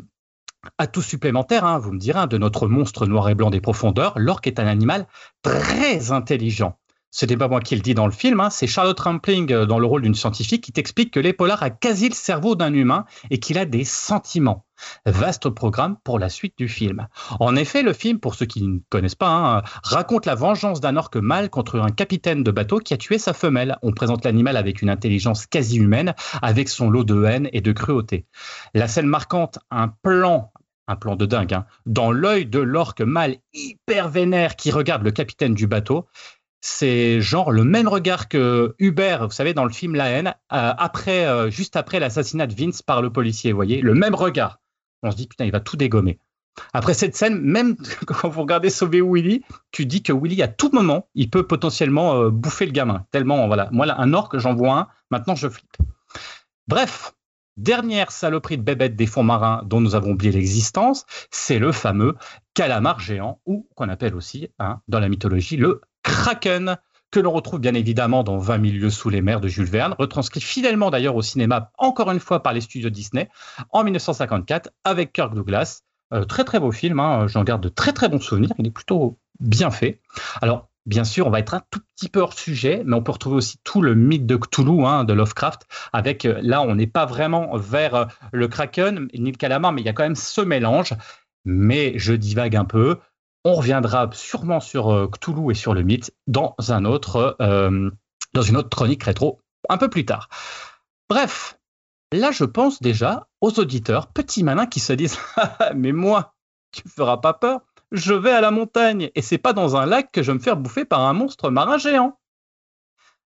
Speaker 1: atout supplémentaire, vous me direz, de notre monstre noir et blanc des profondeurs, l'orque est un animal très intelligent. Ce n'est pas moi qui le dis dans le film, hein, c'est Charlotte Rampling euh, dans le rôle d'une scientifique qui t'explique que l'épaulard a quasi le cerveau d'un humain et qu'il a des sentiments. Vaste programme pour la suite du film. En effet, le film, pour ceux qui ne connaissent pas, hein, raconte la vengeance d'un orque mâle contre un capitaine de bateau qui a tué sa femelle. On présente l'animal avec une intelligence quasi humaine, avec son lot de haine et de cruauté. La scène marquante, un plan un plan de dingue, hein, dans l'œil de l'orque mâle hyper vénère qui regarde le capitaine du bateau. C'est genre le même regard que Hubert, vous savez, dans le film La haine, euh, après, euh, juste après l'assassinat de Vince par le policier, vous voyez, le même regard. On se dit, putain, il va tout dégommer. Après cette scène, même [laughs] quand vous regardez Sauver Willy, tu dis que Willy, à tout moment, il peut potentiellement euh, bouffer le gamin. Tellement, voilà. Moi, là, un orque, j'en vois un, maintenant je flippe. Bref, Dernière saloperie de bébête des fonds marins dont nous avons oublié l'existence, c'est le fameux calamar géant, ou qu'on appelle aussi, hein, dans la mythologie, le kraken, que l'on retrouve bien évidemment dans 20 000 lieues sous les mers de Jules Verne, retranscrit fidèlement d'ailleurs au cinéma, encore une fois par les studios Disney, en 1954, avec Kirk Douglas. Euh, très très beau film, hein, j'en garde de très très bons souvenirs, il est plutôt bien fait. Alors, Bien sûr, on va être un tout petit peu hors sujet, mais on peut retrouver aussi tout le mythe de Cthulhu, hein, de Lovecraft, avec euh, là, on n'est pas vraiment vers euh, le Kraken ni le calamar, mais il y a quand même ce mélange. Mais je divague un peu. On reviendra sûrement sur euh, Cthulhu et sur le mythe euh, dans une autre chronique rétro un peu plus tard. Bref, là, je pense déjà aux auditeurs, petits malins, qui se disent [laughs] Mais moi, tu me feras pas peur je vais à la montagne et c'est pas dans un lac que je vais me faire bouffer par un monstre marin géant.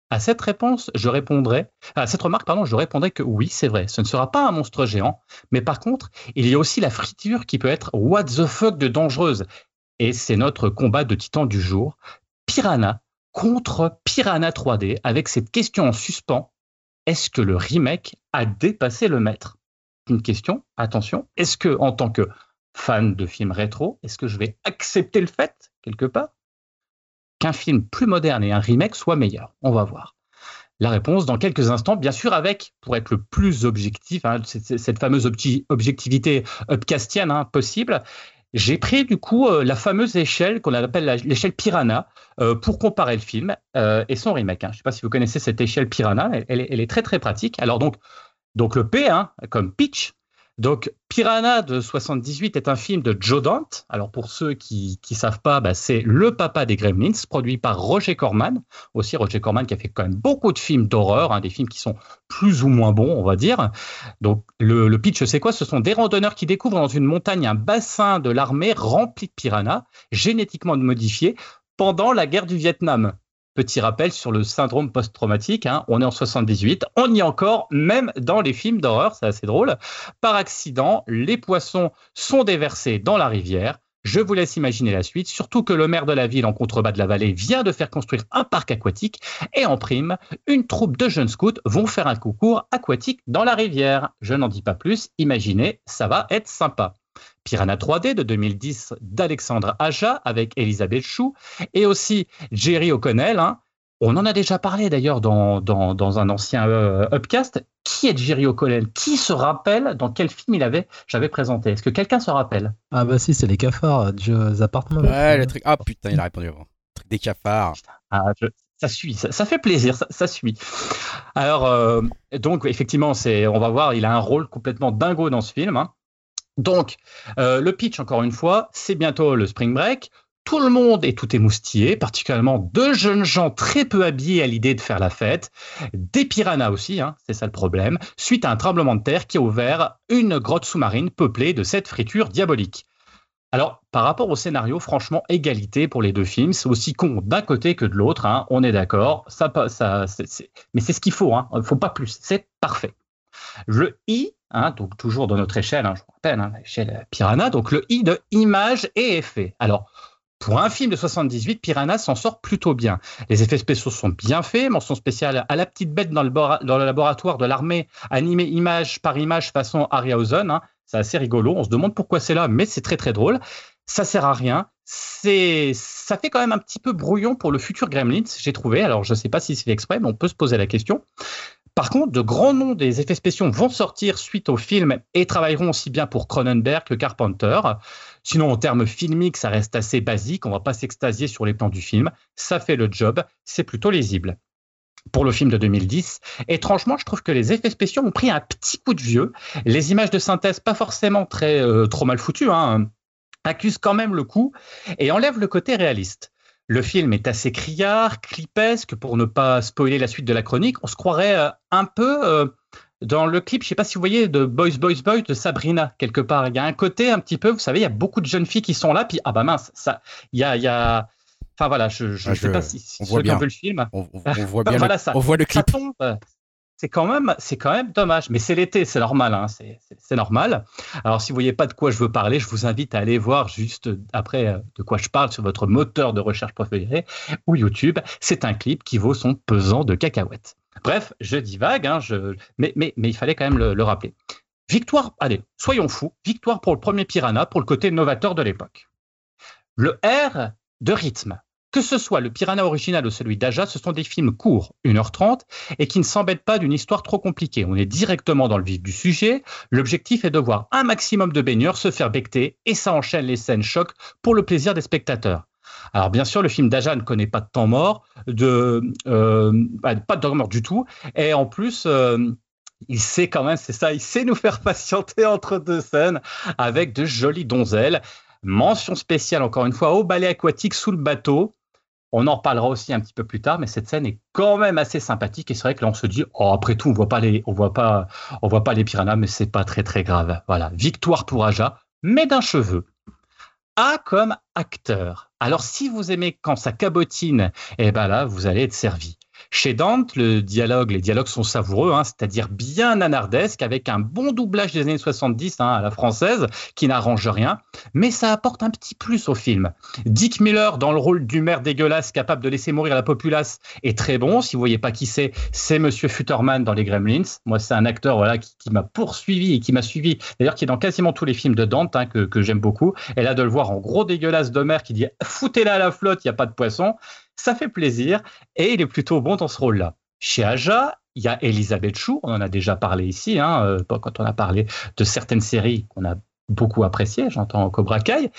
Speaker 1: À cette réponse, je répondrai, à cette remarque, pardon, je répondrai que oui, c'est vrai, ce ne sera pas un monstre géant, mais par contre, il y a aussi la friture qui peut être what the fuck de dangereuse. Et c'est notre combat de titan du jour, Piranha contre Piranha 3D, avec cette question en suspens. Est-ce que le remake a dépassé le maître? Une question, attention, est-ce que en tant que fan de films rétro, est-ce que je vais accepter le fait, quelque part, qu'un film plus moderne et un remake soit meilleur On va voir. La réponse dans quelques instants, bien sûr, avec, pour être le plus objectif, hein, cette, fameuse objectivité upcastienne hein, possible, j'ai pris du coup euh, la fameuse échelle qu'on appelle l'échelle Piranha euh, pour comparer le film euh, et son remake. hein. Je ne sais pas si vous connaissez cette échelle Piranha, elle, elle est très très pratique. Alors donc, donc le P, hein, comme pitch, donc, Piranha de 78 est un film de Joe Dante. Alors, pour ceux qui ne savent pas, bah, c'est le papa des Gremlins, produit par Roger Corman. Aussi, Roger Corman qui a fait quand même beaucoup de films d'horreur, hein, des films qui sont plus ou moins bons, on va dire. Donc, le, le pitch, c'est quoi? Ce sont des randonneurs qui découvrent dans une montagne un bassin de l'armée rempli de piranhas, génétiquement modifiés, pendant la guerre du Vietnam. Petit rappel sur le syndrome post-traumatique, hein, on est en 78, on y est encore, même dans les films d'horreur, c'est assez drôle. Par accident, les poissons sont déversés dans la rivière. Je vous laisse imaginer la suite, surtout que le maire de la ville en contrebas de la vallée vient de faire construire un parc aquatique et en prime, une troupe de jeunes scouts vont faire un concours aquatique dans la rivière. Je n'en dis pas plus, imaginez, ça va être sympa. Piranha 3D de 2010 d'Alexandre Aja avec Elisabeth Chou et aussi Jerry O'Connell. hein. On en a déjà parlé d'ailleurs dans, dans, dans un ancien euh, upcast. Qui est Jerry O'Connell? Qui se rappelle? Dans quel film il avait j'avais présenté? Est-ce que quelqu'un se rappelle?
Speaker 3: Ah bah si, c'est les cafards, Joe's Apartment.
Speaker 5: Ouais, le truc. Ah putain, il a répondu avant. Le truc des cafards.
Speaker 1: Ah, je- ça suit, ça, ça fait plaisir, ça, ça suit. Alors, euh, donc, effectivement, c'est, on va voir, il a un rôle complètement dingo dans ce film. hein. Donc, euh, le pitch, encore une fois, c'est bientôt le spring break. Tout le monde est tout émoustillé, particulièrement deux jeunes gens très peu habillés à l'idée de faire la fête, des piranhas aussi, hein, c'est ça le problème, suite à un tremblement de terre qui a ouvert une grotte sous-marine peuplée de cette friture diabolique. Alors, par rapport au scénario, franchement, égalité pour les deux films. C'est aussi con d'un côté que de l'autre, hein, on est d'accord. Ça, ça, mais c'est ce qu'il faut, hein, il ne faut pas plus. C'est parfait. Le I, hein, donc toujours dans notre échelle, hein, je vous rappelle, hein, l'échelle Piranha, donc le I de image et effet. Alors, pour un film de 78, Piranha s'en sort plutôt bien. Les effets spéciaux sont bien faits, mention spéciale à la petite bête dans le, laboratoire de l'armée, animée image par image façon Harryhausen. hein. C'est assez rigolo, on se demande pourquoi c'est là, mais c'est très très drôle. Ça sert à rien, c'est, ça fait quand même un petit peu brouillon pour le futur Gremlins, j'ai trouvé. Alors, je ne sais pas si c'est exprès, mais on peut se poser la question. Par contre, de grands noms des effets spéciaux vont sortir suite au film et travailleront aussi bien pour Cronenberg que Carpenter. Sinon, en termes filmiques, ça reste assez basique. On va pas s'extasier sur les plans du film. Ça fait le job. C'est plutôt lisible. Pour le film de 2010, étrangement, je trouve que les effets spéciaux ont pris un petit coup de vieux. Les images de synthèse, pas forcément très euh, trop mal foutues, hein, accusent quand même le coup et enlèvent le côté réaliste. Le film est assez criard, clipesque, pour ne pas spoiler la suite de la chronique. On se croirait euh, un peu euh, dans le clip, je sais pas si vous voyez, de Boys, Boys, Boys de Sabrina, quelque part. Il y a un côté un petit peu, vous savez, il y a beaucoup de jeunes filles qui sont là, puis ah bah mince, ça, il y a, y a... Enfin voilà, je je
Speaker 5: Ah,
Speaker 1: sais pas si, si
Speaker 5: on voit bien.
Speaker 1: le film.
Speaker 5: On, on- on voit [laughs] bien,
Speaker 1: Voilà
Speaker 5: le,
Speaker 1: ça.
Speaker 5: on voit le
Speaker 1: Ça
Speaker 5: clip.
Speaker 1: tombe. C'est quand même, dommage, mais c'est l'été, c'est normal, hein, c'est normal. Alors, si vous voyez pas de quoi je veux parler, je vous invite à aller voir juste après euh, de quoi je parle sur votre moteur de recherche préféré ou YouTube. C'est un clip qui vaut son pesant de cacahuètes. Bref, je divague, hein, mais, il fallait quand même le rappeler. Victoire, allez, soyons fous, victoire pour le premier Piranha, pour le côté novateur de l'époque. Le R de rythme. Que ce soit le Piranha original ou celui d'Aja, ce sont des films courts, 1h30, et qui ne s'embêtent pas d'une histoire trop compliquée. On est directement dans le vif du sujet. L'objectif est de voir un maximum de baigneurs se faire becter, et ça enchaîne les scènes chocs pour le plaisir des spectateurs. Alors bien sûr, le film d'Aja ne connaît pas de temps mort, de, euh, bah, pas de temps mort du tout, et en plus, euh, il sait quand même, c'est ça, il sait nous faire [laughs] patienter entre deux scènes avec de jolies donzelles. Mention spéciale, encore une fois, au ballet aquatique sous le bateau. On en reparlera aussi un petit peu plus tard, mais cette scène est quand même assez sympathique. Et c'est vrai que là, on se dit, oh, après tout, on voit pas les, on voit pas, on voit pas les piranhas, mais c'est pas très très grave. Voilà, victoire pour Aja, mais d'un cheveu. A comme acteur. Alors, si vous aimez quand ça cabotine, eh ben là, vous allez être servi. Chez Dante, le dialogue, les dialogues sont savoureux, hein, c'est-à-dire bien nanardesque, avec un bon doublage des années 70 hein, à la française, qui n'arrange rien, mais ça apporte un petit plus au film. Dick Miller, dans le rôle du maire dégueulasse, capable de laisser mourir la populace, est très bon. Si vous voyez pas qui c'est, c'est Monsieur Futterman dans les Gremlins. Moi, c'est un acteur qui, m'a poursuivi et qui m'a suivi, d'ailleurs qui est dans quasiment tous les films de Dante, hein, que, j'aime beaucoup. Et là, de le voir en gros dégueulasse de mer qui dit foutez-la à la flotte, il n'y a pas de poisson, ça fait plaisir. Et il est plutôt bon dans ce rôle-là. Chez Aja, il y a Elisabeth Chou, on en a déjà parlé ici, hein, euh, quand on a parlé de certaines séries qu'on a beaucoup appréciées, j'entends Cobra Kai.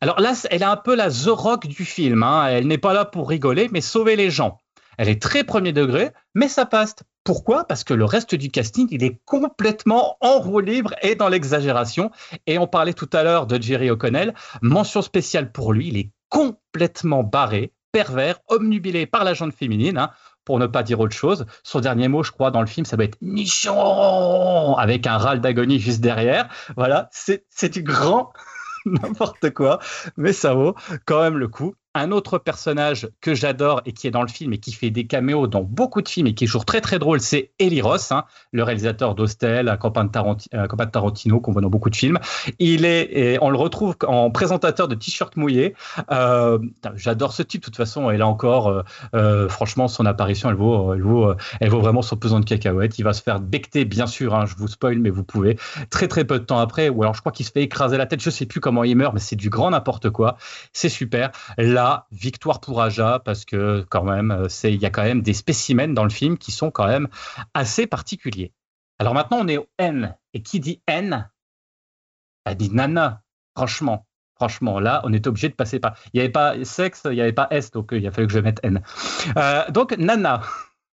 Speaker 1: Alors là, elle est un peu la The Rock du film. hein. Elle n'est pas là pour rigoler, mais sauver les gens. Elle est très premier degré, mais ça passe. Pourquoi? Parce que le reste du casting, il est complètement en roue libre et dans l'exagération. Et on parlait tout à l'heure de Jerry O'Connell. Mention spéciale pour lui, il est complètement barré, pervers, omnubilé par la jante féminine. hein, pour ne pas dire autre chose. Son dernier mot, je crois, dans le film, ça doit être nichon avec un râle d'agonie juste derrière. Voilà, c'est c'est du grand [laughs] n'importe quoi, mais ça vaut quand même le coup. Un autre personnage que j'adore et qui est dans le film et qui fait des caméos dans beaucoup de films et qui est toujours très très drôle, c'est Eli Ross, hein, le réalisateur d'Hostel, copain de, Tarantino qu'on voit dans beaucoup de films. Il est, et on le retrouve en présentateur de t-shirt mouillé. Euh, j'adore ce type de toute façon. Et là encore, euh, euh, franchement, son apparition, elle vaut, elle vaut, elle vaut vraiment son pesant de cacahuètes. Il va se faire becter, bien sûr. hein, je vous spoil, mais vous pouvez très très peu de temps après. Ou alors, je crois qu'il se fait écraser la tête. Je sais plus comment il meurt, mais c'est du grand n'importe quoi. C'est super. Là, victoire pour Aja parce que quand même, euh, il y a quand même des spécimens dans le film qui sont quand même assez particuliers. Alors maintenant, on est au N. Et qui dit N? Elle dit Nana. Franchement, franchement, là, on est obligé de passer par. Il n'y avait pas sexe, il n'y avait pas S, donc euh, il a fallu que je mette N. Euh, donc Nana.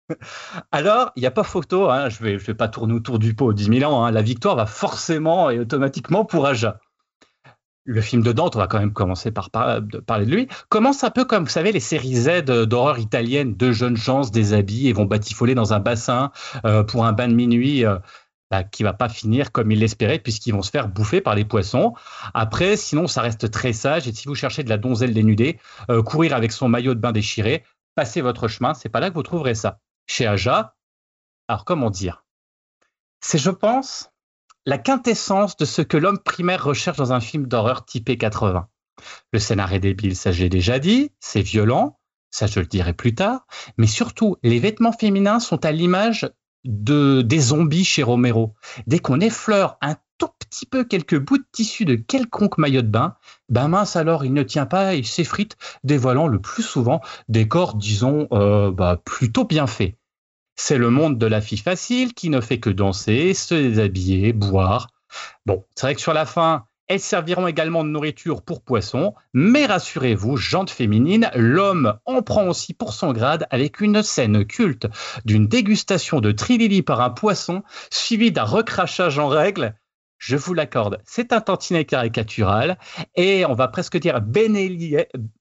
Speaker 1: [laughs] Alors, il n'y a pas photo, hein, je ne vais pas tourner autour du pot 10 000 ans, hein, la victoire va forcément et automatiquement pour Aja. Le film de Dante, on va quand même commencer par, de parler de lui, commence un peu comme, vous savez, les séries Z d'horreur italienne, deux jeunes gens se déshabillent et vont batifoler dans un bassin euh, pour un bain de minuit euh, bah, qui va pas finir comme ils l'espéraient puisqu'ils vont se faire bouffer par les poissons. Après, sinon, ça reste très sage et si vous cherchez de la donzelle dénudée, euh, courir avec son maillot de bain déchiré, passez votre chemin, c'est pas là que vous trouverez ça. Chez Aja, alors comment dire? C'est, je pense, la quintessence de ce que l'homme primaire recherche dans un film d'horreur typé 80. Le scénario est débile, ça j'ai déjà dit, c'est violent, ça je le dirai plus tard, mais surtout, les vêtements féminins sont à l'image de, des zombies chez Romero. Dès qu'on effleure un tout petit peu quelques bouts de tissu de quelconque maillot de bain, ben mince alors, il ne tient pas et s'effrite, dévoilant le plus souvent des corps, disons, euh, bah, plutôt bien faits. C'est le monde de la fille facile qui ne fait que danser, se déshabiller, boire. Bon, c'est vrai que sur la fin, elles serviront également de nourriture pour poissons, mais rassurez-vous, jante féminine, l'homme en prend aussi pour son grade avec une scène culte d'une dégustation de trilili par un poisson, suivie d'un recrachage en règle. Je vous l'accorde, c'est un tantinet caricatural et on va presque dire bénélie-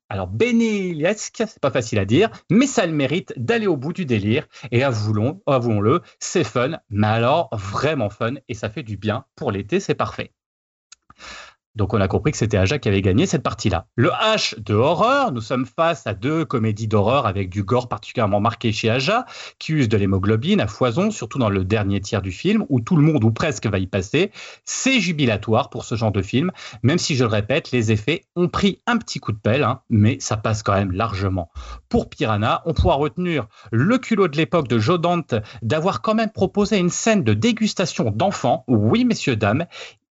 Speaker 1: alors bénéliesque, c'est pas facile à dire, mais ça le mérite d'aller au bout du délire. Et avouons, avouons-le, c'est fun, mais alors vraiment fun et ça fait du bien pour l'été, c'est parfait. Donc on a compris que c'était Aja qui avait gagné cette partie-là. Le H de horreur, nous sommes face à deux comédies d'horreur avec du gore particulièrement marqué chez Aja, qui use de l'hémoglobine à foison, surtout dans le dernier tiers du film, où tout le monde ou presque va y passer. C'est jubilatoire pour ce genre de film, même si je le répète, les effets ont pris un petit coup de pelle, hein, mais ça passe quand même largement. Pour Piranha, on pourra retenir le culot de l'époque de Joe Dante d'avoir quand même proposé une scène de dégustation d'enfants. Oui, messieurs, dames,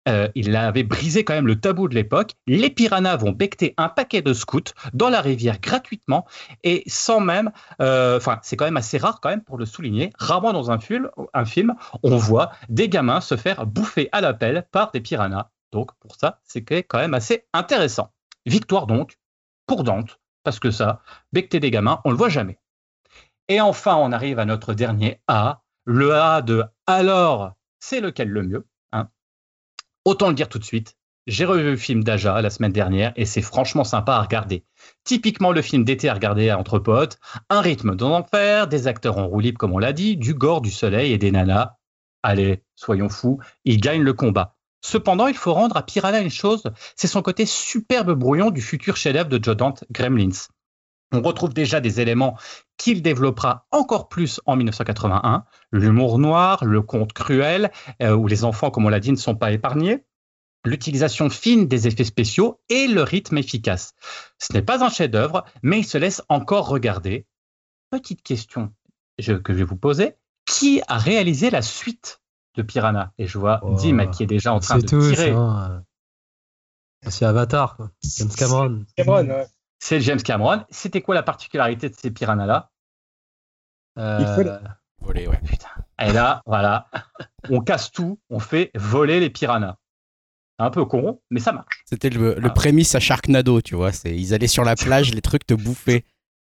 Speaker 1: euh, il avait brisé quand même le tabou de l'époque. Les piranhas vont becter un paquet de scouts dans la rivière gratuitement et sans même. euh, Enfin, c'est quand même assez rare quand même pour le souligner. Rarement dans un film, on voit des gamins se faire bouffer à la pelle par des piranhas. Donc pour ça, c'est quand même assez intéressant. Victoire donc pour Dante parce que ça, becter des gamins, on le voit jamais. Et enfin, on arrive à notre dernier A, le A de alors, c'est lequel le mieux Autant le dire tout de suite, j'ai revu le film d'Aja la semaine dernière et c'est franchement sympa à regarder. Typiquement le film d'été à regarder entre potes, un rythme d'enfer, des acteurs en roue libre comme on l'a dit, du gore, du soleil et des nanas. Allez, soyons fous, il gagne le combat. Cependant, il faut rendre à Piranha une chose, c'est son côté superbe brouillon du futur chef-d'œuvre de Joe Dante, Gremlins. On retrouve déjà des éléments qu'il développera encore plus en 1981, l'humour noir, le conte cruel, euh, où les enfants, comme on l'a dit, ne sont pas épargnés, l'utilisation fine des effets spéciaux et le rythme efficace. Ce n'est pas un chef-d'œuvre, mais il se laisse encore regarder. Petite question que je vais vous poser qui a réalisé la suite de Piranha? Et je vois
Speaker 3: Oh,
Speaker 1: Dim qui est déjà en train
Speaker 3: C'est
Speaker 1: de
Speaker 3: tout,
Speaker 1: tirer.
Speaker 3: ça. C'est Avatar, quoi. James Cameron.
Speaker 2: Cameron, ouais.
Speaker 1: C'est James Cameron. C'était quoi la particularité de ces piranhas-là?
Speaker 2: Il faut
Speaker 3: Euh,
Speaker 5: Volé, ouais.
Speaker 1: Putain. Et là, voilà, on casse tout, on fait voler les piranhas. Un peu con, mais ça marche.
Speaker 5: C'était le, le
Speaker 1: Ah.
Speaker 5: prémisse à Sharknado, tu vois. C'est, ils allaient sur la plage, les trucs te bouffaient.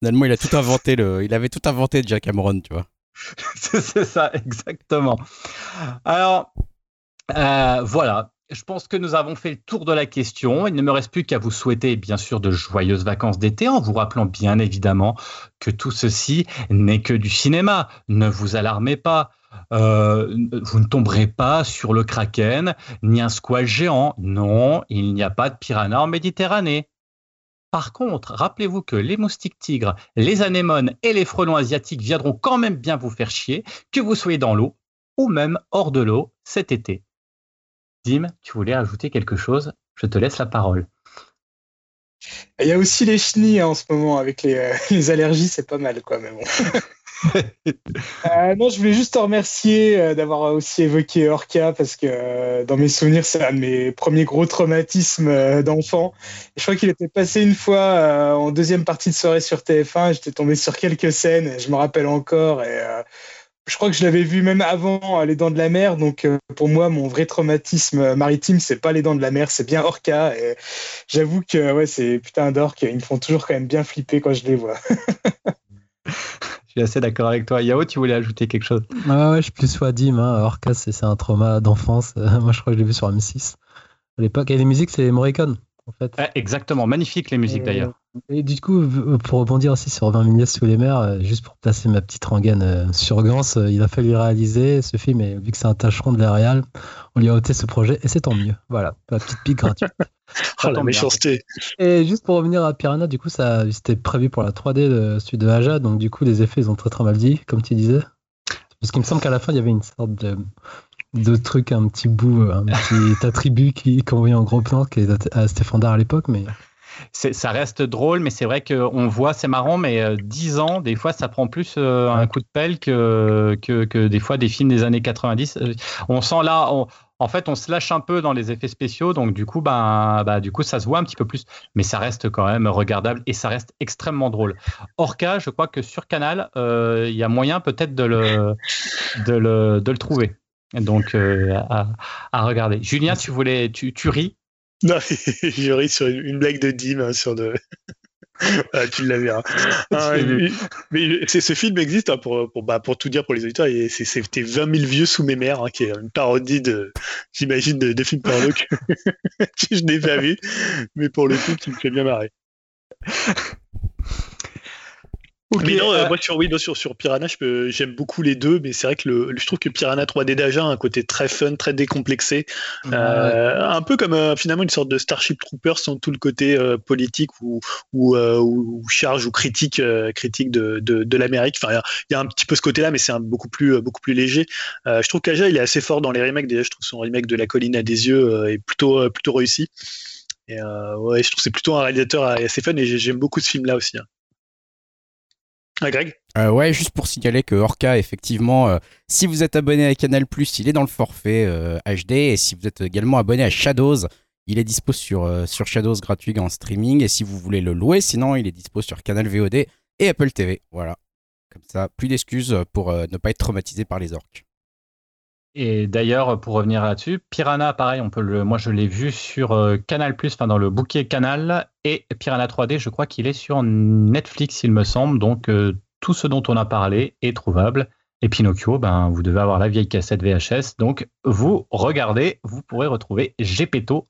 Speaker 5: Finalement, il a tout inventé. Le, il avait tout inventé, Jack Cameron, tu vois. [laughs]
Speaker 1: c'est ça, exactement. Alors, euh, voilà. Je pense que nous avons fait le tour de la question. Il ne me reste plus qu'à vous souhaiter, bien sûr, de joyeuses vacances d'été, en vous rappelant bien évidemment que tout ceci n'est que du cinéma. Ne vous alarmez pas. Euh, vous ne tomberez pas sur le kraken, ni un squal géant. Non, il n'y a pas de piranha en Méditerranée. Par contre, rappelez-vous que les moustiques tigres, les anémones et les frelons asiatiques viendront quand même bien vous faire chier, que vous soyez dans l'eau ou même hors de l'eau cet été. Dim, tu voulais ajouter quelque chose? Je te laisse la parole.
Speaker 2: Il y a aussi les chenilles hein, en ce moment avec les, euh, [laughs] les allergies, c'est pas mal quoi, mais bon. [laughs] Euh, non, je voulais juste te remercier euh, d'avoir aussi évoqué Orca parce que euh, dans mes souvenirs, c'est un de mes premiers gros traumatismes d'enfant. Je crois qu'il était passé une fois en deuxième partie de soirée sur TF1. et J'étais tombé sur quelques scènes, et je me rappelle encore. Et euh, je crois que je l'avais vu même avant euh, Les Dents de la Mer. Donc euh, pour moi, mon vrai traumatisme euh, maritime, c'est pas Les Dents de la Mer, c'est bien Orca. Et j'avoue que ouais, c'est putain d'orques. Ils me font toujours quand même bien flipper quand je les vois. [laughs]
Speaker 1: Je suis assez d'accord avec toi. Yao, tu voulais ajouter quelque chose?
Speaker 3: Ouais, ouais, je suis plus soit Dim. Hein. Orca, c'est un trauma d'enfance. [laughs] Moi, je crois que je l'ai vu sur M6 à l'époque. Et les musiques, c'est Morricone, en fait.
Speaker 1: Ouais, Exactement, magnifique les musiques d'ailleurs.
Speaker 3: Et du coup, v- pour rebondir aussi sur 20 000 sous les mers, euh, juste pour placer ma petite rengaine euh, sur Gans, euh, il a fallu réaliser ce film et vu que c'est un tâcheron de la réal, on lui a ôté ce projet et c'est tant mieux. Voilà, la petite pique gratuite. [laughs]
Speaker 4: Oh, la méchanceté.
Speaker 3: Et juste pour revenir à Piranha, du coup, ça c'était prévu pour la 3D de celui de Aja, donc du coup, les effets, ils ont très très mal dit, comme tu disais. Parce qu'il me semble qu'à la fin, il y avait une sorte de, de truc, un petit bout, un petit attribut qui qu'on voyait en gros plan, qui est à Stéphane Dard à l'époque, mais
Speaker 1: Ça reste drôle, mais c'est vrai qu'on voit, c'est marrant, mais euh, 10 ans, des fois, ça prend plus euh, un coup de pelle que, que, que des fois des films des années 90. Euh, On sent là, on, En fait, on se lâche un peu dans les effets spéciaux, donc du coup, bah, du coup, ça se voit un petit peu plus, mais ça reste quand même regardable et ça reste extrêmement drôle. Orca, je crois que sur Canal, euh, il y a moyen peut-être de le, de le, de le trouver. Donc, euh, à, à regarder. Julien, tu voulais, tu, tu ris?
Speaker 4: Non, [laughs] je ris sur une, une blague de Dim hein, sur de. [laughs] Ah, tu l'as vu. hein. Ah, mais ce film existe hein, pour, pour, bah, pour tout dire pour les auditeurs. C'était 20 000 vieux sous mes mères, hein, qui est une parodie de, j'imagine, de, de films porno que, [laughs] que je n'ai pas vu, mais pour le coup, qui me fait bien marrer. Mais non, euh,
Speaker 1: euh,
Speaker 4: moi sur, oui, non, sur, sur Piranha, j'aime beaucoup les deux, mais c'est vrai que le, je trouve que Piranha 3D d'Aja a un côté très fun, très décomplexé, euh, un peu comme euh, finalement une sorte de Starship Troopers sans tout le côté politique ou, ou, charge ou critique, critique de, de, de l'Amérique. Enfin, il y a- il y, a un petit peu ce côté-là, mais c'est beaucoup plus beaucoup plus léger. Je trouve qu'Aja il est assez fort dans les remakes. Déjà, je trouve son remake de La colline à des yeux est plutôt plutôt réussi. Et ouais, je trouve que c'est plutôt un réalisateur assez fun et j'ai- j'aime beaucoup ce film-là aussi. hein. Ah,
Speaker 5: Euh, ouais, juste pour signaler que Orca, effectivement, euh, si vous êtes abonné à Canal+, il est dans le forfait euh, HD, et si vous êtes également abonné à Shadows, il est dispo sur, euh, sur Shadows gratuit en streaming, et si vous voulez le louer, sinon il est dispo sur Canal VOD et Apple TV. Voilà. Comme ça, plus d'excuses pour euh, ne pas être traumatisé par les orques.
Speaker 1: Et d'ailleurs, pour revenir là-dessus, Piranha, pareil, on peut le, moi je l'ai vu sur euh, Canal+, enfin dans le bouquet Canal, et Piranha 3D, je crois qu'il est sur Netflix, il me semble. Donc euh, tout ce dont on a parlé est trouvable. Et Pinocchio, ben vous devez avoir la vieille cassette VHS. Donc vous regardez, vous pourrez retrouver Gepetto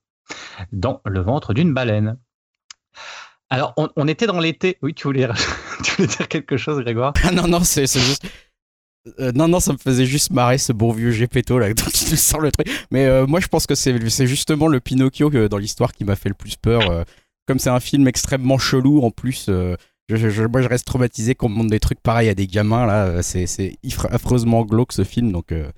Speaker 1: dans le ventre d'une baleine. Alors on, était dans l'été. Oui, tu voulais, [laughs] tu voulais dire quelque chose, Grégoire?
Speaker 5: Ah non, non, c'est juste. Euh, non, non, ça me faisait juste marrer ce bon vieux Gepetto là, [laughs] dont il sort le truc. Mais euh, moi, je pense que c'est justement le Pinocchio que, dans l'histoire qui m'a fait le plus peur. euh, comme c'est un film extrêmement chelou en plus, euh, je, moi je reste traumatisé qu'on montre des trucs pareils à des gamins là. euh, C'est affreusement glauque ce film, donc euh,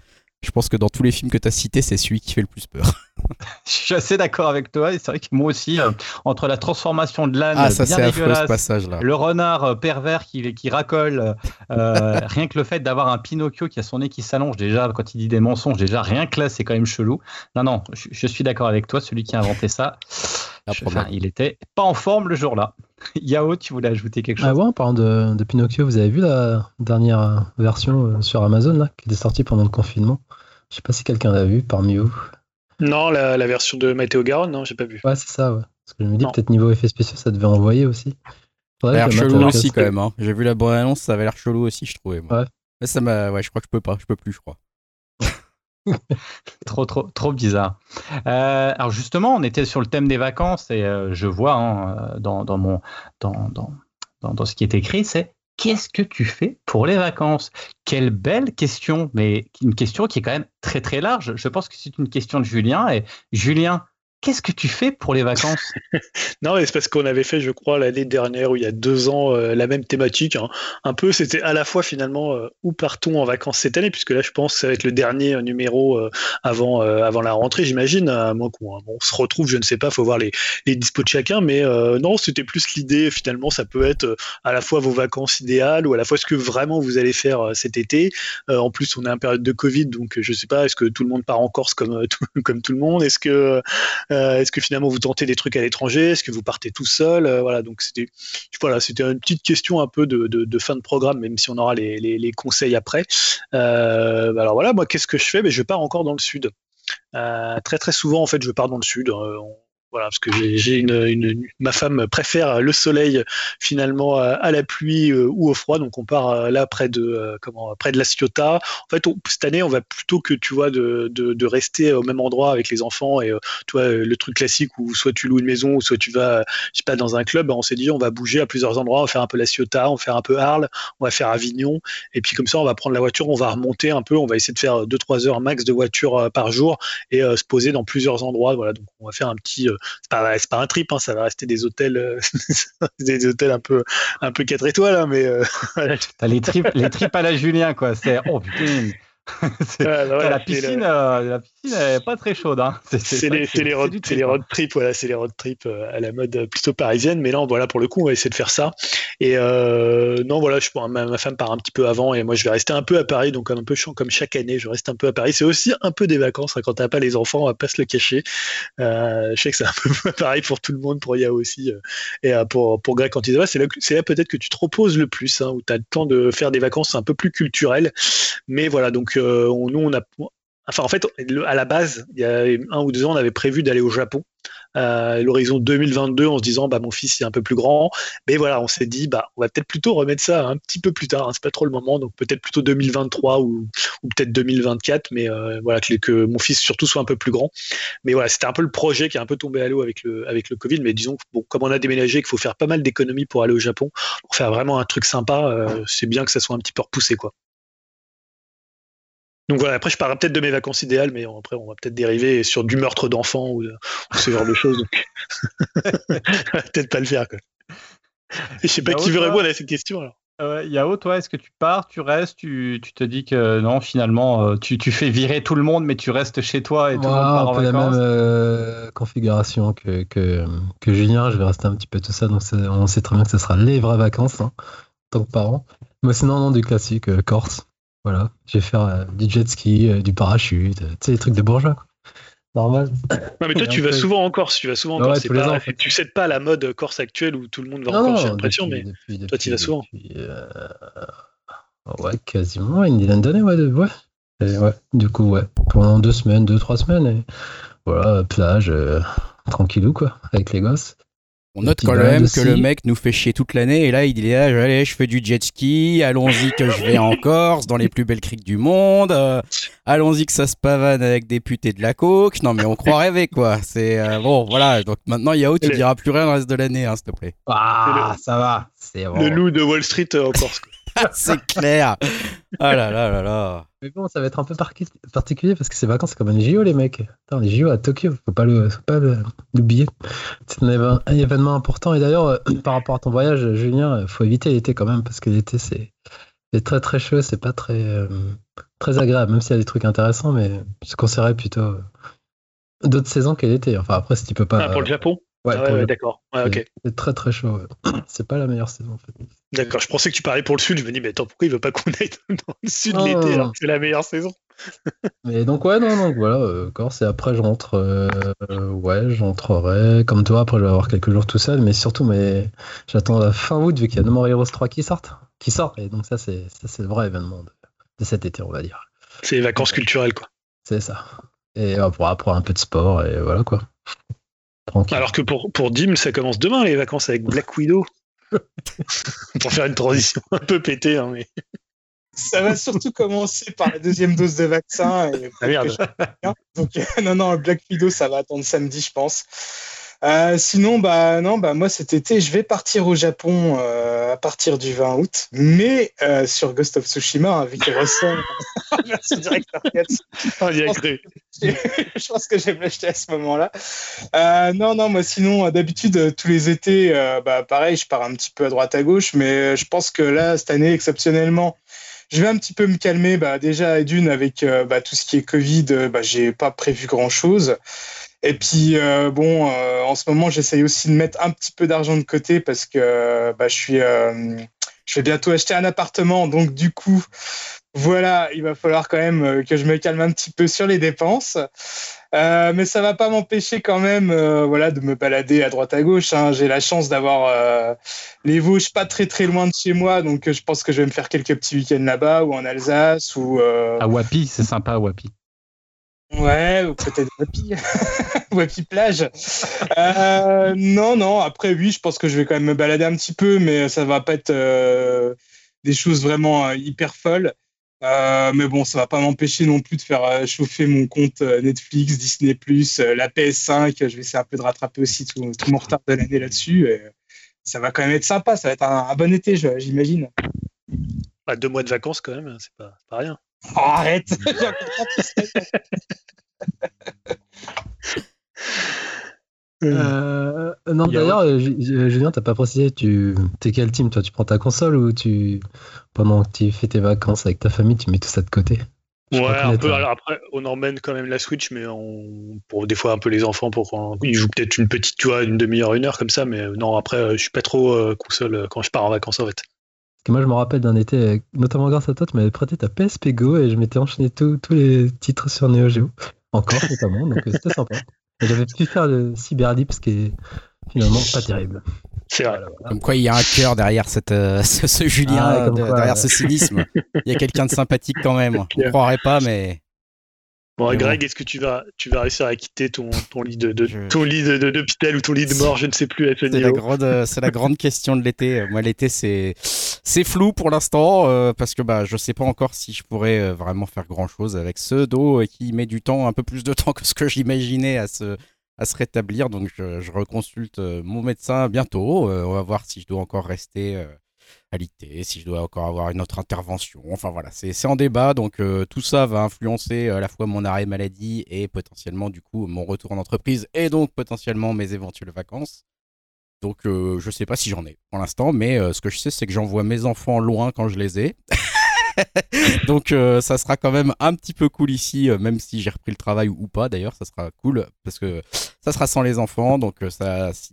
Speaker 5: je pense que dans tous les films que tu as cités, c'est celui qui fait le plus peur. [laughs]
Speaker 1: Je suis assez d'accord avec toi. Et c'est vrai que moi aussi, euh, entre la transformation de l'âne
Speaker 5: Ah, ça
Speaker 1: bien
Speaker 5: c'est affreux ce
Speaker 1: dégueulasse,
Speaker 5: passage là.
Speaker 1: le renard euh, pervers qui, qui racole, euh, [laughs] rien que le fait d'avoir un Pinocchio qui a son nez qui s'allonge, déjà, quand il dit des mensonges, déjà, rien que là, c'est quand même chelou. Non, non, je, je suis d'accord avec toi, celui qui a inventé ça. Enfin, il était pas en forme le jour-là. [laughs] Yao, tu voulais ajouter quelque chose?
Speaker 3: Ah ouais, en parlant de, de Pinocchio, vous avez vu la dernière version euh, sur Amazon là, qui était sortie pendant le confinement? Je sais pas si quelqu'un l'a vu parmi vous.
Speaker 4: Non, la, la version de Matteo Garonne, non, j'ai pas vu.
Speaker 3: Ouais, c'est ça, ouais. Parce que je me dis peut-être niveau effets spéciaux, ça devait envoyer aussi.
Speaker 5: Ça a l'air chelou aussi quand même. Hein. J'ai vu la bande annonce, ça avait l'air chelou aussi, je trouvais. Moi.
Speaker 3: Ouais.
Speaker 5: Mais ça m'a, ouais, je crois que je peux pas, je peux plus, je crois. [laughs]
Speaker 1: Trop, trop, trop bizarre. Euh, alors justement, on était sur le thème des vacances et euh, je vois hein, dans, dans, mon, dans, dans, dans ce qui est écrit, c'est qu'est-ce que tu fais pour les vacances? Quelle belle question, mais une question qui est quand même très très large. Je pense que c'est une question de Julien. Et Julien, qu'est-ce que tu fais pour les vacances? [laughs]
Speaker 4: Non, c'est parce qu'on avait fait, je crois, l'année dernière ou il y a deux ans, euh, la même thématique. hein. Un peu, c'était à la fois finalement euh, où partons en vacances cette année, puisque là, je pense que ça va être le dernier euh, numéro euh, avant, avant la rentrée, j'imagine. À moins qu'on on se retrouve, je ne sais pas, faut voir les, les dispos de chacun. Mais non, c'était plus l'idée, finalement, ça peut être à la fois vos vacances idéales ou à la fois ce que vraiment vous allez faire cet été. En plus, on est en période de Covid, donc je sais pas, est-ce que tout le monde part en Corse comme, [laughs] tout, comme tout le monde? Est-ce que euh, Est-ce que finalement vous tentez des trucs à l'étranger? Est-ce que vous partez tout seul? Euh, Voilà, donc c'était une petite question un peu de, fin de programme, même si on aura les, conseils après. Euh, alors voilà, moi qu'est-ce que je fais? Ben, Je pars encore dans le sud. Très très souvent en fait, je pars dans le sud. Voilà, parce que j'ai une, une- ma femme préfère le soleil finalement à, la pluie euh, ou au froid, donc on part euh, là près de euh, comment près de la Ciotat. En fait, cette année, on va plutôt que tu vois de, de, de rester au même endroit avec les enfants et tu vois le truc classique où soit tu loues une maison ou soit tu vas je sais pas dans un club. ben, On s'est dit on va bouger à plusieurs endroits, on va faire un peu la Ciotat, on va faire un peu Arles, on va faire Avignon et puis comme ça on va prendre la voiture, on va remonter un peu, on va essayer de faire 2-3 heures max de voiture par jour et se poser dans plusieurs endroits. Voilà, donc on va faire un petit c'est pas, c'est pas un trip, hein, ça va rester des hôtels, euh, [laughs] des hôtels un peu, un peu 4 étoiles, hein, mais euh, [laughs]
Speaker 1: les tripes, les tripes à la Julien, quoi. C'est oh putain. [laughs] C'est-
Speaker 4: bah
Speaker 1: la piscine,
Speaker 4: le-
Speaker 1: euh, la piscine elle est pas très chaude. Hein. [laughs] C'est
Speaker 4: les, les road, les
Speaker 1: trip,
Speaker 4: road voilà, c'est les road trips euh, à la mode euh, plutôt parisienne. Mais non, voilà, pour le coup, on va essayer de faire ça. Et euh, non, voilà, je, ma, ma femme part un petit peu avant et moi, je vais rester un peu à Paris. Donc, un peu chiant comme chaque année, je reste un peu à Paris. C'est aussi un peu des vacances hein, quand t'as pas les enfants, on va pas se le cacher. Euh, je sais que c'est un [laughs] peu pareil pour tout le monde, pour Yao aussi. et pour, pour Greg quand il va, c'est là, c'est là peut-être que tu te reposes le plus, hein, où tu as le temps de faire des vacances un peu plus culturelles. Mais voilà, donc on- nous, on a. Enfin, en fait, à la base, il y a un ou deux ans, on avait prévu d'aller au Japon. Euh, l'horizon 2022 en se disant bah mon fils est un peu plus grand mais voilà on s'est dit bah on va peut-être plutôt remettre ça un petit peu plus tard hein, c'est pas trop le moment donc peut-être plutôt 2023 ou, peut-être 2024 mais euh, voilà que, mon fils surtout soit un peu plus grand mais voilà c'était un peu le projet qui est un peu tombé à l'eau avec le Covid mais disons bon comme on a déménagé qu'il faut faire pas mal d'économies pour aller au Japon pour faire vraiment un truc sympa euh, c'est bien que ça soit un petit peu repoussé quoi donc voilà, après je parlerai peut-être de mes vacances idéales, mais après on va peut-être dériver sur du meurtre d'enfants ou, ou ce genre de choses. Donc... [laughs] on va peut-être pas le faire. Quoi. Je sais pas
Speaker 1: Yao,
Speaker 4: qui veut répondre à cette question alors.
Speaker 1: Euh, Yao, toi, est-ce que tu pars, tu restes, tu, tu te dis que non, finalement, euh, tu, tu fais virer tout le monde, mais tu restes chez toi et tout le monde part
Speaker 3: un
Speaker 1: en
Speaker 3: peu la
Speaker 1: vacances
Speaker 3: même euh, configuration que, que, que Julien. Je vais rester un petit peu tout ça. Donc, on sait très bien que ce sera les vraies vacances hein, en tant que parent. Mais sinon, non, du classique, euh, Corse. Voilà. Je vais faire euh, du jet ski, euh, du parachute, euh, tu sais, les trucs de bourgeois. quoi. Normal.
Speaker 4: Non mais toi tu vas souvent en Corse, tu vas souvent en
Speaker 3: Ouais,
Speaker 4: Corse. pas-
Speaker 3: ans, en fait.
Speaker 4: Tu cèdes pas à la mode Corse actuelle où tout le monde va en Corse, j'ai l'impression, mais
Speaker 3: depuis-
Speaker 4: toi, tu y vas souvent.
Speaker 3: euh, Ouais, quasiment une dizaine d'années, ouais, de- ouais. Et ouais. Du coup, ouais. Pendant deux semaines, deux, trois semaines. Et voilà, plage, euh, tranquillou, quoi, avec les gosses.
Speaker 5: On note quand même
Speaker 3: aussi.
Speaker 5: que le mec nous fait chier toute l'année et là il dit là allez je fais du jet ski, allons-y que je vais en Corse dans les plus belles criques du monde, euh, allons-y que ça se pavane avec des putes et de la coke. Non mais on croit rêver quoi. C'est euh, bon voilà donc maintenant Yao tu diras plus rien le reste de l'année hein, s'il te plaît.
Speaker 1: Ah, ça va. C'est
Speaker 4: le loup de Wall Street euh, en Corse. quoi. [laughs]
Speaker 5: C'est clair. Ah là là là là.
Speaker 3: Mais bon, ça va être un peu par- particulier parce que ces vacances, c'est comme les JO, les mecs. Attends, les JO à Tokyo, faut pas le- faut pas l'oublier. C'est un, un événement important. Et d'ailleurs, euh, [clears throat] par rapport à ton voyage, Julien, euh, faut éviter l'été quand même parce que l'été, c'est c'est très très chaud, c'est pas très, euh, très agréable, même s'il y a des trucs intéressants, mais je conseillerais plutôt euh, d'autres saisons que l'été. Enfin, après, si tu peux pas.
Speaker 4: Ah, pour le Japon?
Speaker 3: Ouais,
Speaker 4: Ah ouais, d'accord. Ouais,
Speaker 3: c'est très très chaud. ouais. [clears throat] C'est pas la meilleure saison en fait.
Speaker 4: D'accord. Je pensais que tu parlais pour le sud. Je me dis, mais attends, pourquoi il veut pas qu'on aille dans le sud
Speaker 3: Non.
Speaker 4: l'été alors que c'est la meilleure saison? [laughs]
Speaker 3: Mais donc ouais non donc voilà euh, Corse et après je rentre euh, ouais j'entrerai comme toi après je vais avoir quelques jours tout seul mais surtout mais j'attends la fin août vu qu'il y a No More Heroes 3 qui sortent qui sort et donc ça c'est ça c'est le vrai événement de, de cet été on va dire
Speaker 4: C'est les vacances culturelles quoi.
Speaker 3: c'est ça et euh, pour après un peu de sport et voilà quoi tranquille
Speaker 4: Alors que pour, pour Dim, ça commence demain les vacances avec Black Widow. [laughs] pour faire une transition un peu pétée, hein, mais
Speaker 2: Ça va surtout commencer par la deuxième dose de vaccin. Et
Speaker 4: Ah, merde.
Speaker 2: Donc, euh, non, non, Black Widow, ça va attendre samedi, je pense. Euh, sinon, bah non, bah moi cet été, je vais partir au Japon euh, à partir du 20 août, mais euh, sur Ghost of Tsushima, hein, vu qu'il ressort [laughs] en version directeur 4.
Speaker 4: on y a cru. [laughs]
Speaker 2: je pense que je vais me l'acheter à ce moment-là. Euh, non, non, moi sinon, d'habitude, tous les étés, euh, bah, pareil, je pars un petit peu à droite à gauche, mais je pense que là, cette année, exceptionnellement, je vais un petit peu me calmer. Bah, déjà, et d'une, avec euh, bah, tout ce qui est Covid, bah, j'ai pas prévu grand-chose. Et puis, euh, bon, euh, en ce moment, j'essaye aussi de mettre un petit peu d'argent de côté parce que euh, bah, je suis, je vais bientôt acheter un appartement. Donc, du coup, voilà, il va falloir quand même que je me calme un petit peu sur les dépenses. Mais ça va pas m'empêcher quand même voilà, de me balader à droite à gauche. hein. J'ai la chance d'avoir les Vosges pas très très loin de chez moi, donc je pense que je vais me faire quelques petits week-ends là-bas ou en Alsace ou
Speaker 1: À Wapi, c'est sympa, Wapi.
Speaker 2: Ouais ou peut-être Wapi, [laughs] Wapi plage. Euh, non non, après oui, je pense que je vais quand même me balader un petit peu, mais ça va pas être euh, des choses vraiment euh, hyper folles. Mais bon, ça va pas m'empêcher non plus de faire chauffer mon compte Netflix, Disney+, la PS5. Je vais essayer un peu de rattraper aussi tout, tout mon retard de l'année là-dessus. ça va quand même être sympa. Ça va être un, bon été, j'imagine.
Speaker 4: Bah, deux mois de vacances quand même, c'est pas, pas rien.
Speaker 2: Oh, arrête tout [laughs] ça.
Speaker 3: Euh, non, d'ailleurs, euh, Ju- Ju- Julien, t'as pas précisé, tu t'es quel team Toi, tu prends ta console ou tu, pendant que tu fais tes vacances avec ta famille, tu mets tout ça de côté? Je
Speaker 4: Ouais, un peu.
Speaker 3: est-
Speaker 4: Alors après, on emmène quand même la Switch, mais on... pour des fois un peu les enfants, pour qu'on- ils jouent peut-être une petite, tu vois, une demi-heure, une heure comme ça. Mais euh, non, après, euh, je suis pas trop euh, console euh, quand je pars en vacances en fait.
Speaker 3: Parce que moi, je me rappelle d'un été, euh, notamment grâce à toi, tu m'avais prêté ta PSP Go et je m'étais enchaîné tous les titres sur Neo Geo, encore notamment, donc euh, c'était sympa. Et j'avais pu faire le Cyberdeep, ce qui est finalement pas terrible.
Speaker 4: C'est vrai.
Speaker 5: Comme quoi, il y a un cœur derrière cette, euh, [laughs] ce, ce Julien,
Speaker 3: Ah, comme
Speaker 5: de-
Speaker 3: quoi,
Speaker 5: derrière
Speaker 3: ouais.
Speaker 5: ce cynisme. Il y a quelqu'un de sympathique quand même. [laughs] On
Speaker 4: clair.
Speaker 5: croirait pas, mais
Speaker 4: Bon,
Speaker 5: Mais
Speaker 4: Greg, est-ce que tu vas, tu vas réussir à quitter ton, ton lit de, de-
Speaker 5: Je-
Speaker 4: ton lit de- de- d'hôpital ou ton lit de mort, je ne sais plus
Speaker 5: c'est la grande, c'est la grande question de l'été. Moi, l'été, c'est, c'est flou pour l'instant euh, parce que bah, je sais pas encore si je pourrais euh, vraiment faire grand chose avec ce dos euh, qui met du temps, un peu plus de [laughs] temps que ce que j'imaginais à se, rétablir. Donc, je, reconsulte mon médecin bientôt. On va voir si je dois encore rester euh, alité, si je dois encore avoir une autre intervention. Enfin voilà, c'est en débat. Donc tout ça va influencer à la fois mon arrêt maladie et potentiellement du coup mon retour en entreprise et donc potentiellement mes éventuelles vacances. Donc euh, je sais pas si j'en ai pour l'instant, mais euh, ce que je sais c'est que j'envoie mes enfants loin quand je les ai. [laughs] donc euh, ça sera quand même un petit peu cool ici, même si j'ai repris le travail ou pas d'ailleurs, ça sera cool parce que ça sera sans les enfants. Donc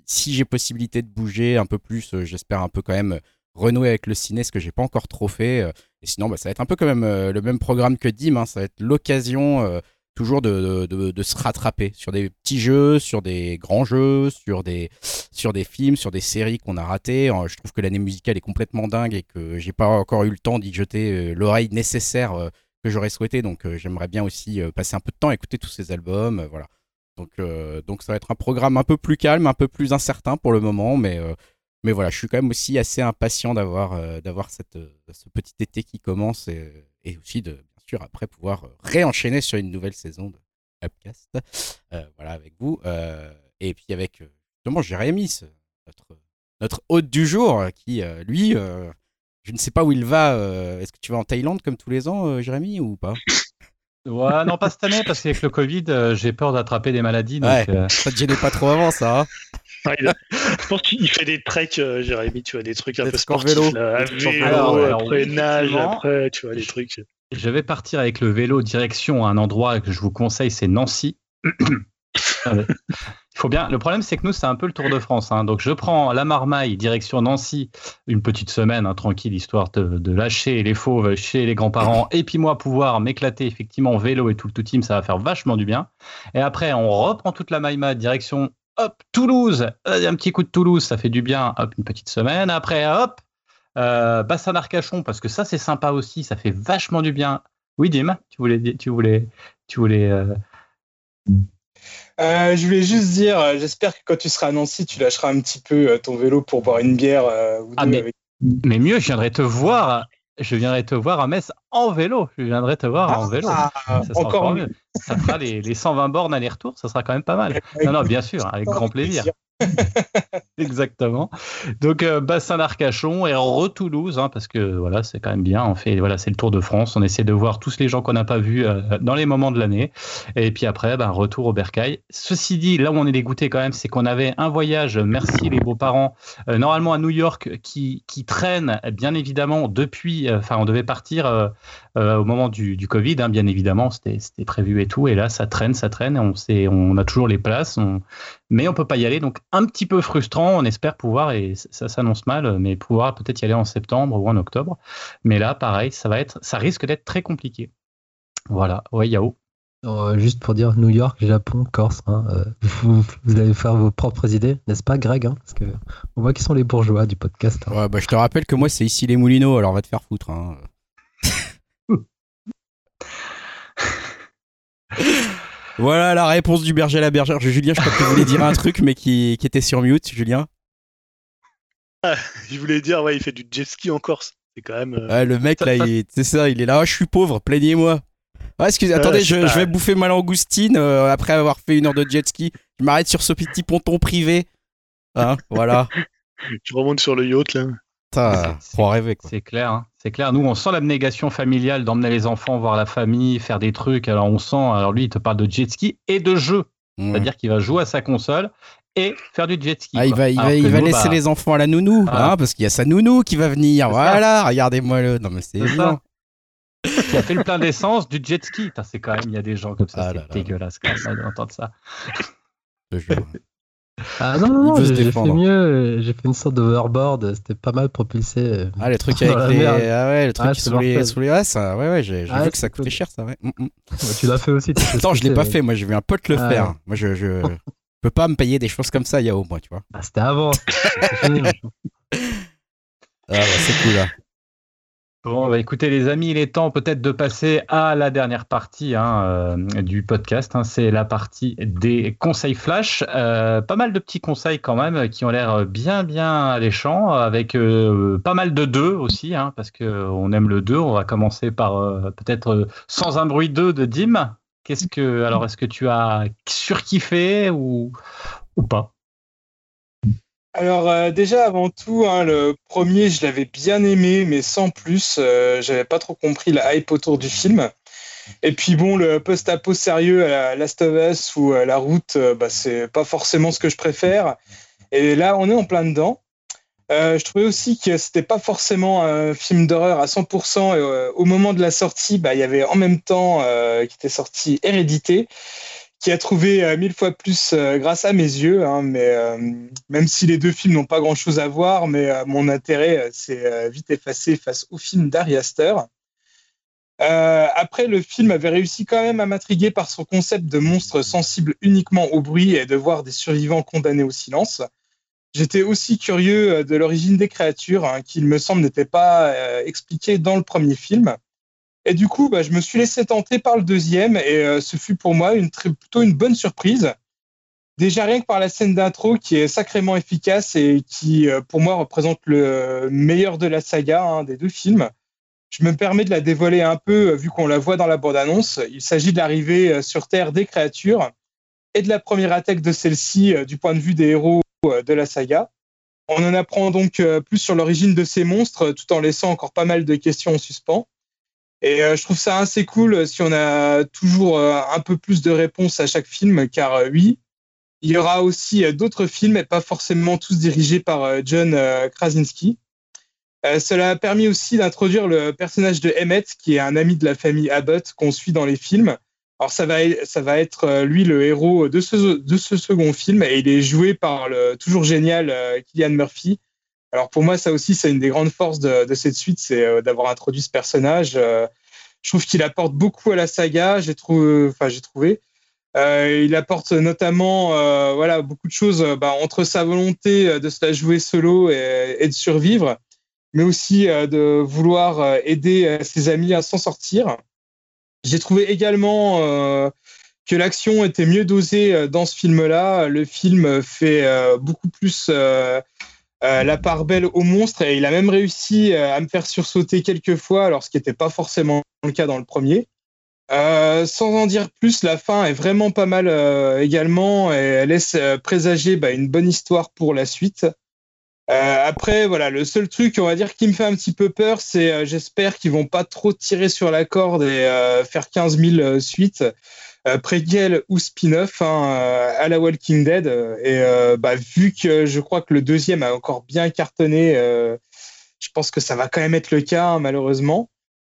Speaker 5: si, j'ai possibilité de bouger un peu plus, j'espère un peu quand même renouer avec le ciné, ce que j'ai pas encore trop fait. et sinon, bah, ça va être un peu quand même le même programme que Dim. hein, ça va être l'occasion toujours de, se rattraper sur des petits jeux, sur des grands jeux, sur des, sur des films, sur des séries qu'on a ratées. Euh, Je trouve que l'année musicale est complètement dingue et que j'ai pas encore eu le temps d'y jeter euh, l'oreille nécessaire euh, que j'aurais souhaité. Donc j'aimerais bien aussi passer un peu de temps à écouter tous ces albums. voilà. Donc, ça va être un programme un peu plus calme, un peu plus incertain pour le moment, mais, mais voilà, je suis quand même aussi assez impatient d'avoir ce petit été qui commence et aussi de, après pouvoir euh, réenchaîner sur une nouvelle saison de Upcast. Euh, voilà, avec vous. Euh, et puis avec, justement, Jérémy, notre, notre hôte du jour, qui, lui, euh, je ne sais pas où il va. euh, Est-ce que tu vas en Thaïlande comme tous les ans, euh, Jérémy, ou pas?
Speaker 1: Ouais, non, pas cette année, parce qu'avec le Covid, euh, j'ai peur d'attraper des maladies. Donc,
Speaker 5: Ouais.
Speaker 1: euh,
Speaker 5: Ça te gênait pas trop avant, ça hein?
Speaker 4: Ah, a- Je pense qu'il fait des treks, euh, Jérémy, tu vois, des trucs un
Speaker 5: Des
Speaker 4: peu sportifs.
Speaker 5: vélo.
Speaker 4: là, à vélo.
Speaker 1: Alors,
Speaker 4: après
Speaker 1: oui,
Speaker 4: nage, après, tu vois, des trucs.
Speaker 1: Je vais partir avec le vélo direction à un endroit que je vous conseille, c'est Nancy. [coughs] Il faut bien. Le problème, c'est que nous, c'est un peu le Tour de France. hein. Donc, je prends la marmaille direction Nancy, une petite semaine hein, tranquille, histoire de, lâcher les fauves chez les grands-parents, et puis moi pouvoir m'éclater effectivement en vélo et tout le tout team, ça va faire vachement du bien. Et après, on reprend toute la maïma direction hop Toulouse, un petit coup de Toulouse, ça fait du bien. Hop, une petite semaine. Après, hop. Euh, Bassin d'Arcachon, parce que ça, c'est sympa aussi, ça fait vachement du bien. Oui, Dim, tu voulais, tu voulais, tu voulais. euh,
Speaker 2: Euh, je voulais juste dire, euh, j'espère que quand tu seras à Nancy, tu lâcheras un petit peu euh, ton vélo pour boire une bière euh, ou
Speaker 1: Ah, mais-
Speaker 2: avec-
Speaker 1: Mais mieux, je viendrai te voir. Je viendrai te voir à Metz en vélo. Je viendrai te voir en vélo.
Speaker 2: Ah,
Speaker 1: Ça sera
Speaker 2: encore mieux.
Speaker 1: Ça fera les, les 120 bornes aller-retour. Ça sera quand même pas mal. Non, non, bien sûr, avec grand plaisir. [laughs] Exactement. Donc euh, bassin d'Arcachon et re-Toulouse, hein, parce que voilà, c'est quand même bien. On fait, voilà, c'est le Tour de France. On essaie de voir tous les gens qu'on n'a pas vus euh, dans les moments de l'année. Et puis après, ben, retour au Bercail. Ceci dit, là où on est dégoûté quand même, c'est qu'on avait un voyage. Merci les beaux-parents. euh, normalement à New York, qui qui traîne bien évidemment depuis. euh, Enfin, on devait partir euh, au moment du, du Covid, hein, bien évidemment, c'était prévu et tout. Et là, ça traîne, ça traîne. On sait, on a toujours les places. On, mais on peut pas y aller. Donc un petit peu frustrant. On espère pouvoir, et ça s'annonce mal, mais pouvoir peut-être y aller en septembre ou en octobre. Mais là, pareil, ça va être, ça risque d'être très compliqué. Voilà. Ouais, Yao.
Speaker 3: Euh, juste pour dire New York, Japon, Corse, hein, euh, vous, vous allez faire vos propres idées, n'est-ce pas, Greg hein, Parce que on voit qui sont les bourgeois du podcast. hein.
Speaker 5: Ouais, bah, je te rappelle que moi, c'est ici les Moulineaux, alors va te faire foutre. Voilà la réponse du berger à la bergère. Julien, je crois que tu voulais dire un truc, mais qui, qui était sur mute, Julien.
Speaker 4: Je voulais dire, ouais, il fait du jet ski en Corse. C'est quand même. euh,
Speaker 5: Ouais, le mec, là, il- c'est ça, il est là. Ah, je suis pauvre, plaignez-moi. Ouais, excusez, attendez,
Speaker 4: je
Speaker 5: vais bouffer ma langoustine euh, après avoir fait une heure de jet ski. Je m'arrête sur ce petit ponton privé. Hein, voilà. [laughs]
Speaker 4: Tu remontes sur le yacht, là.
Speaker 5: Putain, en rêver, quoi.
Speaker 1: C'est clair, hein. C'est clair. Nous, on sent l'abnégation familiale d'emmener les enfants voir la famille, faire des trucs. Alors, on sent. Alors, lui, il te parle de jet ski et de jeu. C'est-à-dire qu'il va jouer à sa console et faire du jet ski.
Speaker 5: Ah, il va, il va, il va
Speaker 1: nous,
Speaker 5: laisser
Speaker 1: bah,
Speaker 5: les enfants à la nounou,
Speaker 1: Ah.
Speaker 5: hein, parce qu'il y a sa nounou qui va venir. Voilà, regardez-moi le. Non, mais c'est évident.
Speaker 1: qui a fait le plein d'essence du jet ski. C'est quand même, il y a des gens comme ça,
Speaker 5: Ah
Speaker 1: c'est dégueulasse quand même d'entendre ça.
Speaker 5: Je jure.
Speaker 3: Ah non, non, non, j'ai fait mieux. J'ai fait une sorte d'overboard. C'était pas mal propulsé.
Speaker 5: Ah, les trucs [laughs] avec les.
Speaker 3: merde.
Speaker 5: Ah ouais,
Speaker 3: Ouais,
Speaker 5: qui
Speaker 3: c'est
Speaker 5: sous les, sous les. Ouais, ça, ouais, ouais, j'ai
Speaker 3: Ouais,
Speaker 5: vu que ça coûtait
Speaker 3: cool.
Speaker 5: cher, ça, ouais. Mm, mm.
Speaker 3: Bah, tu l'as fait aussi. [laughs]
Speaker 5: Attends, je l'ai pas
Speaker 3: ouais.
Speaker 5: fait, moi, j'ai vu un pote le
Speaker 3: Ah
Speaker 5: faire.
Speaker 3: ouais.
Speaker 5: Moi, je, je peux pas me payer des choses comme ça, Yao, moi, tu vois.
Speaker 3: Ah, C'était avant. [laughs]
Speaker 5: Ah, ouais, c'est cool, là.
Speaker 1: Bon, bah, écoutez les amis, il est temps peut-être de passer à la dernière partie hein, euh, du podcast. hein. C'est la partie des conseils flash. Euh, pas mal de petits conseils quand même qui ont l'air bien bien alléchants, avec euh, pas mal de deux aussi, hein, parce que on aime le 2. On va commencer par peut-être sans un bruit 2 de Dim. Qu'est-ce que alors est-ce que tu as surkiffé ou ou pas?
Speaker 2: Alors euh, déjà avant tout, hein, le premier je l'avais bien aimé, mais sans plus. Euh, J'avais pas trop compris la hype autour du film. Et puis bon, le post-apo sérieux à la Last of Us ou à La Route, euh, bah, c'est pas forcément ce que je préfère. Et là, on est en plein dedans. Euh, je trouvais aussi que c'était pas forcément un film d'horreur à 100%. Et, euh, au moment de la sortie, bah, il y avait en même temps qui était sorti Hérédité, qui a trouvé euh, mille fois plus euh, grâce à mes yeux. hein, mais euh, même si les deux films n'ont pas grand-chose à voir, mais mon intérêt s'est vite effacé face au film d'Ari Aster. Euh, après, le film avait réussi quand même à m'intriguer par son concept de monstre sensible uniquement au bruit et de voir des survivants condamnés au silence. J'étais aussi curieux de l'origine des créatures, hein, qui, il me semble, n'était pas expliquée dans le premier film. Et du coup, bah, je me suis laissé tenter par le deuxième, et euh, ce fut pour moi plutôt une bonne surprise. Déjà rien que par la scène d'intro qui est sacrément efficace et qui, euh, pour moi, représente le meilleur de la saga hein, des deux films. Je me permets de la dévoiler un peu, euh, vu qu'on la voit dans la bande-annonce. Il s'agit de l'arrivée sur Terre des créatures et de la première attaque de celle-ci du point de vue des héros de la saga. On en apprend donc plus sur l'origine de ces monstres, tout en laissant encore pas mal de questions en suspens. Et euh, je trouve ça assez cool euh, si on a toujours euh, un peu plus de réponses à chaque film, car oui, il y aura aussi d'autres films, et pas forcément tous dirigés par John Krasinski. Euh, cela a permis aussi d'introduire le personnage de Emmett, qui est un ami de la famille Abbott qu'on suit dans les films. Alors ça va, ça va être lui le héros de ce, de ce second film, et il est joué par le toujours génial Killian Murphy. Alors pour moi, ça aussi, c'est une des grandes forces de, de cette suite, c'est euh, d'avoir introduit ce personnage. Euh, je trouve qu'il apporte beaucoup à la saga. J'ai trouvé, enfin j'ai trouvé. Euh, il apporte notamment euh, voilà, beaucoup de choses euh, bah, entre sa volonté de se la jouer solo et, et de survivre, mais aussi euh, de vouloir aider ses amis à s'en sortir. J'ai trouvé également que l'action était mieux dosée dans ce film-là. Le film fait beaucoup plus euh, la part belle au monstre et il a même réussi euh, à me faire sursauter quelques fois, alors ce qui n'était pas forcément le cas dans le premier. Euh, sans en dire plus, la fin est vraiment pas mal euh, également et elle laisse euh, présager bah, une bonne histoire pour la suite. Après, voilà, le seul truc, on va dire, qui me fait un petit peu peur, c'est j'espère qu'ils vont pas trop tirer sur la corde et faire 15 000 euh, suites, préquel ou spin-off hein, euh, à la Walking Dead. Euh, Et euh, bah, vu que je crois que le deuxième a encore bien cartonné, euh, je pense que ça va quand même être le cas, hein, malheureusement.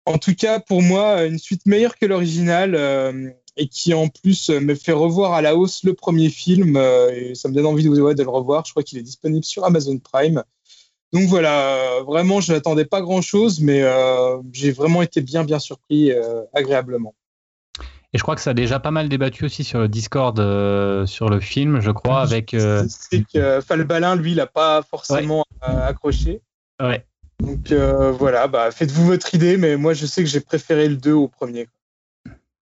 Speaker 2: En tout cas, pour moi, une suite meilleure que l'original euh, et qui en plus euh, me fait revoir à la hausse le premier film. euh, et ça me donne envie de, le revoir. Je crois qu'il est disponible sur Amazon Prime. Donc voilà, euh, vraiment, je n'attendais pas grand-chose, mais euh, j'ai vraiment été bien, bien surpris euh, agréablement.
Speaker 1: Et je crois que ça a déjà pas mal débattu aussi sur le Discord euh, sur le film, je crois, avec. euh,
Speaker 2: C'est que Falbalin, lui, il n'a pas forcément euh, accroché.
Speaker 1: Ouais.
Speaker 2: Donc euh, voilà, bah, faites-vous votre idée, mais moi, je sais que j'ai préféré le 2 au premier.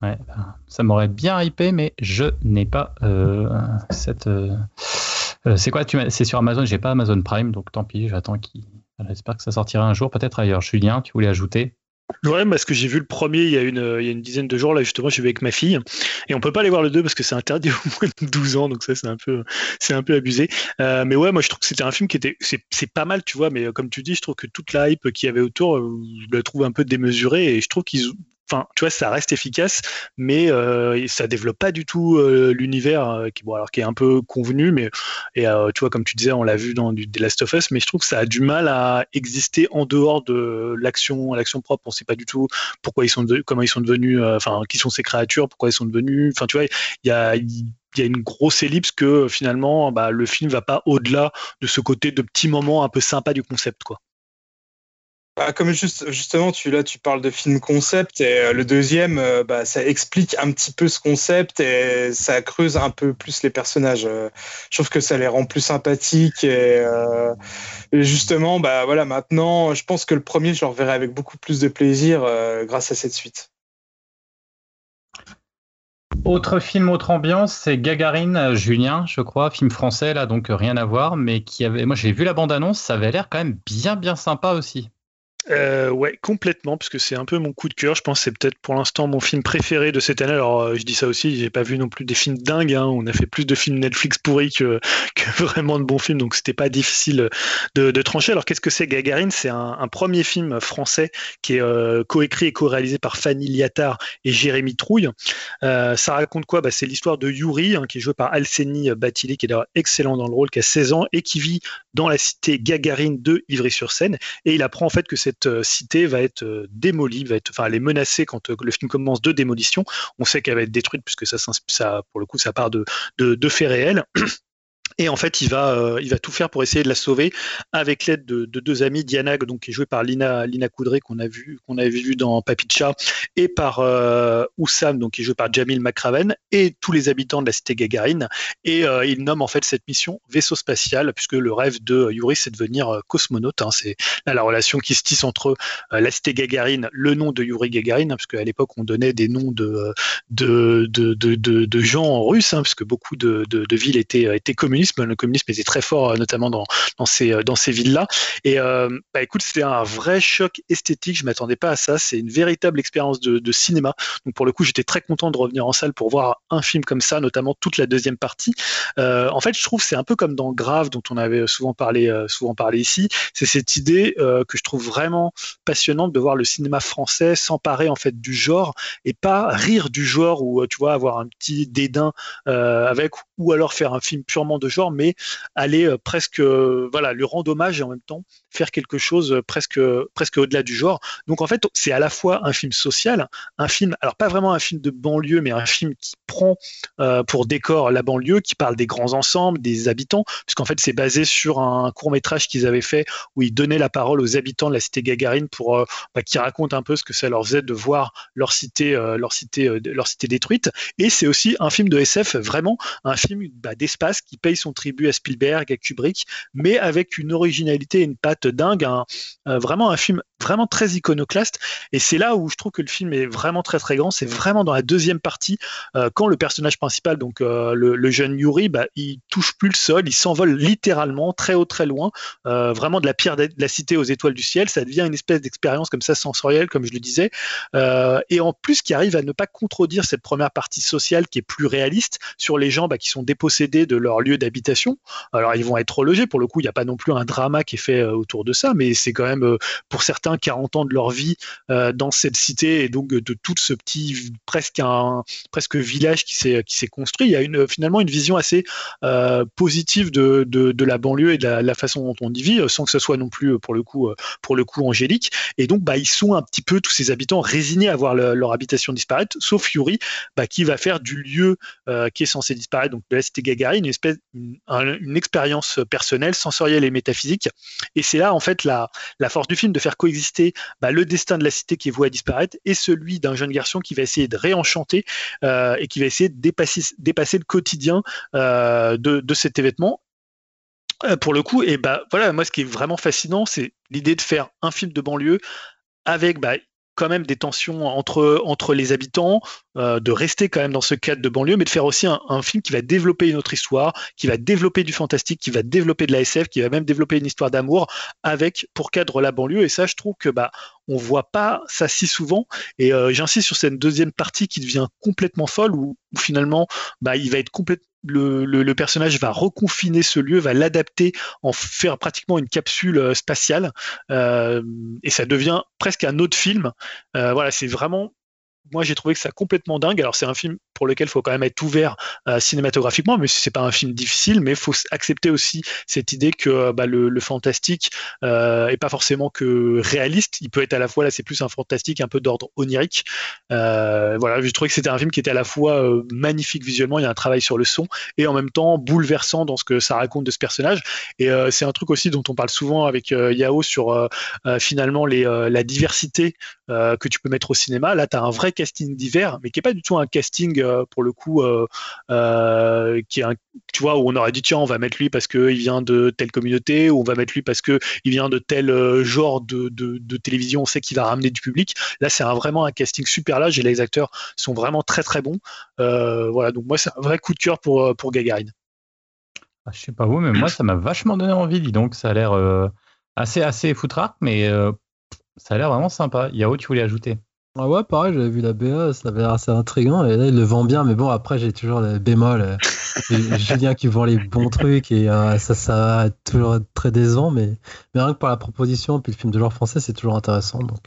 Speaker 1: Ouais, ben, ça m'aurait bien hypé, mais je n'ai pas euh, cette. euh, euh, c'est quoi C'est sur Amazon, j'ai pas Amazon Prime, donc tant pis, j'attends qu'il. J'espère que ça sortira un jour, peut-être ailleurs. Julien, tu voulais ajouter?
Speaker 4: Ouais, parce que j'ai vu le premier il y, a une, il y a une dizaine de jours, là justement, j'ai vu avec ma fille, et on peut pas aller voir le 2 parce que c'est interdit [laughs] au moins de 12 ans, donc ça c'est un peu, c'est un peu abusé. Euh, mais ouais, moi je trouve que c'était un film qui était, c'est, pas mal, tu vois, mais euh, comme tu dis, je trouve que toute la hype qu'il y avait autour, euh, je la trouve un peu démesurée, et je trouve qu'ils, enfin, tu vois, ça reste efficace, mais euh, ça développe pas du tout euh, l'univers euh, qui, bon, alors qui est un peu convenu, mais et euh, tu vois, comme tu disais, on l'a vu dans du The Last of Us, mais je trouve que ça a du mal à exister en dehors de l'action, l'action propre. On sait pas du tout pourquoi ils sont, de- comment ils sont devenus, euh, enfin, qui sont ces créatures, pourquoi ils sont devenus, enfin, tu vois, il y a il y a une grosse ellipse que finalement bah, le film va pas au-delà de ce côté de petits moments un peu sympa du concept quoi.
Speaker 2: Bah, comme juste, justement, tu, là, tu parles de film concept et euh, le deuxième, euh, bah, ça explique un petit peu ce concept et ça creuse un peu plus les personnages. Euh, je trouve que ça les rend plus sympathiques et, et justement, bah, voilà, maintenant, je pense que le premier, je le reverrai avec beaucoup plus de plaisir grâce à cette suite.
Speaker 1: Autre film, autre ambiance, c'est Gagarine, Julien, je crois, film français, là, donc rien à voir, mais qui avait. Moi, j'ai vu la bande-annonce, ça avait l'air quand même bien, bien sympa aussi.
Speaker 4: Euh, ouais, complètement, parce que c'est un peu mon coup de cœur. Je pense que c'est peut-être pour l'instant mon film préféré de cette année. Alors, euh, je dis ça aussi, j'ai pas vu non plus des films dingues. Hein. On a fait plus de films Netflix pourris que, [laughs] que vraiment de bons films, donc c'était pas difficile de, trancher. Alors, qu'est-ce que c'est Gagarine? C'est un, premier film français qui est euh, coécrit et co-réalisé par Fanny Liattard et Jérémy Trouille. Ça raconte quoi? Bah, C'est l'histoire de Yuri, hein, qui est joué par Alseni Batili, qui est d'ailleurs excellent dans le rôle, qui a 16 ans et qui vit dans la cité Gagarine de Ivry-sur-Seine. Et il apprend en fait que cette euh, cité va être euh, démolie, va être, enfin, elle est menacée quand euh, le film commence de démolition. On sait qu'elle va être détruite puisque ça, ça, pour le coup, ça part de, de, de faits réels. [clears throat] Et en fait, il va, euh, il va tout faire pour essayer de la sauver avec l'aide de, de deux amis, Diana, donc qui est jouée par Lina, Lina Coudray qu'on a vu, qu'on avait vu dans Papicha, et par euh, Oussam, donc qui est joué par Jamil McRaven, et tous les habitants de la cité Gagarine. Et euh, il nomme en fait cette mission vaisseau spatial, puisque le rêve de Yuri, c'est de devenir euh, cosmonaute. hein. c'est la relation qui se tisse entre la cité Gagarine, le nom de Yuri Gagarin, hein, parce qu'à l'époque on donnait des noms de de, de, de, gens russes, hein, parce que beaucoup de, villes étaient, étaient Le communisme était très fort, euh, notamment dans, dans ces, euh, dans ces villes-là. Et euh, bah, écoute, c'était un vrai choc esthétique. Je m'attendais pas à ça. C'est une véritable expérience de, cinéma. Donc pour le coup, j'étais très content de revenir en salle pour voir un film comme ça, notamment toute la deuxième partie. En fait, je trouve que c'est un peu comme dans Grave, dont on avait souvent parlé, souvent parlé ici. C'est cette idée que je trouve vraiment passionnante de voir le cinéma français s'emparer en fait du genre et pas rire du genre ou tu vois avoir un petit dédain avec ou alors faire un film purement de genre mais aller euh, presque euh, voilà lui rendre hommage et en même temps faire quelque chose euh, presque presque au-delà du genre. Donc en fait c'est à la fois un film social un film alors pas vraiment un film de banlieue mais un film qui prend euh, pour décor la banlieue qui parle des grands ensembles des habitants puisqu'en fait c'est basé sur un court métrage qu'ils avaient fait où ils donnaient la parole aux habitants de la cité Gagarine pour euh, bah, qui racontent un peu ce que ça leur faisait de voir leur cité euh, leur cité euh, leur cité détruite. Et c'est aussi un film de SF vraiment un film bah, d'espace qui paye son tribut à Spielberg, à Kubrick, mais avec une originalité et une patte dingue, euh, vraiment un film vraiment très iconoclaste. Et c'est là où je trouve que le film est vraiment très très grand. C'est vraiment dans la deuxième partie, euh, quand le personnage principal, donc euh, le, jeune Yuri, bah, il touche plus le sol, il s'envole littéralement très haut, très loin, euh, vraiment de la pierre de la cité aux étoiles du ciel. Ça devient une espèce d'expérience comme ça sensorielle, comme je le disais, et en plus qui arrive à ne pas contredire cette première partie sociale qui est plus réaliste sur les gens bah, qui sont dépossédés de leur lieu d'habitation. Alors ils vont être relogés, pour le coup il n'y a pas non plus un drama qui est fait autour de ça, mais c'est quand même pour certains 40 ans de leur vie euh, dans cette cité et donc de tout ce petit presque un presque village qui s'est qui s'est construit. Il y a une finalement une vision assez euh, positive de, de, la banlieue et de la, façon dont on y vit, euh, sans que ce soit non plus pour le coup pour le coup angélique. Et donc bah ils sont un petit peu tous ces habitants résignés à voir le- leur habitation disparaître, sauf Yuri bah, qui va faire du lieu qui est censé disparaître, donc de la cité Gagarine, une espèce une, un- une expérience personnelle, sensorielle et métaphysique. Et c'est là en fait la, la force du film de faire coexister bah, le destin de la cité qui est voué à disparaître et celui d'un jeune garçon qui va essayer de réenchanter euh, et qui va essayer de dépasser, le quotidien euh, de, de cet événement. Euh, pour le coup, et bah voilà, moi ce qui est vraiment fascinant, c'est l'idée de faire un film de banlieue avec bah, quand même des tensions entre, entre les habitants, euh, de rester quand même dans ce cadre de banlieue, mais de faire aussi un, film qui va développer une autre histoire, qui va développer du fantastique, qui va développer de la SF, qui va même développer une histoire d'amour avec pour cadre la banlieue. Et ça, je trouve que bah on voit pas ça si souvent. Et euh, j'insiste sur cette deuxième partie qui devient complètement folle, où, où finalement, bah, il va être complètement le, le, le personnage va reconfiner ce lieu, va l'adapter, en faire pratiquement une capsule euh, spatiale, euh, et ça devient presque un autre film. Euh, voilà, c'est vraiment moi j'ai trouvé que c'est complètement dingue. Alors c'est un film pour lequel il faut quand même être ouvert euh, cinématographiquement, mais c'est pas un film difficile, mais il faut accepter aussi cette idée que euh, bah, le, fantastique euh, est pas forcément que réaliste. Il peut être à la fois là, c'est plus un fantastique un peu d'ordre onirique. Euh, voilà, j'ai trouvé que c'était un film qui était à la fois euh, magnifique visuellement, il y a un travail sur le son, et en même temps bouleversant dans ce que ça raconte de ce personnage. Et euh, c'est un truc aussi dont on parle souvent avec euh, Yao sur euh, euh, finalement euh, la diversité euh, que tu peux mettre au cinéma. Là, tu as un vrai casting divers, mais qui est pas du tout un casting euh, pour le coup euh, euh, qui est un, tu vois où on aurait dit tiens on va mettre lui parce que il vient de telle communauté ou on va mettre lui parce que il vient de tel genre de, de, télévision. On sait qu'il va ramener du public. Là, c'est vraiment un casting super large et les acteurs sont vraiment très très bons. Voilà, donc moi c'est un vrai coup de cœur pour pour Gagarine.
Speaker 1: Ah, je sais pas vous, mais moi, ça m'a vachement donné envie, dis donc. Ça a l'air assez, assez foutrard, mais ça a l'air vraiment sympa. Yao, tu voulais ajouter?
Speaker 3: Ah ouais, pareil, j'avais vu la BA, ça avait l'air assez intriguant. Et là, il le vend bien, mais bon, après, j'ai toujours le bémol. euh, [laughs] Julien qui vend les bons trucs et euh, ça, ça va être toujours très décevant. Mais, mais rien que par la proposition, puis le film de genre français, c'est toujours intéressant. Donc.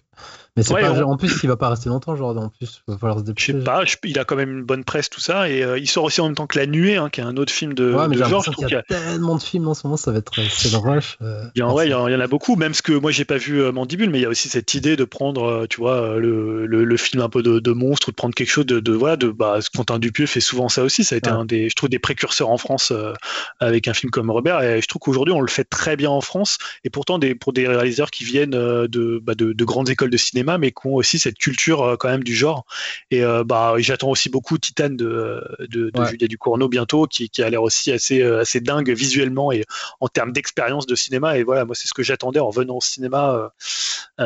Speaker 3: Mais c'est
Speaker 4: Ouais,
Speaker 3: pas,
Speaker 4: on-
Speaker 3: en plus, il va pas rester longtemps, genre, en plus, il va falloir se
Speaker 4: Je
Speaker 3: dépêcher.
Speaker 4: sais pas, je- il a quand même une bonne presse tout ça et euh, il sort aussi en même temps que La Nuée, hein, qui est un autre film de,
Speaker 3: Ouais, mais
Speaker 4: de
Speaker 3: qu'il y a tellement de films en ce moment, ça va être c'est le rush. euh,
Speaker 4: Il y, en, ouais, il y
Speaker 3: c'est-
Speaker 4: en il y en a beaucoup, même ce que moi j'ai pas vu euh, Mandibule, mais il y a aussi cette idée de prendre, euh, tu vois, euh, le, le, le film un peu de, de monstre ou de prendre quelque chose de, de voilà, de bah, Quentin Dupieux fait souvent ça aussi. Ça a été
Speaker 3: Ouais.
Speaker 4: un des, je trouve, des précurseurs en France euh, avec un film comme Robert, et je trouve qu'aujourd'hui on le fait très bien en France, et pourtant des, pour des réalisateurs qui viennent euh, de, bah, de, de grandes écoles de cinéma, mais qui ont aussi cette culture euh, quand même du genre. Et euh, bah, j'attends aussi beaucoup Titane de, de, de
Speaker 3: Ouais.
Speaker 4: Julia Ducournau bientôt, qui, qui a l'air aussi assez, euh, assez dingue visuellement et en termes d'expérience de cinéma. Et voilà, moi, c'est ce que j'attendais en venant au cinéma,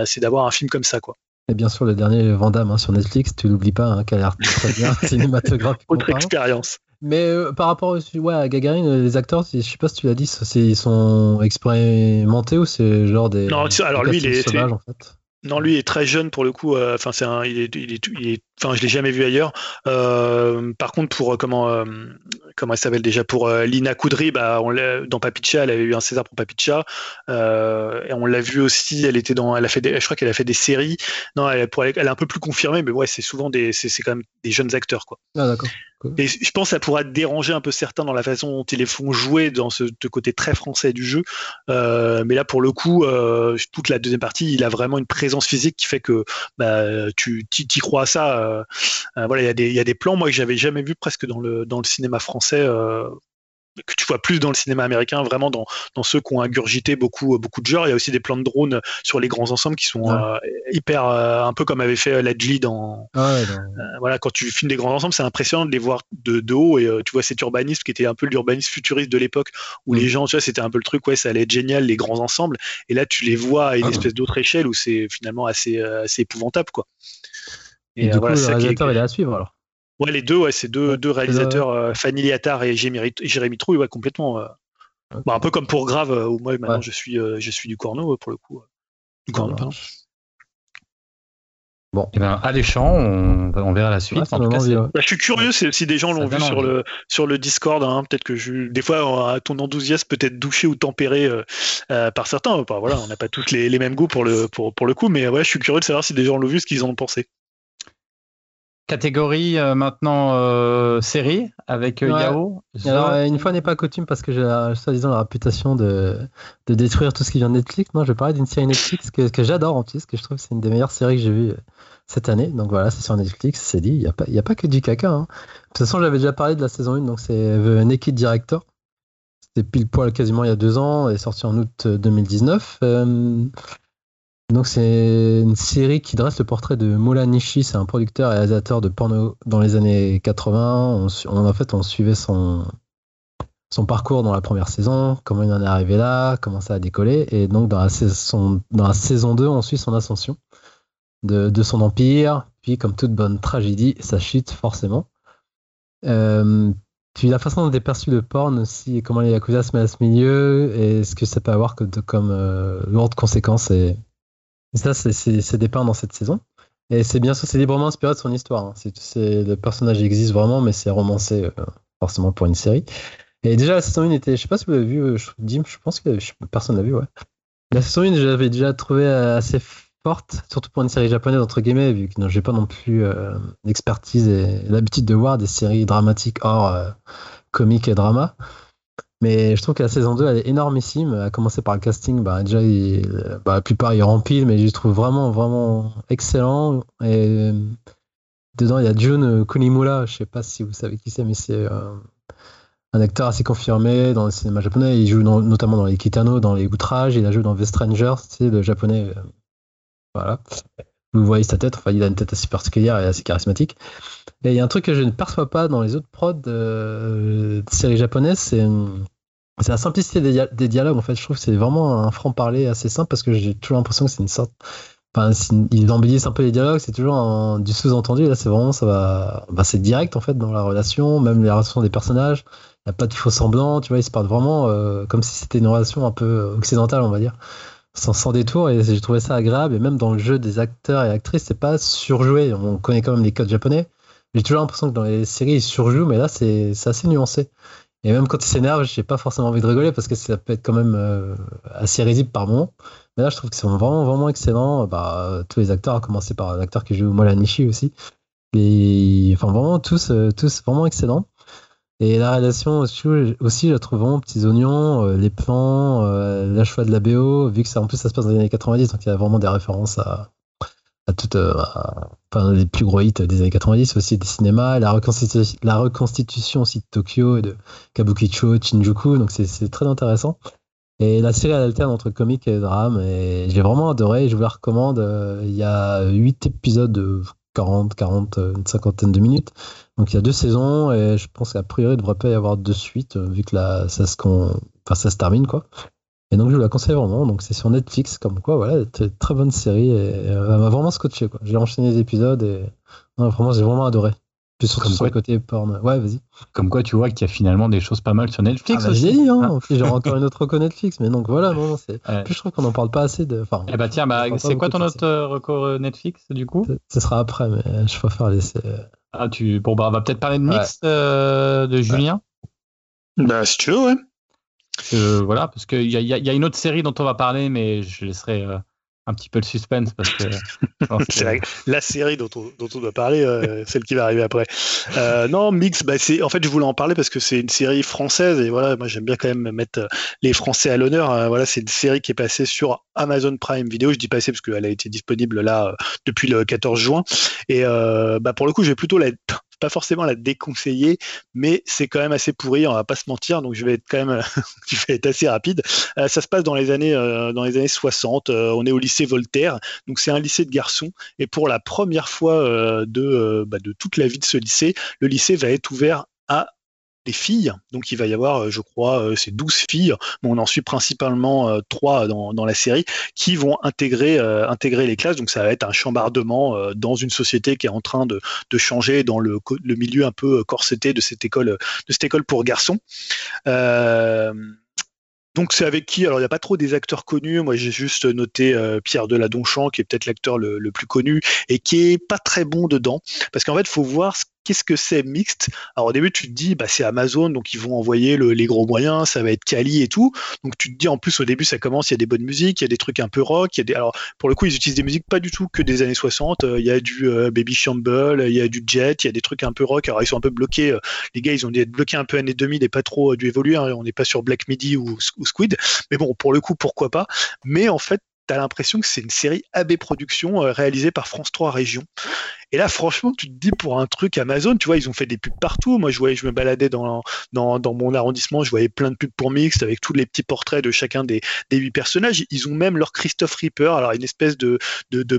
Speaker 4: c'est d'avoir un film comme ça, quoi.
Speaker 3: Et bien sûr, le dernier Vandame hein, sur Netflix, tu l'oublies pas, hein, qui a l'air très bien [laughs] cinématographiquement
Speaker 4: Autre expérience.
Speaker 3: Mais euh, par rapport au, ouais, à Gagarine, les acteurs, je sais pas si tu l'as dit, ils sont expérimentés ou c'est genre des.
Speaker 4: Non, alors
Speaker 3: des
Speaker 4: lui, il est-
Speaker 3: sauvages, en fait?
Speaker 4: Non, lui est très jeune pour le coup. euh, Enfin, c'est un, il est, il est, il est- enfin, je l'ai jamais vu ailleurs. Euh, par contre, pour euh, comment, euh, comment elle s'appelle déjà? Pour euh, Lina Koudry, bah, on dans Papicha, elle avait eu un César pour Papicha, et on l'a vu aussi. Elle était dans, elle a fait, des, je crois qu'elle a fait des séries. Non, elle, pour, elle est un peu plus confirmée, mais ouais, c'est souvent des, c'est quand même des jeunes acteurs, quoi.
Speaker 3: Ah, d'accord.
Speaker 4: Et je pense que ça pourra déranger un peu certains dans la façon dont ils les font jouer dans ce, côté très français du jeu. Euh, mais là, pour le coup, euh, toute la deuxième partie, il a vraiment une présence physique qui fait que bah, tu t'y crois à ça. Euh, euh, voilà, il y, a des- il y a des plans, moi, que j'avais jamais vu presque dans le, dans le cinéma français. euh, que tu vois plus dans le cinéma américain, vraiment dans, dans ceux qui ont ingurgité beaucoup, beaucoup de genres. Il y a aussi des plans de drones sur les grands ensembles qui sont
Speaker 3: Ouais.
Speaker 4: euh, hyper, euh, un peu comme avait fait Ledgely dans,
Speaker 3: Ah ouais,
Speaker 4: euh, voilà, quand tu filmes des grands ensembles, c'est impressionnant de les voir de, de haut et tu vois cet urbanisme qui était un peu l'urbanisme futuriste de l'époque où
Speaker 3: Mm.
Speaker 4: les gens, tu vois, c'était un peu le truc, ouais, ça allait être génial, les grands ensembles. Et là, tu les vois à une
Speaker 3: Ah.
Speaker 4: espèce d'autre échelle où c'est finalement assez, assez épouvantable, quoi.
Speaker 3: Et,
Speaker 4: euh,
Speaker 3: du
Speaker 4: voilà,
Speaker 3: coup, le
Speaker 4: qui est-
Speaker 3: réalisateur, il est à suivre alors.
Speaker 4: Ouais, les deux, ouais, c'est deux,
Speaker 3: Ouais,
Speaker 4: deux réalisateurs, euh, Fanny Liattard et Jérémy, Trouille, ouais, complètement. euh. Bah, un peu comme pour Grave, euh, où moi maintenant
Speaker 3: Ouais.
Speaker 4: je suis, euh, je suis du Corneau euh, pour le coup. euh. Du Corneau, pardon.
Speaker 3: marche.
Speaker 1: Eh ben, alléchant, on, on verra la suite. En tout cas,
Speaker 3: envie,
Speaker 1: c'est-
Speaker 3: ouais.
Speaker 4: Bah, je suis curieux si, si des gens l'ont vu sur
Speaker 1: envie.
Speaker 4: le, sur le Discord. hein. Peut-être que je, des fois, euh, ton enthousiasme peut être douché ou tempéré euh, euh, par certains. Bah, voilà, on n'a pas tous les, les mêmes goûts pour le, pour, pour le coup, mais ouais, je suis curieux de savoir si des gens l'ont vu, ce qu'ils en ont pensé.
Speaker 1: Catégorie euh, maintenant euh, série avec euh,
Speaker 3: Ouais.
Speaker 1: Yao.
Speaker 3: Alors, euh, une fois n'est pas coutume parce que j'ai soi-disant la réputation de, de détruire tout ce qui vient de Netflix. Non, je vais parler d'une série Netflix que, que j'adore en plus, que je trouve que c'est une des meilleures séries que j'ai vues cette année. Donc voilà, c'est sur Netflix, c'est dit, il n'y a, pas- y a pas que du caca. hein. De toute façon, j'avais déjà parlé de la saison 1, donc c'est The Naked Director. C'était pile poil quasiment il y a deux ans et sorti en août euh, 2019. Donc c'est une série qui dresse le portrait de Moula Nishi, c'est un producteur et réalisateur de porno dans les années 80. On, en fait, on suivait son, son parcours dans la première saison, comment il en est arrivé là, comment ça a décollé. Et donc dans la saison, dans la saison 2, on suit son ascension de, son empire. Puis comme toute bonne tragédie, ça chute forcément. Euh, puis la façon dont est perçu le porn aussi, comment les Yakuza se mettent à ce milieu, et ce que ça peut avoir que de- comme euh, lourdes conséquences. Et, ça, c'est- dépeint dans cette saison. Et c'est bien sûr, c'est librement inspiré de son histoire. hein. C'est, le personnage existe vraiment, mais c'est romancé euh, forcément pour une série. Et déjà, la saison 1 était, je sais pas si vous l'avez vu, euh, je- je pense que personne l'a vu, ouais. La saison 1, j'avais déjà trouvé euh, assez forte, surtout pour une série japonaise entre guillemets, vu que j'ai pas non plus euh, l'expertise et l'habitude de voir des séries dramatiques hors euh, comique et drama. Mais je trouve que la saison 2 elle est énormissime, à commencer par le casting, bah, déjà bah, la plupart ils rempilent, mais je les trouve vraiment vraiment excellent. Et euh, dedans il y a Jun Kunimura, je sais pas si vous savez qui c'est, mais c'est euh, un acteur assez confirmé dans le cinéma japonais. Il joue notamment dans les Kitano, dans les Outrages. Il a joué dans The Strangers, c'est le japonais. euh, voilà. Vous voyez sa tête, enfin, il a une tête assez particulière et assez charismatique. Et il y a un truc que je ne perçois pas dans les autres prods euh, de séries japonaises, c'est c'est la simplicité des, dia- des dialogues. En fait, je trouve que c'est vraiment un franc-parler assez simple parce que j'ai toujours l'impression que c'est une sorte. Enfin, ils embellissent un peu les dialogues, c'est toujours du sous-entendu. Là, c'est vraiment, va. bah, c'est direct en fait dans la relation, même les relations des personnages. Il n'y a pas de faux semblants, tu vois, ils se parlent vraiment euh, comme si c'était une relation un peu occidentale, on va dire, sans, sans détour. Et j'ai trouvé ça agréable. Et même dans le jeu des acteurs et actrices, c'est pas surjoué. On connaît quand même les codes japonais. J'ai toujours l'impression que dans les séries, ils surjouent, mais là, c'est assez nuancé. Et même quand ils s'énervent, j'ai pas forcément envie de rigoler parce que ça peut être quand même euh, assez risible par moment. Mais là, je trouve que c'est vraiment, vraiment excellent. Bah, tous les acteurs, à commencer par l'acteur qui joue Mola Nishi aussi. Et, enfin, vraiment, tous, euh, tous vraiment excellents. Et la réalisation aussi, je la trouve vraiment petits oignons, euh, les plans, euh, la choix de la BO, vu que ça, en plus ça se passe dans les années 90, donc il y a vraiment des références à, à toutes, euh, plus gros hits des années 90, aussi des cinémas, la reconstitution, aussi de Tokyo et de Kabukicho, Shinjuku, donc c'est très intéressant. Et la série elle alterne entre comique et drame, et j'ai vraiment adoré, je vous la recommande. euh, Il y a 8 épisodes de 40, 40, euh, une cinquantaine de minutes. Donc il y a deux saisons, et je pense qu'a priori il devrait pas y avoir de suite, vu que là, ça se termine, quoi. Et donc je vous la conseille vraiment, donc c'est sur Netflix, comme quoi, voilà, très, très bonne série, et euh, elle m'a vraiment scotché, quoi. J'ai enchaîné les épisodes, et non, vraiment, j'ai vraiment adoré. Puis surtout
Speaker 1: Comme
Speaker 3: sur le côté porn. Ouais, vas-y.
Speaker 1: Comme quoi, tu vois qu'il y a finalement des choses pas mal sur Netflix
Speaker 3: Ah, bah,
Speaker 1: aussi.
Speaker 3: dit, hein.
Speaker 1: Hein
Speaker 3: En plus, j'aurai encore une autre reco Netflix, mais donc voilà, non, non, c'est.
Speaker 1: Ouais.
Speaker 3: Plus, je trouve qu'on en parle pas assez de. Enfin,
Speaker 1: Eh bah tiens, bah, c'est quoi ton autre euh, record euh, Netflix du coup?
Speaker 3: Ce sera après, mais je préfère laisser.
Speaker 1: ah, tu... Bon, bah, on va peut-être parler de Mix euh, de Julien.
Speaker 4: Bah, si tu veux, ouais.
Speaker 1: Voilà, parce qu'il y y a- il y a une autre série dont on va parler, mais je laisserai euh, un petit peu le suspense parce [laughs] que.
Speaker 4: la, la série dont on, dont on doit parler, euh, celle qui va arriver après. Euh, non, Mix, bah, c'est, en fait, je voulais en parler parce que c'est une série française et voilà, moi j'aime bien quand même mettre les Français à l'honneur. Euh, voilà, c'est une série qui est passée sur Amazon Prime Video. Je dis passée parce qu'elle a été disponible là depuis le 14 juin. Et bah, pour le coup, je vais plutôt la pas forcément la déconseiller, mais c'est quand même assez pourri, on va pas se mentir, donc je vais être quand même, [laughs] assez rapide. Euh, ça se passe dans les années, euh, dans les années 60. euh, on est au lycée Voltaire, donc c'est un lycée de garçons. Et pour la première fois bah, de toute la vie de ce lycée, le lycée va être ouvert à des filles. Donc il va y avoir, euh, je crois, euh, c'est 12 filles, mais on en suit principalement euh, trois dans, dans la série, qui vont intégrer, intégrer les classes. Donc ça va être un chambardement dans une société qui est en train de, de changer dans le, le milieu un peu corseté de cette école, de cette école pour garçons. Donc c'est avec qui? Alors il n'y a pas trop des acteurs connus. Moi j'ai juste noté euh, Pierre Deladonchamp qui est peut-être l'acteur le, plus connu et qui est pas très bon dedans parce qu'en fait faut voir ce- qu'est-ce que c'est mixte? Alors au début tu te dis bah c'est Amazon donc ils vont envoyer le- les gros moyens, ça va être Kali et tout. Donc tu te dis en plus au début ça commence il y a des bonnes musiques, il y a des trucs un peu rock, y a des alors pour le coup ils utilisent des musiques pas du tout que des années 60. Euh, Il y a du euh, Baby Shamble, il y a du Jet, il y a des trucs un peu rock. Alors ils sont un peu bloqués. euh, les gars ils ont dû être bloqués un peu années 2000 et pas trop dû évoluer. hein. On n'est pas sur Black Midi ou, Squid. Mais bon, pour le coup, pourquoi pas? Mais en fait, t'as l'impression que c'est une série AB Productions réalisée par France 3 Régions. Et là, franchement, tu te dis pour un truc Amazon, tu vois, ils ont fait des pubs partout. Moi, je voyais, je me baladais dans, dans, mon arrondissement, je voyais plein de pubs pour Mixed avec tous les petits portraits de chacun des, des huit personnages. Ils ont même leur Christophe Reaper, alors une espèce de, de, de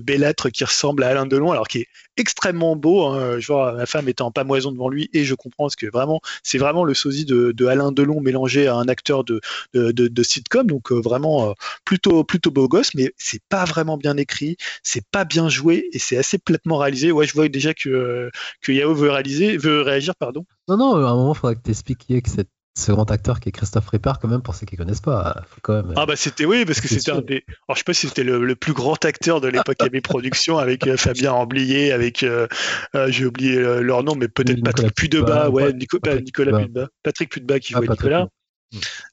Speaker 4: qui ressemble à Alain Delon, alors qui est extrêmement beau. Hein. Je vois ma femme étant en pamoison devant lui et je comprends parce que vraiment, c'est vraiment le sosie de, de Alain Delon mélangé à un acteur de, de, sitcom. Donc euh, vraiment euh, plutôt, plutôt beau gosse, mais c'est pas vraiment bien écrit, c'est pas bien joué et c'est assez platement réalisé. Je vois déjà que, que Yao veut réaliser, veut réagir, pardon.
Speaker 3: Non, non, à un moment, il faudra que tu expliques qui est que ce grand acteur qui est Christophe Ripper, quand même, pour ceux qui connaissent pas. Faut quand même.
Speaker 4: Ah bah c'était oui parce que c'était un des. Alors je sais pas si c'était le, le plus grand acteur de l'époque AB Productions avec euh, Fabien Amblier, avec euh, euh, j'ai oublié leur nom mais peut-être Patrick Pudeba, ouais, Nico-
Speaker 3: Patrick
Speaker 4: Nicolas
Speaker 3: Pudeba.
Speaker 4: Pudeba, Patrick Pudeba qui
Speaker 3: Ah,
Speaker 4: jouait
Speaker 3: Patrick
Speaker 4: Nicolas.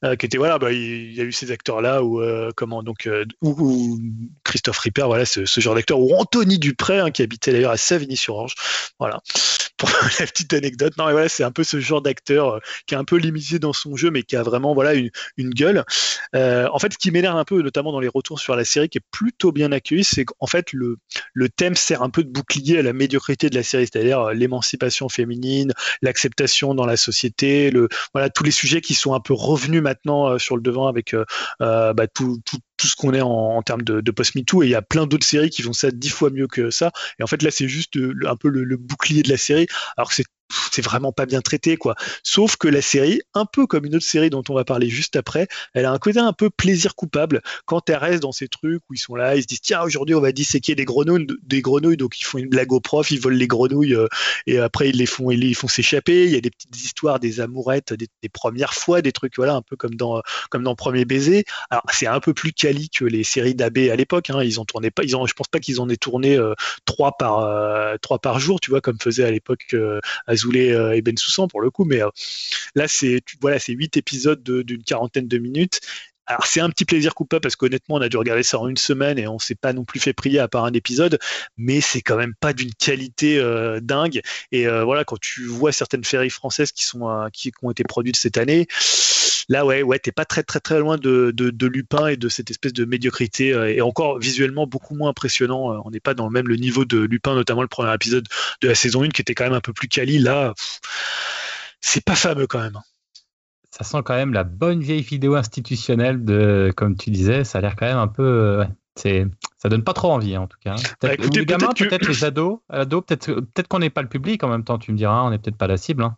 Speaker 4: Euh, qui était voilà, bah, il y a eu ces acteurs-là ou euh, comment donc euh, ou, Christophe Ripper, voilà, ce, ce genre d'acteur, ou Anthony Dupré, hein, qui habitait d'ailleurs à Savigny-sur-Orge, voilà. Pour [laughs] la petite anecdote, non, mais voilà, c'est un peu ce genre d'acteur euh, qui est un peu limité dans son jeu, mais qui a vraiment voilà une, une gueule. Euh, en fait, ce qui m'énerve un peu, notamment dans les retours sur la série, qui est plutôt bien accueilli, c'est qu'en fait le le thème sert un peu de bouclier à la médiocrité de la série, c'est-à-dire euh, l'émancipation féminine, l'acceptation dans la société, le voilà tous les sujets qui sont un peu revenus maintenant euh, sur le devant avec euh, bah, tout, tout, tout ce qu'on est en, en termes de, de post-MeToo. Et il y a plein d'autres séries qui font ça dix fois mieux que ça. Et en fait, là, c'est juste euh, un peu le, le bouclier de la série, alors que c'est c'est vraiment pas bien traité quoi. Sauf que la série, un peu comme une autre série dont on va parler juste après, elle a un côté un peu plaisir coupable quand elle reste dans ces trucs où ils sont là, ils se disent tiens aujourd'hui on va disséquer des grenouilles, des grenouilles donc ils font une blague au prof, ils volent les grenouilles euh, et après ils les font ils les font s'échapper. Il y a des petites histoires, des amourettes, des, premières fois, des trucs voilà un peu comme dans comme dans Premier baiser. Alors c'est un peu plus quali que les séries d'AB à l'époque. Hein. Ils ont tourné pas, ils ont, je pense pas qu'ils en aient tourné euh, trois par euh, trois par jour, tu vois, comme faisait à l'époque Azoulay euh, et Ben Soussan pour le coup. Mais euh, là c'est voilà huit épisodes de- d'une quarantaine de minutes. Alors c'est un petit plaisir coupable parce qu'honnêtement on a dû regarder ça en une semaine et on s'est pas non plus fait prier à part un épisode, mais c'est quand même pas d'une qualité euh, dingue. Et voilà quand tu vois certaines séries françaises qui sont qui ont été produites cette année, là ouais ouais t'es pas très très très loin de, de, de Lupin et de cette espèce de médiocrité euh, et encore visuellement beaucoup moins impressionnant. Euh, On n'est pas dans le même le niveau de Lupin, notamment le premier épisode de la saison 1 qui était quand même un peu plus quali. Là, c'est pas fameux quand même.
Speaker 1: Ça sent quand même la bonne vieille vidéo institutionnelle de, comme tu disais, ça a l'air quand même un peu. euh, ouais, c'est, ça donne pas trop envie en tout cas. Peut-être
Speaker 4: Bah, écoutez,
Speaker 1: les gamins,
Speaker 4: peut-être que-
Speaker 1: peut-être les ados, ados peut-être, peut-être qu'on n'est pas le public en même temps. Tu me diras, on n'est peut-être pas la cible. hein.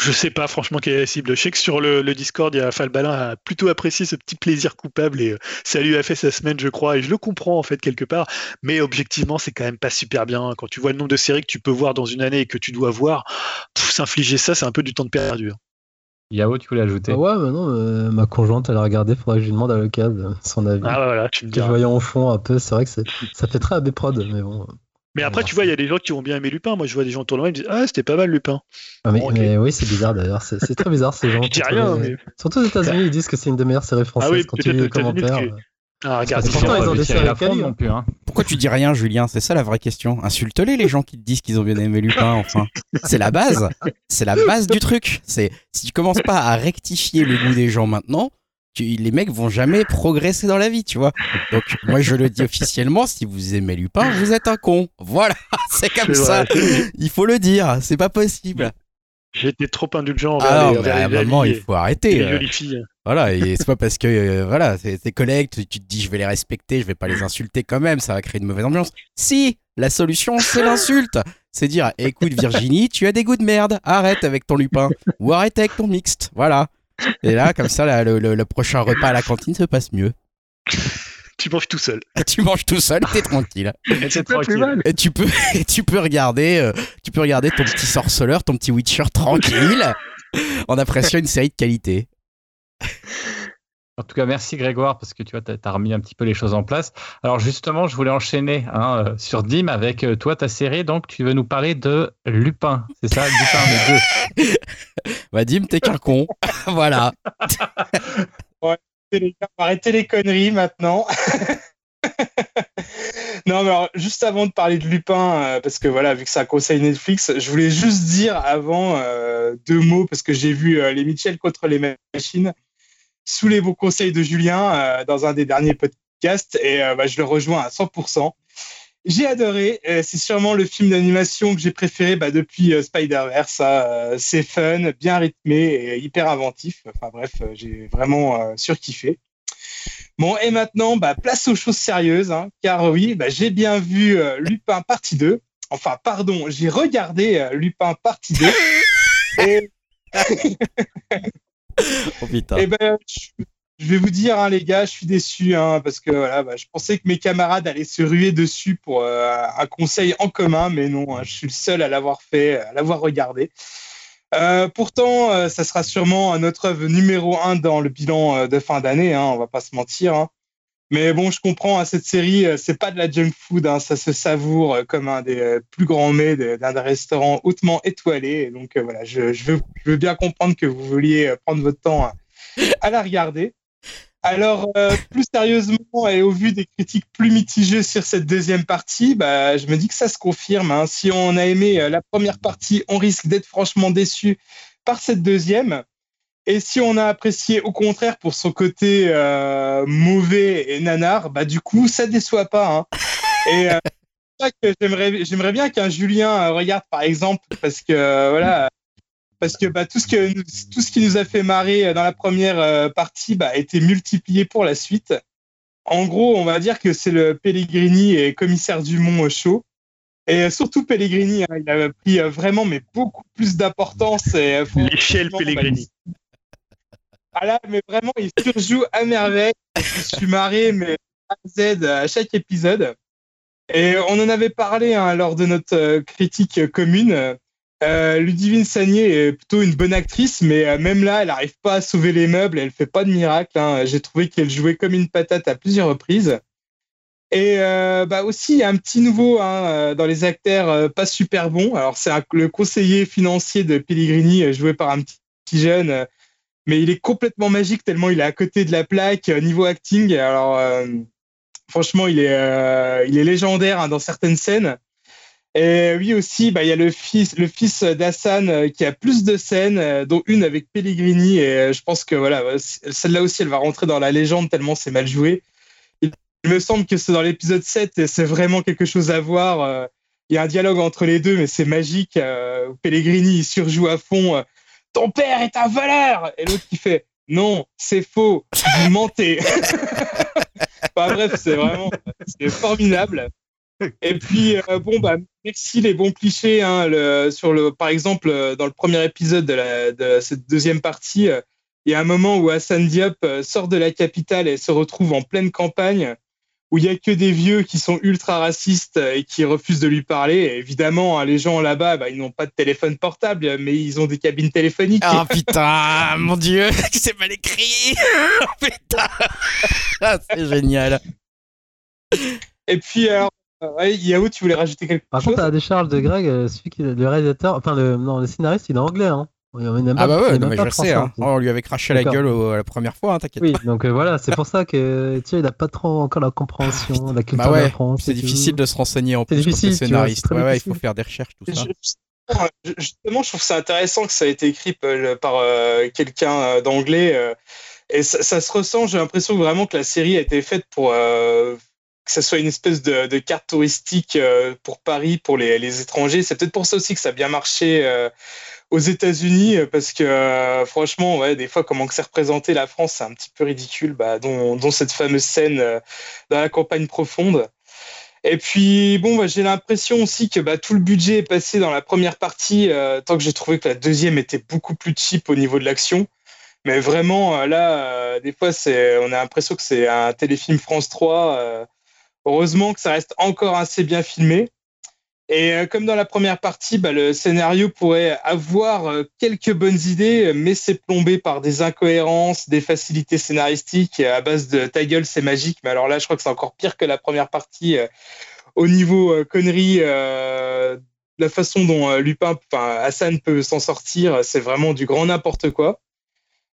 Speaker 4: Je sais pas franchement quelle est la cible. Je sais que sur le, le Discord, il y a Falbalin a plutôt apprécié ce petit plaisir coupable et euh, ça lui a fait sa semaine, je crois, et je le comprends en fait quelque part. Mais objectivement, c'est quand même pas super bien. Quand tu vois le nombre de séries que tu peux voir dans une année et que tu dois voir, s'infliger ça, c'est un peu du temps de perdu. hein.
Speaker 1: Yao, tu voulais ajouter?
Speaker 3: Ah ouais, mais non, euh, ma conjointe, elle a regardé, faudrait que je lui demande à l'occasion son avis.
Speaker 4: Ah voilà, tu me
Speaker 3: Que je voyais en fond un peu, c'est vrai que ça fait très AB prod, mais bon.
Speaker 4: Mais après, tu vois, il y a des gens qui ont bien aimé Lupin. Moi, je vois des gens autour de moi, ils me disent Ah, c'était pas mal Lupin.
Speaker 3: Ah, mais,
Speaker 4: Bon, ok.
Speaker 3: mais oui, c'est bizarre d'ailleurs, c'est c'est très bizarre ces gens. [laughs]
Speaker 4: Je dis rien, mais.
Speaker 3: Surtout aux États-Unis, ils disent que c'est une des meilleures séries françaises
Speaker 4: Ah oui,
Speaker 3: quand tu lis les commentaires.
Speaker 4: que-
Speaker 3: euh.
Speaker 4: Ah, regarde,
Speaker 3: pourtant,
Speaker 1: Ils
Speaker 3: ont des séries quali,
Speaker 1: non
Speaker 3: hein.
Speaker 1: plus. Hein.
Speaker 5: Pourquoi tu dis rien, Julien? C'est ça la vraie question. Insulte-les les gens qui te disent qu'ils ont bien aimé Lupin, enfin. C'est la base. C'est la base du truc. C'est si tu commences pas à rectifier le goût des gens maintenant, les mecs vont jamais progresser dans la vie, tu vois. Donc moi je le dis officiellement, si vous aimez Lupin, vous êtes un con. Voilà, [laughs] c'est comme ça.
Speaker 4: vrai.
Speaker 5: Il faut le dire. C'est pas possible.
Speaker 4: Été trop indulgent envers
Speaker 5: Ah
Speaker 4: les,
Speaker 5: non,
Speaker 4: envers
Speaker 5: à un moment il faut arrêter.
Speaker 4: les
Speaker 5: euh.
Speaker 4: jolies filles.
Speaker 5: Voilà, et [laughs] c'est pas parce que euh, voilà, tes collègues, tu, tu te dis je vais les respecter, je vais pas les insulter quand même, ça va créer une mauvaise ambiance. Si, la solution c'est l'insulte. C'est dire écoute Virginie, tu as des goûts de merde, arrête avec ton lupin ou arrête avec ton mixte. Voilà. Et là comme ça là, le, le- le prochain repas à la cantine se passe mieux.
Speaker 4: Tu manges tout seul.
Speaker 5: Et [laughs] tu manges tout seul, t'es tranquille.
Speaker 4: Et c'est
Speaker 2: pas plus
Speaker 4: tranquille.
Speaker 2: mal.
Speaker 5: Et tu peux [laughs] et tu peux regarder euh, tu peux regarder ton petit sorceleur, ton petit Witcher tranquille en appréciant une série de qualité.
Speaker 1: En tout cas, merci Grégoire parce que tu vois, tu as, remis un petit peu les choses en place. Alors justement, je voulais enchaîner hein, euh, sur Dim avec euh, toi ta série. Donc, tu veux nous parler de Lupin, c'est ça, [laughs] Lupin les deux.
Speaker 5: Vadim, t'es qu'un con. [laughs] voilà. [laughs]
Speaker 2: les gars, arrêtez les conneries maintenant. non, mais alors, juste avant de parler de Lupin, euh, parce que voilà, vu que c'est un conseil Netflix, je voulais juste dire avant euh, deux mots, parce que j'ai vu euh, les Mitchell contre les machines sous les bons conseils de Julien euh, dans un des derniers podcasts, et euh, bah, je le rejoins à 100%. J'ai adoré, c'est sûrement le film d'animation que j'ai préféré bah, depuis euh, Spider-Verse. hein, c'est fun, bien rythmé et hyper inventif. Enfin bref, j'ai vraiment surkiffé. Bon, et maintenant, bah, place aux choses sérieuses, hein, car oui, bah, j'ai bien vu euh, Lupin partie 2. Enfin, pardon, j'ai regardé euh, Lupin partie 2. [laughs] et [laughs] [laughs]
Speaker 5: Oh putain.
Speaker 2: eh ben, je, vais vous dire, hein, les gars, je suis déçu, hein, parce que voilà, bah, je pensais que mes camarades allaient se ruer dessus pour euh, un conseil en commun, mais non, hein, je suis le seul à l'avoir fait, à l'avoir regardé. Euh, pourtant, euh, ça sera sûrement notre œuvre numéro un dans le bilan de fin d'année, hein, on va pas se mentir. Mais bon, je comprends, hein, cette série, euh, c'est pas de la junk food, hein, ça se savoure euh, comme un des euh, plus grands mets d'un restaurant hautement étoilé. Donc voilà, je, veux, bien comprendre que vous vouliez prendre votre temps hein, à la regarder. Alors, plus sérieusement et au vu des critiques plus mitigées sur cette deuxième partie, bah, je me dis que ça se confirme. Si on a aimé la première partie, on risque d'être franchement déçu par cette deuxième. Et si on a apprécié au contraire pour son côté euh, mauvais et nanar, bah du coup ça déçoit pas. Hein. Et euh, j'aimerais bien qu'un Julien euh, regarde par exemple parce que euh, voilà parce que bah, tout ce que nous- tout ce qui nous a fait marrer euh, dans la première partie bah, a été multiplié pour la suite. En gros, on va dire que c'est le Pellegrini et commissaire Dumont au show. Et surtout Pellegrini, hein, il a pris vraiment mais beaucoup plus d'importance. franchement,
Speaker 4: Pellegrini.
Speaker 2: bah, ah là, mais vraiment, il surjoue à merveille. Je suis marré, mais à Z à chaque épisode. Et on en avait parlé hein, lors de notre euh, critique commune. Euh, Ludivine Sagné est plutôt une bonne actrice, mais euh, même là, elle n'arrive pas à sauver les meubles, elle fait pas de miracle. hein. J'ai trouvé qu'elle jouait comme une patate à plusieurs reprises. Et euh, bah aussi, un petit nouveau hein, euh, dans les acteurs pas super bons. Alors, c'est le conseiller financier de Pellegrini, joué par un petit, jeune, mais il est complètement magique tellement il est à côté de la plaque euh, niveau acting. Alors, euh, franchement, il est, euh, il est légendaire hein, dans certaines scènes. Et oui aussi, bah, il y a le fils, le fils d'Hassan qui a plus de scènes, dont une avec Pellegrini. Et je pense que voilà, celle-là aussi, elle va rentrer dans la légende tellement c'est mal joué. Il, me semble que c'est dans l'épisode 7 et c'est vraiment quelque chose à voir. Il y a un dialogue entre les deux, mais c'est magique. Pellegrini il surjoue à fond. Ton père est un voleur Et l'autre qui fait Non, c'est faux, vous mentez. [laughs] Enfin, bref, c'est vraiment c'est formidable. Et puis, euh, bon, bah, merci les bons clichés. Hein, le, sur le, par exemple, euh, dans le premier épisode de, la, de cette deuxième partie, euh, il y a un moment où Hassan Diop sort de la capitale et se retrouve en pleine campagne, où il y a que des vieux qui sont ultra racistes et qui refusent de lui parler. Et évidemment, hein, les gens là-bas, bah, ils n'ont pas de téléphone portable, mais ils ont des cabines téléphoniques.
Speaker 5: Ah putain, mon dieu, [laughs] c'est mal écrit. [laughs] Oh, putain, Ah, c'est génial.
Speaker 2: Et puis, alors, euh, ouais, Yao, tu voulais rajouter quelque
Speaker 3: Par
Speaker 2: chose?
Speaker 3: contre, à la décharge de Greg, euh, celui qui, le réalisateur, enfin le, non, le scénariste, il est anglais. Hein. Est même
Speaker 5: Ah bah ouais,
Speaker 3: même
Speaker 5: non, mais
Speaker 3: pas
Speaker 5: je le sais.
Speaker 3: français,
Speaker 5: Hein.
Speaker 3: en
Speaker 5: On lui avait craché la gueule au- la première fois, hein, t'inquiète.
Speaker 3: Oui, donc euh, voilà, c'est pour ça que tu sais, il a pas trop encore la compréhension, [laughs] la culture
Speaker 5: Bah
Speaker 3: de
Speaker 5: ouais,
Speaker 3: la France.
Speaker 5: c'est difficile de se renseigner en plus
Speaker 3: difficile,
Speaker 5: comme
Speaker 3: tu vois,
Speaker 5: scénariste. Ouais, ouais, il faut faire des recherches, tout ça.
Speaker 2: Je- Justement, je trouve ça intéressant que ça a été écrit par, euh, quelqu'un euh, d'anglais. euh, et ça, ça se ressent, j'ai l'impression vraiment que la série a été faite pour euh, que ça soit une espèce de, de carte touristique euh, pour Paris, pour les, les étrangers. C'est peut-être pour ça aussi que ça a bien marché euh, aux États-Unis, euh, parce que euh, franchement, des fois, comment que c'est représenté la France, c'est un petit peu ridicule, bah, dont, cette fameuse scène euh, dans la campagne profonde. Et puis, bon, bah, j'ai l'impression aussi que bah, tout le budget est passé dans la première partie, tant que j'ai trouvé que la deuxième était beaucoup plus cheap au niveau de l'action. Mais vraiment, là, des fois, on a l'impression que c'est un téléfilm France 3. euh, heureusement que ça reste encore assez bien filmé. Et euh, comme dans la première partie, bah, le scénario pourrait avoir euh, quelques bonnes idées, mais c'est plombé par des incohérences, des facilités scénaristiques euh, à base de ta gueule, c'est magique. Mais alors là, je crois que c'est encore pire que la première partie au niveau conneries. la façon dont Lupin, enfin Hassan peut s'en sortir, c'est vraiment du grand n'importe quoi.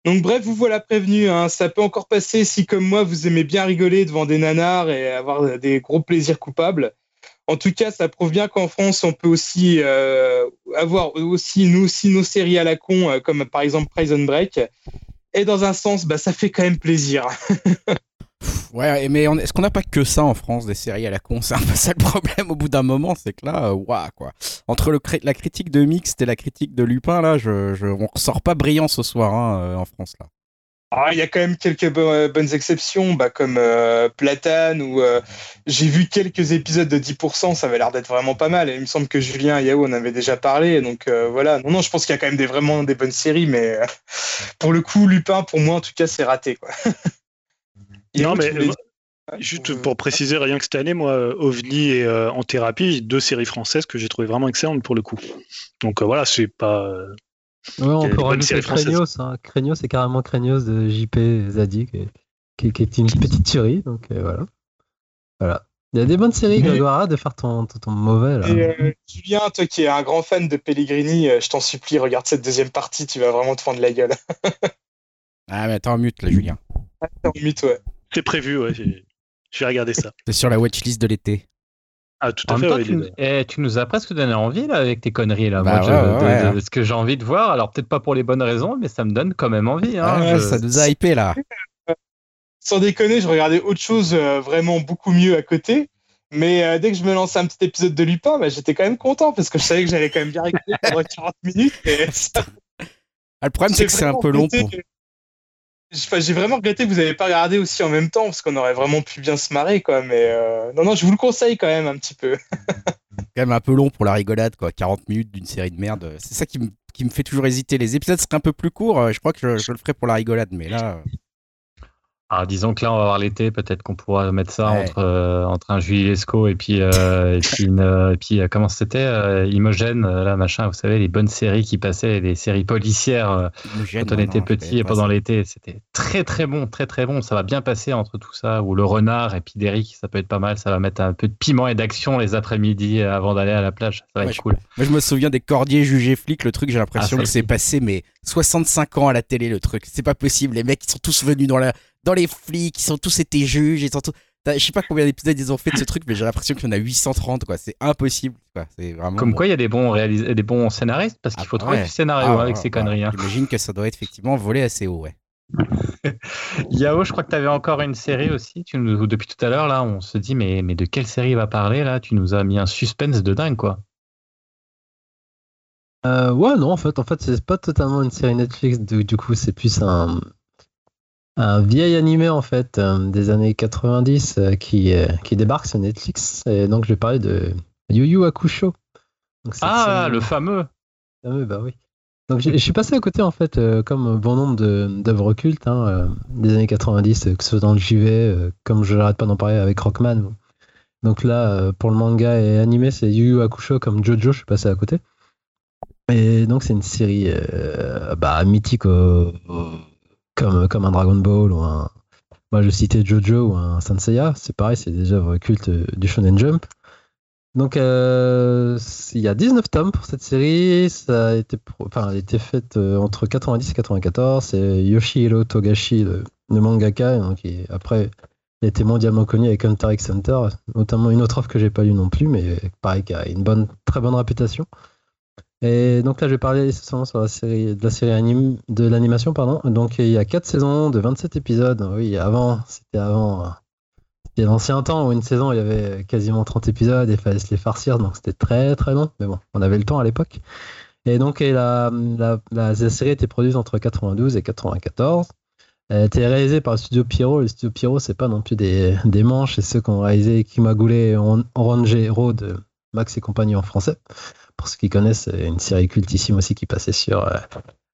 Speaker 2: Donc bref, vous voilà prévenu, hein, ça peut encore passer si comme moi vous aimez bien rigoler devant des nanars et avoir des gros plaisirs coupables. En tout cas, ça prouve bien qu'en France, on peut aussi euh, avoir aussi nous aussi nos séries à la con, euh, comme par exemple Prison Break. Et dans un sens, bah, ça fait quand même plaisir. [laughs]
Speaker 5: Ouais, mais est-ce qu'on n'a pas que ça en France, des séries à la con? C'est un peu ça le problème au bout d'un moment, c'est que là, waouh quoi. Entre le la critique de Mixte et la critique de Lupin, là, je, je, on ressort pas brillant ce soir hein, euh, en France là.
Speaker 2: Ah, il y a quand même quelques bo- euh, bonnes exceptions, bah, comme euh, Platane, où euh, j'ai vu quelques épisodes de 10%, ça avait l'air d'être vraiment pas mal. Et il me semble que Julien et Yao en avaient déjà parlé. Donc euh, voilà, non, non, je pense qu'il y a quand même des, vraiment des bonnes séries, mais [laughs] pour le coup, Lupin, pour moi en tout cas, c'est raté. Quoi. [laughs]
Speaker 4: Non, mais Juste pour préciser, rien que cette année, moi, OVNI et En Thérapie, deux séries françaises que j'ai trouvées vraiment excellentes pour le coup. Donc voilà, c'est pas.
Speaker 3: Ouais, on peut rajouter. Hein. C'est carrément Craignos de JP Zadi, qui, qui, qui est une petite tuerie. Donc euh, voilà. Voilà. Il y a des bonnes séries,
Speaker 2: Mais-
Speaker 3: Grégoire, de faire ton, ton, ton mauvais là.
Speaker 2: Et euh, Julien, toi qui es un grand fan de Pellegrini, euh, je t'en supplie, regarde cette deuxième partie, tu vas vraiment te fendre la gueule. [laughs]
Speaker 5: Ah, mais attends, en mute là, Julien.
Speaker 2: T'es en mythe, ouais.
Speaker 4: C'est prévu, ouais. Je vais regarder ça.
Speaker 5: C'est sur la watchlist de l'été.
Speaker 4: Ah, tout
Speaker 1: En
Speaker 4: à fait,
Speaker 1: temps,
Speaker 4: ouais,
Speaker 1: tu,
Speaker 4: il
Speaker 1: nous-
Speaker 4: est-
Speaker 1: eh, tu nous as presque donné envie là avec tes conneries là.
Speaker 5: Bah
Speaker 1: Moi, je-
Speaker 5: ouais, ouais,
Speaker 1: de-
Speaker 5: ouais.
Speaker 1: de- de ce que j'ai envie de voir, alors peut-être pas pour les bonnes raisons, mais ça me donne quand même envie. hein.
Speaker 5: Ah
Speaker 1: Je-
Speaker 5: Ça nous a hypé là.
Speaker 2: Sans déconner, je regardais autre chose euh, vraiment beaucoup mieux à côté. Mais euh, dès que je me lançais un petit épisode de Lupin, bah, j'étais quand même content parce que je savais que j'allais quand même bien rigoler pendant [laughs] 40 minutes. Et ça,
Speaker 5: Ah, le problème, c'est que c'est un peu long pour.
Speaker 2: J'ai vraiment regretté que vous n'avez pas regardé aussi en même temps parce qu'on aurait vraiment pu bien se marrer. Quoi. Mais euh, non, non, je vous le conseille quand même un petit peu. [laughs]
Speaker 5: quand même un peu long pour la rigolade, quoi. 40 minutes d'une série de merde. C'est ça qui me, qui fait toujours hésiter. Les épisodes seraient un peu plus courts. euh, Je crois que je, je le ferais pour la rigolade, mais là.
Speaker 1: Alors, disons que là, on va voir l'été. Peut-être qu'on pourra mettre ça
Speaker 5: Ouais.
Speaker 1: entre, euh, entre un Julie Lescaut et puis, euh, et puis, une, euh, et puis comment c'était Imogène, là, machin. Vous savez, les bonnes séries qui passaient, les séries policières quand on
Speaker 5: non,
Speaker 1: était
Speaker 5: non,
Speaker 1: petit et pendant l'été. C'était très, très bon, très, très bon. Ça va bien passer entre tout ça. Ou le renard et puis Derrick, ça peut être pas mal. Ça va mettre un peu de piment et d'action les après-midi avant d'aller à la plage. Ça va
Speaker 5: Ouais,
Speaker 1: être
Speaker 5: je-
Speaker 1: cool.
Speaker 5: Moi, je me souviens des Cordiers jugés flics. Le truc, j'ai l'impression
Speaker 1: Ah,
Speaker 5: que c'est passé, mais 65 ans à la télé, le truc. C'est pas possible. Les mecs, ils sont tous venus dans, la, dans les flics. Ils sont tous été juges. Ils sont tous... Je sais pas combien d'épisodes ils ont fait de ce truc, mais j'ai l'impression qu'il y en a 830, quoi. C'est impossible, quoi. C'est vraiment.
Speaker 1: Comme quoi, il y a des bons, réalis- des bons scénaristes parce qu'il
Speaker 5: Ah,
Speaker 1: faut trouver
Speaker 5: ouais.
Speaker 1: du scénario
Speaker 5: Ah,
Speaker 1: hein, avec ces
Speaker 5: ouais.
Speaker 1: conneries. hein.
Speaker 5: J'imagine que ça doit être effectivement volé assez haut, ouais. [laughs]
Speaker 1: Yao, je crois que tu avais encore une série aussi. Tu nous, depuis tout à l'heure, là, on se dit, mais, mais de quelle série il va parler là? Tu nous as mis un suspense de dingue, quoi.
Speaker 3: Euh, ouais, non, en fait, en fait, c'est pas totalement une série Netflix. Du, du coup, c'est plus un, un vieil animé en fait euh, des années 90 euh, qui, euh, qui débarque sur Netflix. Et donc, je vais parler de Yu Yu Hakusho. Donc,
Speaker 1: Ah, le fameux
Speaker 3: fameux, bah oui. Donc, je suis passé à côté en fait, euh, comme bon nombre d'œuvres cultes hein, euh, des années 90, euh, que ce soit dans le JV, comme je n'arrête pas d'en parler avec Rockman. Donc là, pour le manga et animé, c'est Yu Yu Hakusho comme Jojo, je suis passé à côté. Et donc c'est une série bah, mythique euh, euh, comme, comme un Dragon Ball ou un... Moi je citais Jojo ou un Senseiya, c'est pareil, c'est des œuvres cultes du Shonen Jump. Donc euh, il y a 19 tomes pour cette série, ça a été, enfin, elle a été faite euh, entre 90 et 94, c'est Yoshihiro Togashi, le, mangaka, donc il- après il a été mondialement connu avec Hunter x Hunter, notamment une autre offre que j'ai pas lue non plus, mais pareil qui a une bonne, très bonne réputation. Et donc là, je vais parler essentiellement de la série anime, l'animation, pardon. Donc il y a 4 saisons de 27 épisodes. Oui, avant, c'était avant, c'était l'ancien temps où une saison, il y avait quasiment 30 épisodes et il fallait se les farcir, donc c'était très très long. Mais bon, on avait le temps à l'époque. Et donc la, la, la, série était produite entre 92 et 94. Elle été réalisée par le studio Pierrot. Le studio Pierrot, c'est pas non plus des, manches, c'est ceux qui ont réalisé Kimagure et Oran- Orange Road, Max et compagnie en français. Pour ceux qui connaissent, c'est une série cultissime aussi qui passait sur euh,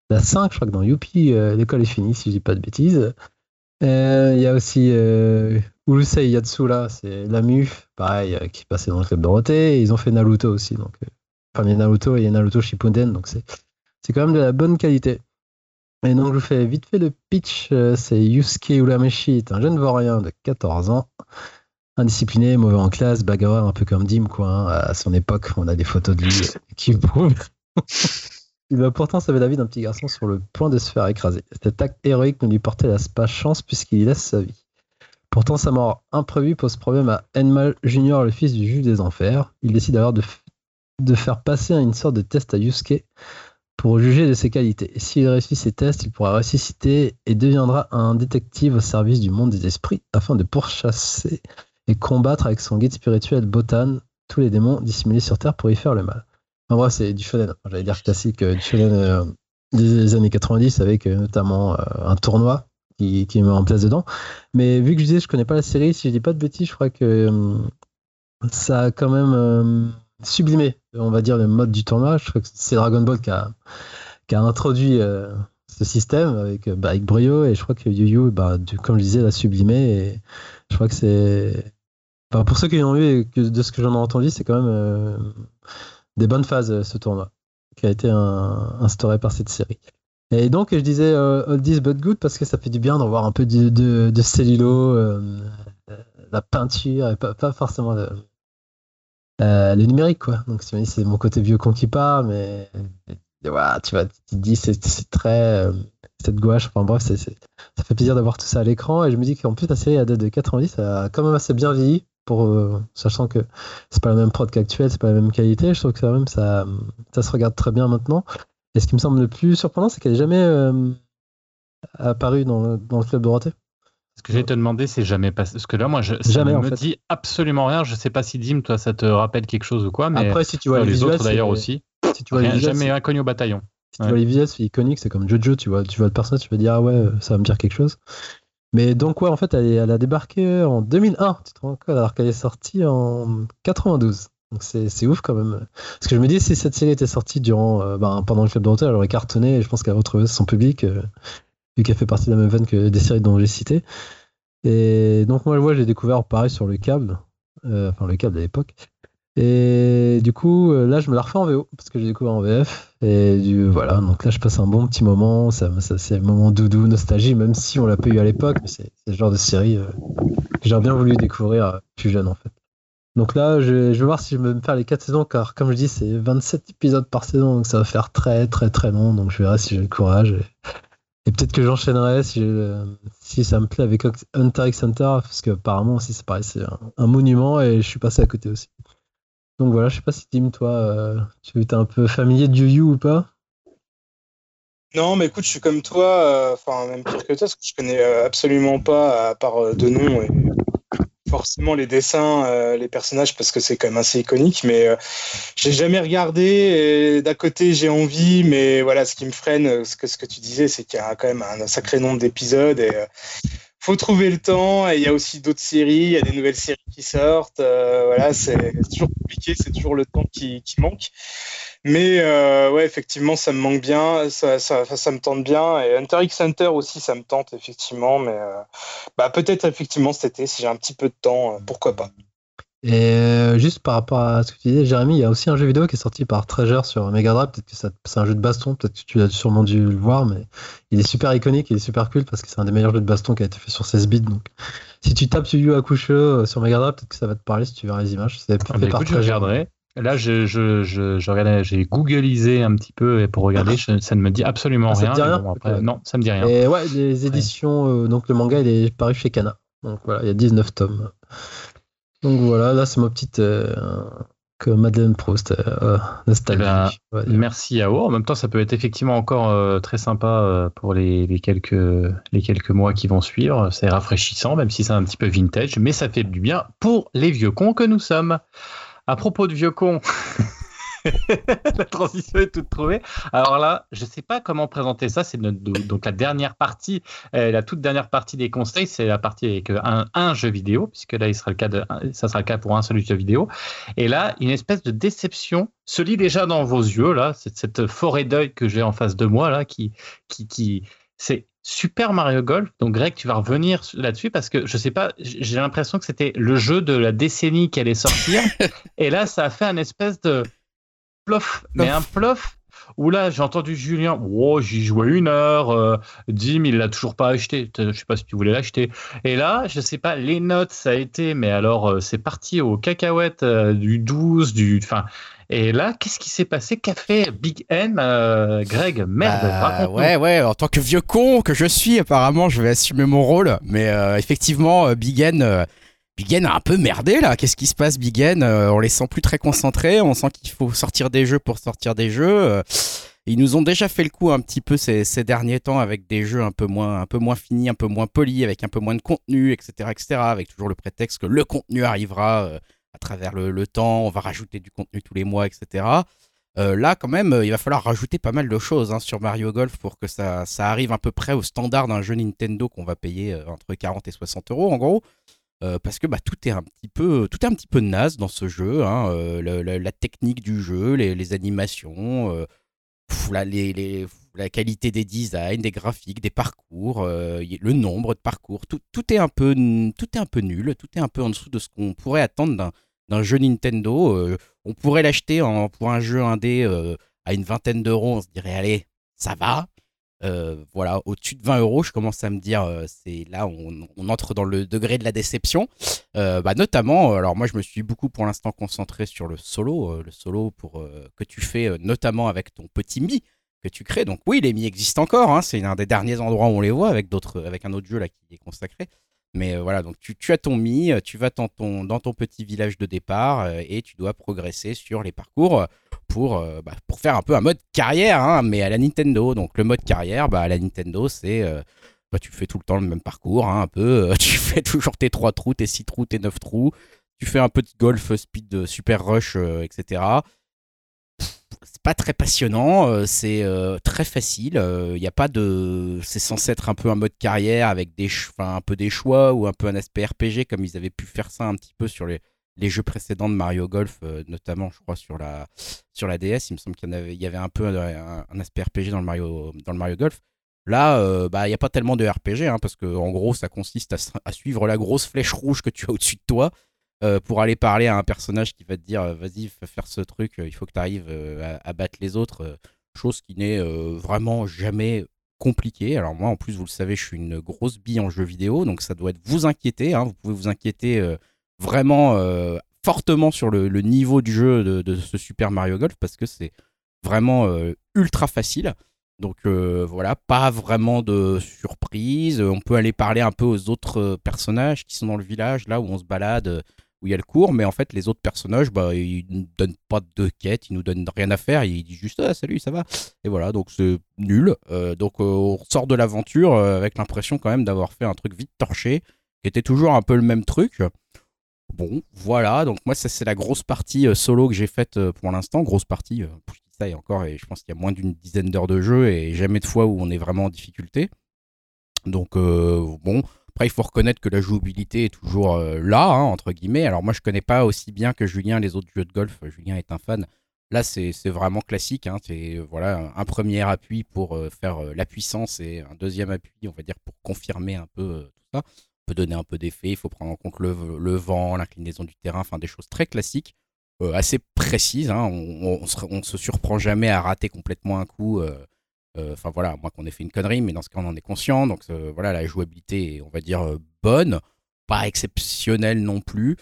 Speaker 3: la 5, je crois que dans Youpi, euh, l'école est finie, si je dis pas de bêtises. Euh, Il y a aussi euh, Urusei Yatsura, c'est la MUF, pareil, euh, qui passait dans le club Dorothée. Ils ont fait Naruto aussi, donc euh, enfin il y a Naruto et il y a Naruto Shippuden, donc c'est c'est quand même de la bonne qualité. Et donc je vous fais vite fait le pitch, euh, c'est Yusuke Urameshi un jeune vaurien de 14 ans, indiscipliné, mauvais en classe, bagarreur un peu comme Dim quoi. hein. À son époque, on a des photos de lui euh, qui prouvent. [laughs] Il va pourtant sauver la vie d'un petit garçon sur le point de se faire écraser. Cet acte héroïque ne lui portait pas chance puisqu'il y laisse sa vie. Pourtant, sa mort imprévue pose problème à Enma Junior, le fils du juge des enfers. Il décide alors de, de faire passer une sorte de test à Yusuke pour juger de ses qualités. S'il réussit ces tests, il pourra ressusciter et deviendra un détective au service du monde des esprits afin de pourchasser combattre avec son guide spirituel Botan tous les démons dissimulés sur Terre pour y faire le mal. En vrai, c'est du shonen, j'allais dire classique, euh, du shonen euh, des années 90 avec euh, notamment un tournoi qui, qui est mis en place dedans. Mais vu que je disais, je connais pas la série, si je dis pas de bêtises, je crois que ça a quand même sublimé, on va dire, le mode du tournoi. Je crois que c'est Dragon Ball qui a, qui a introduit ce système avec, bah, avec brio et je crois que Yu Yu, bah, comme je disais, l'a sublimé je crois que c'est. Pour ceux qui l'ont vu et que de ce que j'en ai entendu, c'est quand même euh, des bonnes phases euh, ce tournoi qui a été instauré par cette série. Et donc, je disais euh, oldies but good parce que ça fait du bien d'en voir un peu de, de, de cellulo, la peinture, et pas, forcément le, numérique, quoi. Donc, c'est mon côté vieux con qui parle, mais voilà, tu vois, tu dis, c'est très. cette gouache, enfin bref, ça fait plaisir d'avoir tout ça à l'écran. Et je me dis qu'en plus, la série, elle date de 90, elle a quand même assez bien vieilli, pour, euh, sachant que c'est pas la même prod qu'actuelle, c'est pas la même qualité. Je trouve que quand même, ça, ça se regarde très bien maintenant. Et ce qui me semble le plus surprenant, c'est qu'elle n'est jamais euh, apparue dans, le- dans le club Dorothée.
Speaker 1: Ce que j'allais te demander, c'est jamais passé. Parce que là, moi, je, ça
Speaker 3: Jamais,
Speaker 1: ne me
Speaker 3: fait.
Speaker 1: dit absolument rien. Je sais pas si Dim, toi, ça te rappelle quelque chose ou quoi, mais
Speaker 3: Après, si tu vois les,
Speaker 1: les autres d'ailleurs aussi.
Speaker 3: Si tu vois les
Speaker 1: jamais inconnu au bataillon.
Speaker 3: Si tu vois les visuels, c'est iconique, c'est comme Jojo, tu vois, tu vois le personnage, tu vas dire ah ouais, ça va me dire quelque chose. Mais donc ouais, en fait, elle, a débarqué en 2001, tu te rends compte, alors qu'elle est sortie en 92. Donc c'est ouf quand même. Parce que je me dis, si cette série était sortie durant, euh, ben, pendant le Club Dorothée, elle aurait cartonné et je pense qu'elle retrouvé son public, euh, vu qu'elle fait partie de la même veine que des séries dont j'ai cité. Et donc moi, je vois, j'ai découvert pareil sur le câble, euh, enfin le câble à l'époque. Et du coup, euh, là, je me la refais en VO parce que j'ai découvert en VF. Et voilà, donc là, je passe un bon petit moment. C'est un moment doudou, nostalgie, même si on l'a pas eu à l'époque. Mais c'est le genre de série euh, que j'aurais bien voulu découvrir euh, plus jeune, en fait. Donc là, je, vais voir si je vais me faire les 4 saisons, car comme je dis, c'est 27 épisodes par saison, donc ça va faire très, très, très long. Donc je verrai si j'ai le courage. Et, peut-être que j'enchaînerai si, si ça me plaît avec Hunter x Hunter, parce qu'apparemment aussi, c'est pareil, c'est un monument et je suis passé à côté aussi. Donc voilà, je sais pas si Tim, toi, euh, tu es un peu familier de Yu Yu ou pas?
Speaker 2: Non, mais écoute, je suis comme toi, euh, enfin même pire que toi, parce que je connais euh, absolument pas, à part de nom et forcément les dessins, les personnages, parce que c'est quand même assez iconique, mais euh, j'ai jamais regardé. D'à côté, j'ai envie, mais voilà, ce qui me freine, ce que, ce que tu disais, c'est qu'il y a quand même un, sacré nombre d'épisodes et faut trouver le temps. Et il y a aussi d'autres séries, il y a des nouvelles séries qui sortent. euh, voilà, c'est toujours compliqué, c'est toujours le temps qui, qui manque. Mais euh, ouais, effectivement, ça me manque bien, ça, ça, ça, ça me tente bien. Et Hunter x Hunter aussi, ça me tente, effectivement. Mais euh, bah, peut-être, effectivement, cet été, si j'ai un petit peu de temps, euh, pourquoi pas.
Speaker 3: Et euh, juste par rapport à ce que tu disais, Jérémy, il y a aussi un jeu vidéo qui est sorti par Treasure sur Mega Drive. Peut-être que c'est un jeu de baston, peut-être que tu as sûrement dû le voir, mais il est super iconique, il est super cool parce que c'est un des meilleurs jeux de baston qui a été fait sur 16 bits. Donc, si tu tapes Yu Hakusho euh, sur Mega Drive, peut-être que ça va te parler si tu verras les images. C'est
Speaker 1: Ah
Speaker 3: par
Speaker 1: écoute, je regarderai. Là, je, je, je, je regardais- j'ai googlisé un petit peu et pour regarder, je- ça ne me dit absolument
Speaker 3: Ah, ça
Speaker 1: rien.
Speaker 3: dit
Speaker 1: mais
Speaker 3: rien
Speaker 1: bon, après,
Speaker 3: Ok.
Speaker 1: non, ça me dit rien.
Speaker 3: Et ouais, les éditions, euh, donc le manga, il est paru chez Kana. Donc voilà, il y a 19 tomes. Donc voilà, là, c'est ma petite euh, que Madeleine Proust, euh, nostalgie.
Speaker 1: Eh ben,
Speaker 3: dire.
Speaker 1: Merci Yao. En même temps, ça peut être effectivement encore euh, très sympa euh, pour les, les quelques, les quelques mois qui vont suivre. C'est rafraîchissant, même si c'est un petit peu vintage, mais ça fait du bien pour les vieux cons que nous sommes. À propos de vieux cons, [laughs] [laughs] la transition est toute trouvée. Alors là, je sais pas comment présenter ça. C'est donc la dernière partie, euh, la toute dernière partie des conseils, c'est la partie avec un, un jeu vidéo, puisque là, il sera le cas de, ça sera le cas pour un seul jeu vidéo. Et là, une espèce de déception se lit déjà dans vos yeux, là, cette, cette forêt d'œil que j'ai en face de moi, là, qui, qui, qui, c'est Super Mario Golf. Donc, Greg, tu vas revenir là-dessus parce que je sais pas, j'ai l'impression que c'était le jeu de la décennie qui allait sortir. [laughs] et là, ça a fait un espèce de plof, mais un plof où là, j'ai entendu Julien, oh, j'y jouais une heure, euh, Dim, il l'a toujours pas acheté. Je sais pas si tu voulais l'acheter. Et là, je sais pas, les notes, ça a été, mais alors, euh, c'est parti aux cacahuètes euh, du 12, du. Enfin. Et là, qu'est-ce qui s'est passé Qu'a fait Big N euh, Greg, merde,
Speaker 5: Bah, ouais, ouais, en tant que vieux con que je suis, apparemment, je vais assumer mon rôle. Mais euh, effectivement, Big N, Big a un peu merdé là. Qu'est-ce qui se passe, Big N Euh, On les sent plus très concentrés. On sent qu'il faut sortir des jeux pour sortir des jeux. Euh, Ils nous ont déjà fait le coup un petit peu ces, derniers temps avec des jeux un peu moins, un peu moins finis, un peu moins polis, avec un peu moins de contenu, etc., etc. Avec toujours le prétexte que le contenu arrivera euh, à travers le, temps. On va rajouter du contenu tous les mois, etc. Là, quand même, il va falloir rajouter pas mal de choses hein, sur Mario Golf pour que ça, ça arrive à peu près au standard d'un jeu Nintendo qu'on va payer entre 40 et 60 euros en gros. Euh, parce que bah, tout est un petit peu tout est un petit peu naze dans ce jeu hein, euh, la technique du jeu les, animations euh, la, qualité des designs des graphiques des parcours le nombre de parcours tout, tout est un peu tout est un peu nul tout est un peu en dessous de ce qu'on pourrait attendre d'un jeu Nintendo. On pourrait l'acheter pour un jeu indé à une vingtaine d'euros on se dirait allez ça va Euh, voilà, au-dessus de 20 euros, je commence à me dire, euh, c'est là on, on entre dans le degré de la déception. Euh, bah, notamment, alors moi je me suis beaucoup pour l'instant concentré sur le solo, le solo pour que tu fais notamment avec ton petit Mi que tu crées. Donc oui, les Mi existent encore, hein, c'est un des derniers endroits où on les voit avec d'autres, avec un autre jeu là qui est consacré. Mais voilà, donc tu, tu as ton Mi, tu vas dans ton, dans ton petit village de départ et tu dois progresser sur les parcours pour, euh, bah, pour faire un peu un mode carrière, hein, mais à la Nintendo. Donc le mode carrière, bah, à la Nintendo, c'est euh, bah, tu fais tout le temps le même parcours, hein, un peu. euh, [laughs] tu fais toujours tes 3 trous, tes 6 trous, tes 9 trous. Tu fais un peu de golf, speed, super rush, etc. C'est pas très passionnant, c'est très facile. Il y a pas de, c'est censé être un peu un mode carrière avec des, enfin, un peu des choix ou un peu un aspect RPG comme ils avaient pu faire ça un petit peu sur les, les jeux précédents de Mario Golf, euh, notamment, je crois sur la, sur la DS. Il me semble qu'il y, avait, un peu un, aspect RPG dans le Mario, dans le Mario Golf. Là, euh, bah, il n'y a pas tellement de RPG, hein, parce que en gros, ça consiste à, suivre la grosse flèche rouge que tu as au-dessus de toi euh, pour aller parler à un personnage qui va te dire vas-y, faire ce truc, il faut que tu arrives à, battre les autres. chose qui n'est vraiment jamais compliquée. Alors, moi, en plus, vous le savez, je suis une grosse bille en jeu vidéo, donc ça doit être vous inquiéter. hein, vous pouvez vous inquiéter vraiment euh, fortement sur le, niveau du jeu de, ce Super Mario Golf parce que c'est vraiment euh, ultra facile. Donc euh, voilà, pas vraiment de surprise. On peut aller parler un peu aux autres personnages qui sont dans le village, là où on se balade, où il y a le cours. Mais en fait, les autres personnages, bah, ils nous donnent pas de quête, ils nous donnent rien à faire. Ils disent juste ah, salut, ça va. Et voilà, donc c'est nul. Donc on sort de l'aventure avec l'impression quand même d'avoir fait un truc vite torché, qui était toujours un peu le même truc. Bon, voilà, donc moi ça c'est la grosse partie euh, solo que j'ai faite euh, pour l'instant, grosse partie, euh, je dis et encore, et je pense qu'il y a moins d'une dizaine d'heures de jeu et jamais de fois où on est vraiment en difficulté. Donc euh, bon, après il faut reconnaître que la jouabilité est toujours là, hein, entre guillemets. Alors moi je connais pas aussi bien que Julien les autres jeux de golf, Julien est un fan. Là c'est vraiment classique, hein. c'est voilà, un premier appui pour faire la puissance et un deuxième appui, on va dire, pour confirmer un peu tout ça peut donner un peu d'effet, il faut prendre en compte le, vent, l'inclinaison du terrain, enfin des choses très classiques, euh, assez précises. hein. On, se, surprend jamais à rater complètement un coup. euh, euh, Enfin voilà, à moins qu'on ait fait une connerie, mais dans ce cas on en est conscient. Donc voilà, la jouabilité est, on va dire, bonne, pas exceptionnelle non plus.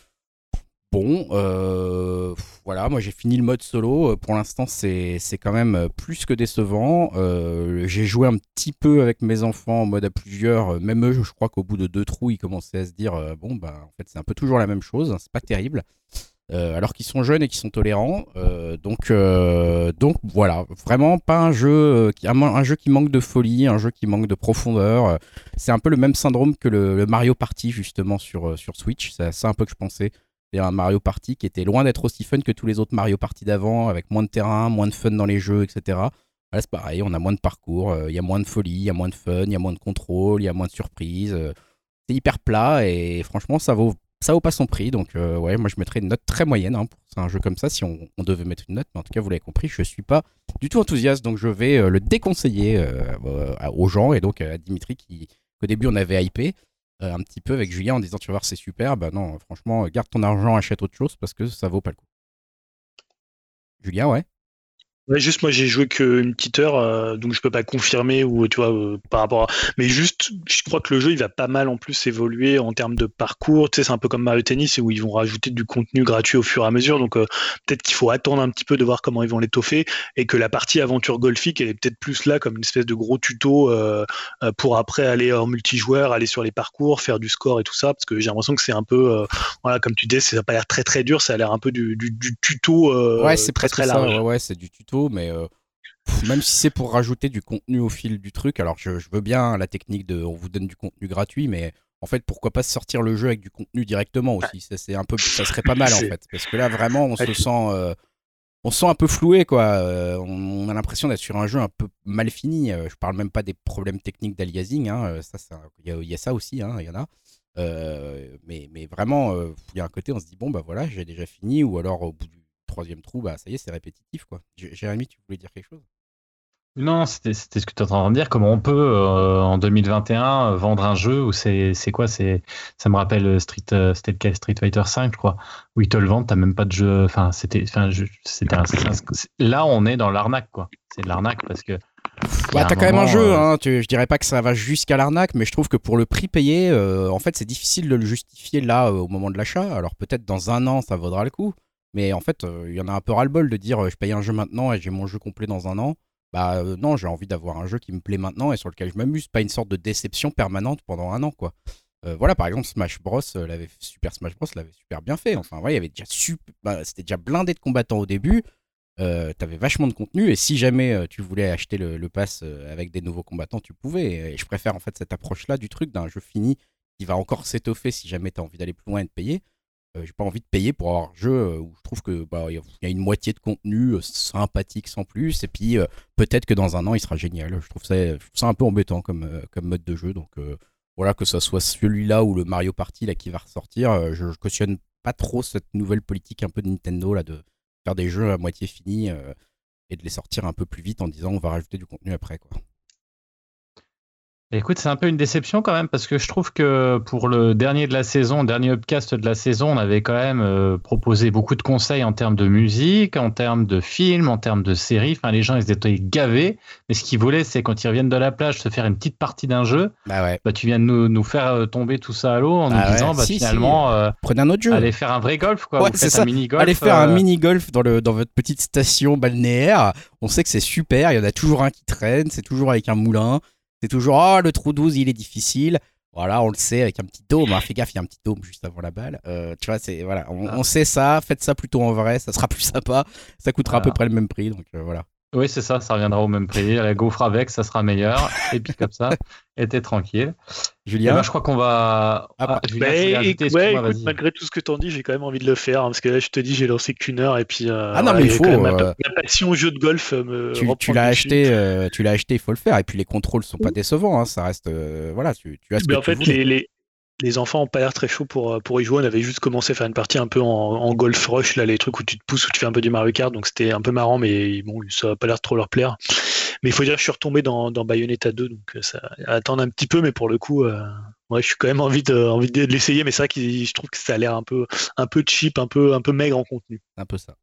Speaker 5: Euh, voilà, moi j'ai fini le mode solo. Euh, Pour l'instant, c'est quand même euh, plus que décevant. J'ai joué un petit peu avec mes enfants en mode à plusieurs. Même eux, je crois qu'au bout de deux trous, ils commençaient à se dire bon, bah en fait, c'est un peu toujours la même chose. hein, c'est pas terrible. Alors qu'ils sont jeunes et qu'ils sont tolérants. Donc, donc voilà, vraiment pas un jeu, qui, manque de folie, un jeu qui manque de profondeur. C'est un peu le même syndrome que le, Mario Party justement sur, sur Switch. C'est un peu que je pensais. C'est un Mario Party qui était loin d'être aussi fun que tous les autres Mario Party d'avant, avec moins de terrain, moins de fun dans les jeux, etc. Là, c'est pareil, on a moins de parcours, euh, il y a moins de folie, il y a moins de fun, il y a moins de contrôle, il y a moins de surprises. euh, c'est hyper plat et franchement, ça vaut, ça vaut pas son prix. Donc, euh, ouais, moi, je mettrais une note très moyenne hein, pour un jeu comme ça si on, devait mettre une note. Mais en tout cas, vous l'avez compris, je suis pas du tout enthousiaste, donc je vais le déconseiller aux gens et donc à Dimitri qui, qu'au début, on avait hypé euh, un petit peu avec Julien en disant tu vas voir c'est super. Bah non franchement garde ton argent achète autre chose parce que ça vaut pas le coup. Julien ouais
Speaker 4: Ouais, juste moi j'ai joué qu'une petite heure, euh, donc je peux pas confirmer ou tu vois euh, par rapport à. Mais juste, je crois que le jeu il va pas mal en plus évoluer en termes de parcours. Tu sais, c'est un peu comme Mario Tennis où ils vont rajouter du contenu gratuit au fur et à mesure. Donc euh, peut-être qu'il faut attendre un petit peu de voir comment ils vont l'étoffer et que la partie aventure golfique elle est peut-être plus là comme une espèce de gros tuto euh, euh, pour après aller en multijoueur, aller sur les parcours, faire du score et tout ça. Parce que j'ai l'impression que c'est un peu, euh, voilà, comme tu dis, ça a pas l'air très très dur, ça a l'air un peu du, du, du tuto. euh,
Speaker 5: ouais c'est
Speaker 4: très très large.
Speaker 5: ouais, c'est du tuto mais euh, pff, même si c'est pour rajouter du contenu au fil du truc alors je, je veux bien la technique de on vous donne du contenu gratuit mais en fait pourquoi pas sortir le jeu avec du contenu directement aussi? Ça c'est un peu ça serait pas mal en fait parce que là vraiment on se sent euh, on se sent un peu floué quoi Euh, on, on a l'impression d'être sur un jeu un peu mal fini je parle même pas des problèmes techniques d'aliasing hein. Ça il y, a- il y a ça aussi hein, il y en a Euh, mais, mais vraiment, euh, il y a un côté, on se dit, bon, bah voilà, j'ai déjà fini, ou alors au bout du troisième trou, bah ça y est, c'est répétitif, quoi. Jérémy, tu voulais dire quelque chose?
Speaker 1: Non, c'était ce que tu es en train de dire. Comment on peut, euh, en 2021, euh, vendre un jeu où c'est quoi c'est Ça me rappelle euh, Street, euh, c'était lequel? Street Fighter 5, je crois, où ils te le vendent, t'as même pas de jeu. Enfin, c'était. Là, on est dans l'arnaque, quoi. C'est de l'arnaque parce que
Speaker 5: Bah, t'as quand même un jeu, hein. tu- je dirais pas que ça va jusqu'à l'arnaque, mais je trouve que pour le prix payé, euh, en fait, c'est difficile de le justifier là au moment de l'achat. Alors peut-être dans un an, ça vaudra le coup, mais en fait, euh, il y en a un peu ras-le-bol de dire euh, je paye un jeu maintenant et j'ai mon jeu complet dans un an. Bah euh, non, j'ai envie d'avoir un jeu qui me plaît maintenant et sur lequel je m'amuse, pas une sorte de déception permanente pendant un an, quoi. Voilà, par exemple, Smash Bros, l'avait, Super Smash Bros l'avait super bien fait. Enfin, ouais, il y avait déjà sup- bah, c'était déjà blindé de combattants au début. T'avais vachement de contenu et si jamais tu voulais acheter le, le pass avec des nouveaux combattants, tu pouvais. Et je préfère en fait cette approche-là du truc d'un jeu fini qui va encore s'étoffer si jamais t'as envie d'aller plus loin et de payer. Euh, J'ai pas envie de payer pour avoir un jeu euh, où je trouve que bah, y a une moitié de contenu euh, sympathique sans plus et puis peut-être que dans un an il sera génial. Je trouve ça, je trouve ça un peu embêtant comme, comme mode de jeu. Donc voilà, que ce soit celui-là ou le Mario Party là, qui va ressortir, je, je cautionne pas trop cette nouvelle politique un peu de Nintendo là, de faire des jeux à moitié finis et de les sortir un peu plus vite en disant on va rajouter du contenu après. Quoi.
Speaker 1: Écoute, c'est un peu une déception quand même parce que je trouve que pour le dernier de la saison, dernier upcast de la saison, on avait quand même euh, proposé beaucoup de conseils en termes de musique, en termes de films, en termes de séries. Enfin, les gens, ils étaient gavés. Mais ce qu'ils voulaient, c'est quand ils reviennent de la plage, se faire une petite partie d'un jeu.
Speaker 5: Bah ouais.
Speaker 1: Bah, tu viens de nous, nous faire euh, tomber tout ça à l'eau en nous
Speaker 5: ouais,
Speaker 1: disant, bah,
Speaker 5: si, si.
Speaker 1: finalement, euh,
Speaker 5: Prenez un autre jeu.
Speaker 1: allez faire un vrai golf, quoi.
Speaker 5: Ouais,
Speaker 1: Vous
Speaker 5: c'est
Speaker 1: faites
Speaker 5: ça.
Speaker 1: un mini golf.
Speaker 5: Allez faire un mini golf dans, le, dans votre petite station balnéaire. On sait que c'est super. Il y en a toujours un qui traîne. C'est toujours avec un moulin. C'est toujours ah le trou 12 il est difficile. Voilà, on le sait avec un petit dôme. hein. Fais gaffe, il y a un petit dôme juste avant la balle. Euh, tu vois, c'est voilà, on,
Speaker 1: Ah.
Speaker 5: on sait ça. Faites ça plutôt en vrai. Ça sera [laughs] plus sympa. Ça coûtera à peu près le même prix. Donc euh, voilà.
Speaker 1: Oui, c'est ça, ça reviendra au même prix. La gaufre avec, ça sera meilleur. Et puis comme ça, [laughs] et t'es tranquille.
Speaker 5: Julien,
Speaker 1: ben, je crois qu'on va.
Speaker 5: Ah,
Speaker 1: Ah, Julien,
Speaker 4: Bah, ouais, écoute, malgré tout ce que t'en dis, j'ai quand même envie de le faire. hein, parce que là, je te dis, j'ai lancé qu'une heure. Et puis, euh,
Speaker 5: Ah non, mais il faut,
Speaker 4: ma,
Speaker 5: euh,
Speaker 4: ma passion au jeu de golf euh, me
Speaker 5: tu, tu l'as acheté, euh, tu l'as acheté, il faut le faire. Et puis les contrôles sont pas décevants. hein. Ça reste, euh, voilà, tu, tu as ce
Speaker 4: Mais
Speaker 5: que
Speaker 4: en
Speaker 5: tu
Speaker 4: fait, les, les enfants ont pas l'air très chauds pour, euh, pour y jouer. On avait juste commencé à faire une partie un peu en, golf rush, là, les trucs où tu te pousses, où tu fais un peu du Mario Kart. Donc c'était un peu marrant, mais bon, ça a pas l'air trop leur plaire. Mais il faut dire que je suis retombé dans, dans Bayonetta 2, donc euh, ça attendre un petit peu, mais pour le coup, euh, ouais, je suis quand même envie de, envie de l'essayer. Mais c'est vrai que je trouve que ça a l'air un peu, un peu cheap, un peu, un peu maigre en contenu.
Speaker 5: Un peu ça.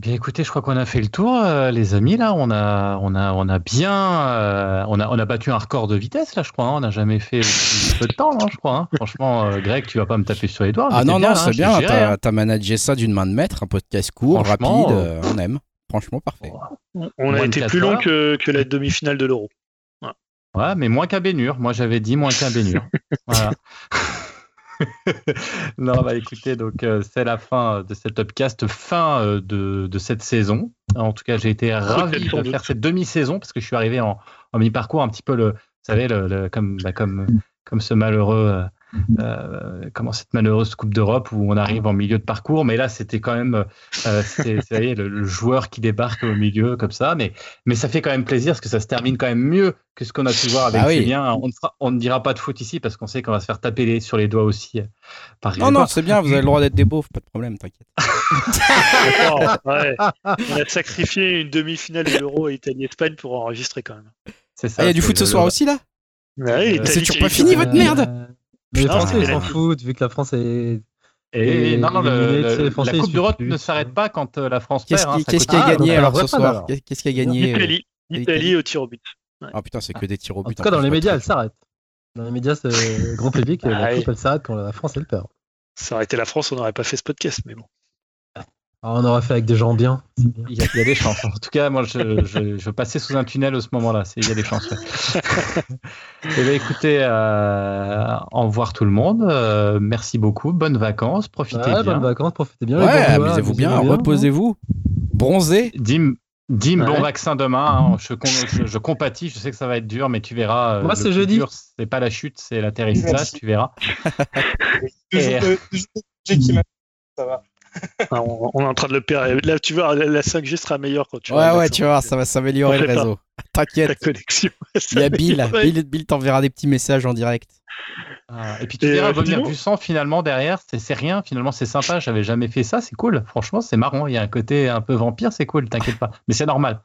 Speaker 1: Bien, écoutez, je crois qu'on a fait le tour, euh, les amis. Là, on a, on a, on a bien, euh, on a, on a battu un record de vitesse là, je crois. hein. On n'a jamais fait aussi peu de temps, là, je crois. hein. Franchement, euh, Greg, tu vas pas me taper sur les doigts.
Speaker 5: Ah non, non, c'est
Speaker 1: hein,
Speaker 5: bien. T'as
Speaker 1: hein.
Speaker 5: managé ça d'une main de maître, un podcast court, rapide, euh, on aime. Franchement, parfait.
Speaker 4: On a été plus long que, que la demi-finale de l'Euro.
Speaker 1: Ouais, mais moins qu'à Bénur. Moi, j'avais dit moins qu'à Bénur. [laughs] voilà. Non, bah écoutez, donc euh, c'est la fin de cet upcast, fin euh, de, de cette saison. En tout cas, j'ai été ravi de faire cette demi-saison parce que je suis arrivé en, en mi-parcours un petit peu le, vous savez, le, le- comme, bah, comme, comme ce malheureux, euh, euh, comment cette malheureuse Coupe d'Europe où on arrive en milieu de parcours. Mais là, c'était quand même, euh, savez, le, le joueur qui débarque au milieu comme ça. Mais, mais ça fait quand même plaisir parce que ça se termine quand même mieux que ce qu'on a pu voir avec
Speaker 5: Ah oui.
Speaker 1: Julien. On ne, fera- on ne dira pas de foot ici parce qu'on sait qu'on va se faire taper les- sur les doigts aussi euh, par
Speaker 5: Non, non, c'est bien, vous avez le droit d'être des beaufs, pas de problème, t'inquiète.
Speaker 4: Ouais. On a sacrifié une demi-finale de l'Euro à Italie-Espagne pour enregistrer quand même.
Speaker 1: C'est ça.
Speaker 5: Ah, il y a du foot ce soir aussi là?
Speaker 4: Ouais,
Speaker 1: Euh,
Speaker 5: c'est toujours pas fini, votre merde
Speaker 3: Euh, Mais les
Speaker 4: Ah,
Speaker 3: Français, ils s'en foutent, vu que la France est.
Speaker 1: Et,
Speaker 3: Et
Speaker 1: non, non, le- le- la Coupe d'Europe
Speaker 3: suivent
Speaker 1: ne s'arrête pas quand euh, la France
Speaker 5: Qu'est-ce
Speaker 1: perd. hein,
Speaker 5: qui,
Speaker 1: ça
Speaker 5: qu'est-ce qui a
Speaker 3: Ah,
Speaker 5: gagné alors ce soir Qu'est-ce qui a gagné euh,
Speaker 4: Italie,
Speaker 5: Italie.
Speaker 4: Italie au tir au but.
Speaker 5: Ah putain, c'est que des tirs au
Speaker 3: En
Speaker 5: but.
Speaker 3: tout cas, dans
Speaker 5: plus,
Speaker 3: les médias, elle s'arrête. Dans les médias, c'est grand public, [laughs]
Speaker 4: Ah
Speaker 3: la
Speaker 4: oui.
Speaker 3: coupe, elle s'arrête quand la France, elle perd.
Speaker 4: Ça aurait été la France, on n'aurait pas fait ce podcast, mais bon.
Speaker 3: Alors, on aurait fait avec des gens bien. bien.
Speaker 1: Il y, a, il y a des chances. En tout cas, moi, je, je, je passais sous un tunnel à ce moment-là. Il y a des chances. ouais. Eh bien, écoutez, euh, au revoir tout le monde. Euh, merci beaucoup. Bonnes vacances. Profitez
Speaker 3: Ouais,
Speaker 1: bien.
Speaker 3: bonnes vacances, profitez bien.
Speaker 5: Ouais, amusez-vous bien,
Speaker 3: amusez-vous
Speaker 5: reposez-vous, bronzez.
Speaker 1: Dim, Dim
Speaker 4: Ouais.
Speaker 1: bon vaccin demain. hein. Je, com- je, je compatis. Je sais que ça va être dur, mais tu verras. euh,
Speaker 3: Moi, c'est jeudi.
Speaker 1: C'est pas la chute, c'est l'atterrissage. Tu verras. Et-
Speaker 2: euh, toujours le sujet qui m'a- Ça va.
Speaker 4: Ah, on, on est en train de le perdre. Là, tu vois, la, la 5G sera meilleure quand tu
Speaker 5: Ouais, ouais, tu vois, ça va s'améliorer le réseau. [laughs] T'inquiète,
Speaker 4: connexion. [laughs]
Speaker 5: il y a Bill. Bill, Bill t'enverra des petits messages en direct.
Speaker 1: Ah, et puis tu
Speaker 4: Et,
Speaker 1: verras
Speaker 4: euh, dis-donc.
Speaker 1: du sang finalement derrière, c'est c'est rien, finalement c'est sympa, j'avais jamais fait ça, c'est cool, franchement c'est marrant, il y a un côté un peu vampire, c'est cool, t'inquiète pas, mais c'est normal,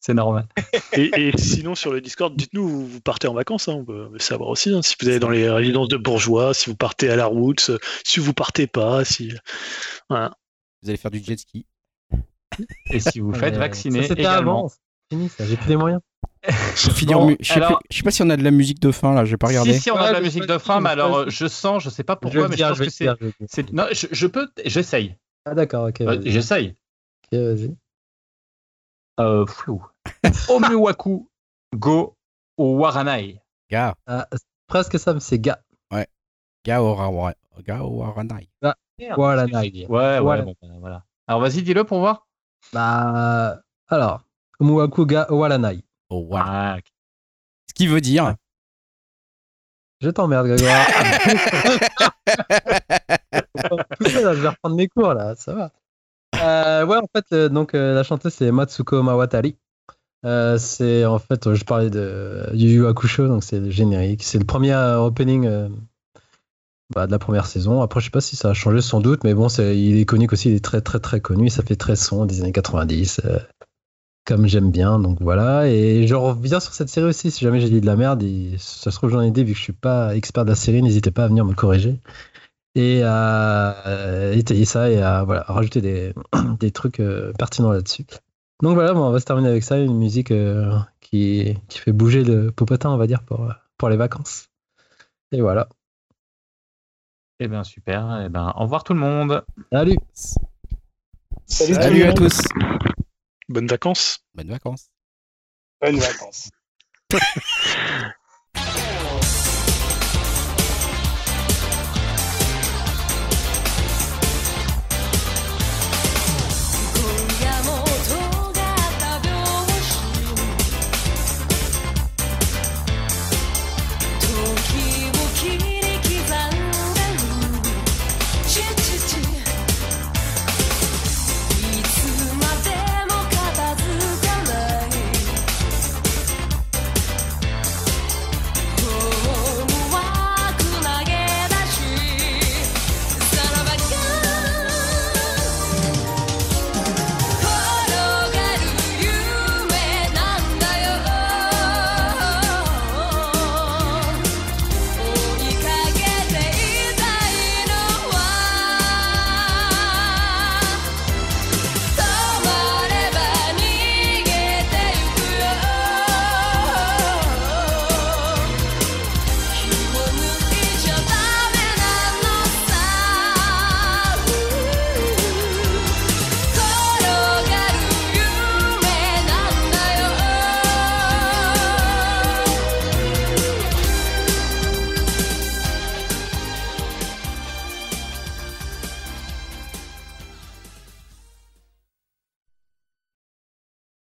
Speaker 1: c'est normal.
Speaker 4: Et, et sinon, sur le Discord, dites-nous, vous, vous partez en vacances, hein, on peut savoir aussi. hein, si vous allez dans les résidences de bourgeois, si vous partez à la route, si vous partez pas, si. Voilà.
Speaker 5: Vous allez faire du jet ski.
Speaker 1: Et si vous faites vacciner
Speaker 3: ça, C'était
Speaker 1: également.
Speaker 3: avant. Fini ça, j'ai plus les moyens.
Speaker 5: Finir
Speaker 1: Bon,
Speaker 5: mu- je sais
Speaker 1: alors-
Speaker 5: plus- je sais pas si on a de la musique de fin là, j'ai pas regardé.
Speaker 1: Si, si, on a
Speaker 3: Ouais,
Speaker 1: de la
Speaker 3: je
Speaker 1: musique
Speaker 3: sais
Speaker 1: de
Speaker 3: pas
Speaker 1: fin, mais alors je sens, je sais pas pourquoi, mais je pense
Speaker 3: je
Speaker 1: que c'est.
Speaker 3: dire, je
Speaker 1: c'est- Non, peux, j'essaye.
Speaker 3: Ah d'accord, ok. Vas-y.
Speaker 1: J'essaye.
Speaker 3: Ok, vas-y.
Speaker 1: Euh, flou. [laughs] Omiwaku go Waranai.
Speaker 5: Ga,
Speaker 3: Ah, c'est presque ça, mais c'est ga.
Speaker 5: ga ora ga oranai.
Speaker 3: Voilà, Nai.
Speaker 1: Ouais, ouais, bon, ben, voilà. Alors vas-y, dis-le pour voir.
Speaker 3: Bah, alors, Muaku ga Walanai.
Speaker 5: Oh.
Speaker 1: Ah,
Speaker 5: Ce qui veut dire
Speaker 3: Je t'emmerde, Grégoire. [laughs] [laughs] Tout ça, là, je vais reprendre mes cours, là, ça va. Euh, ouais, en fait, euh, donc, euh, la chanteuse, c'est Matsuko Mawatari. C'est en fait, je parlais de Yu Yu Hakusho, donc c'est le générique. C'est le premier opening bah, de la première saison. Après, je sais pas si ça a changé sans doute, mais bon, c'est, il est connu aussi, il est très très très connu. Ça fait très son des années 90, euh, comme j'aime bien. Donc voilà. Et je reviens sur cette série aussi. Si jamais j'ai dit de la merde, ça se trouve j'en ai dit vu que je suis pas expert de la série, n'hésitez pas à venir me corriger et à euh, étayer ça et à voilà, rajouter des, [clears throat] des trucs euh, pertinents là-dessus. Donc voilà, bon, on va se terminer avec ça, une musique euh, qui, qui fait bouger le popotin, on va dire, pour, pour les vacances. Et voilà.
Speaker 1: eh bien super. Eh ben, au revoir tout le monde.
Speaker 3: Salut
Speaker 2: Salut,
Speaker 5: Salut à tous.
Speaker 4: Bonnes vacances.
Speaker 5: Bonnes vacances.
Speaker 2: Bonnes vacances. [laughs]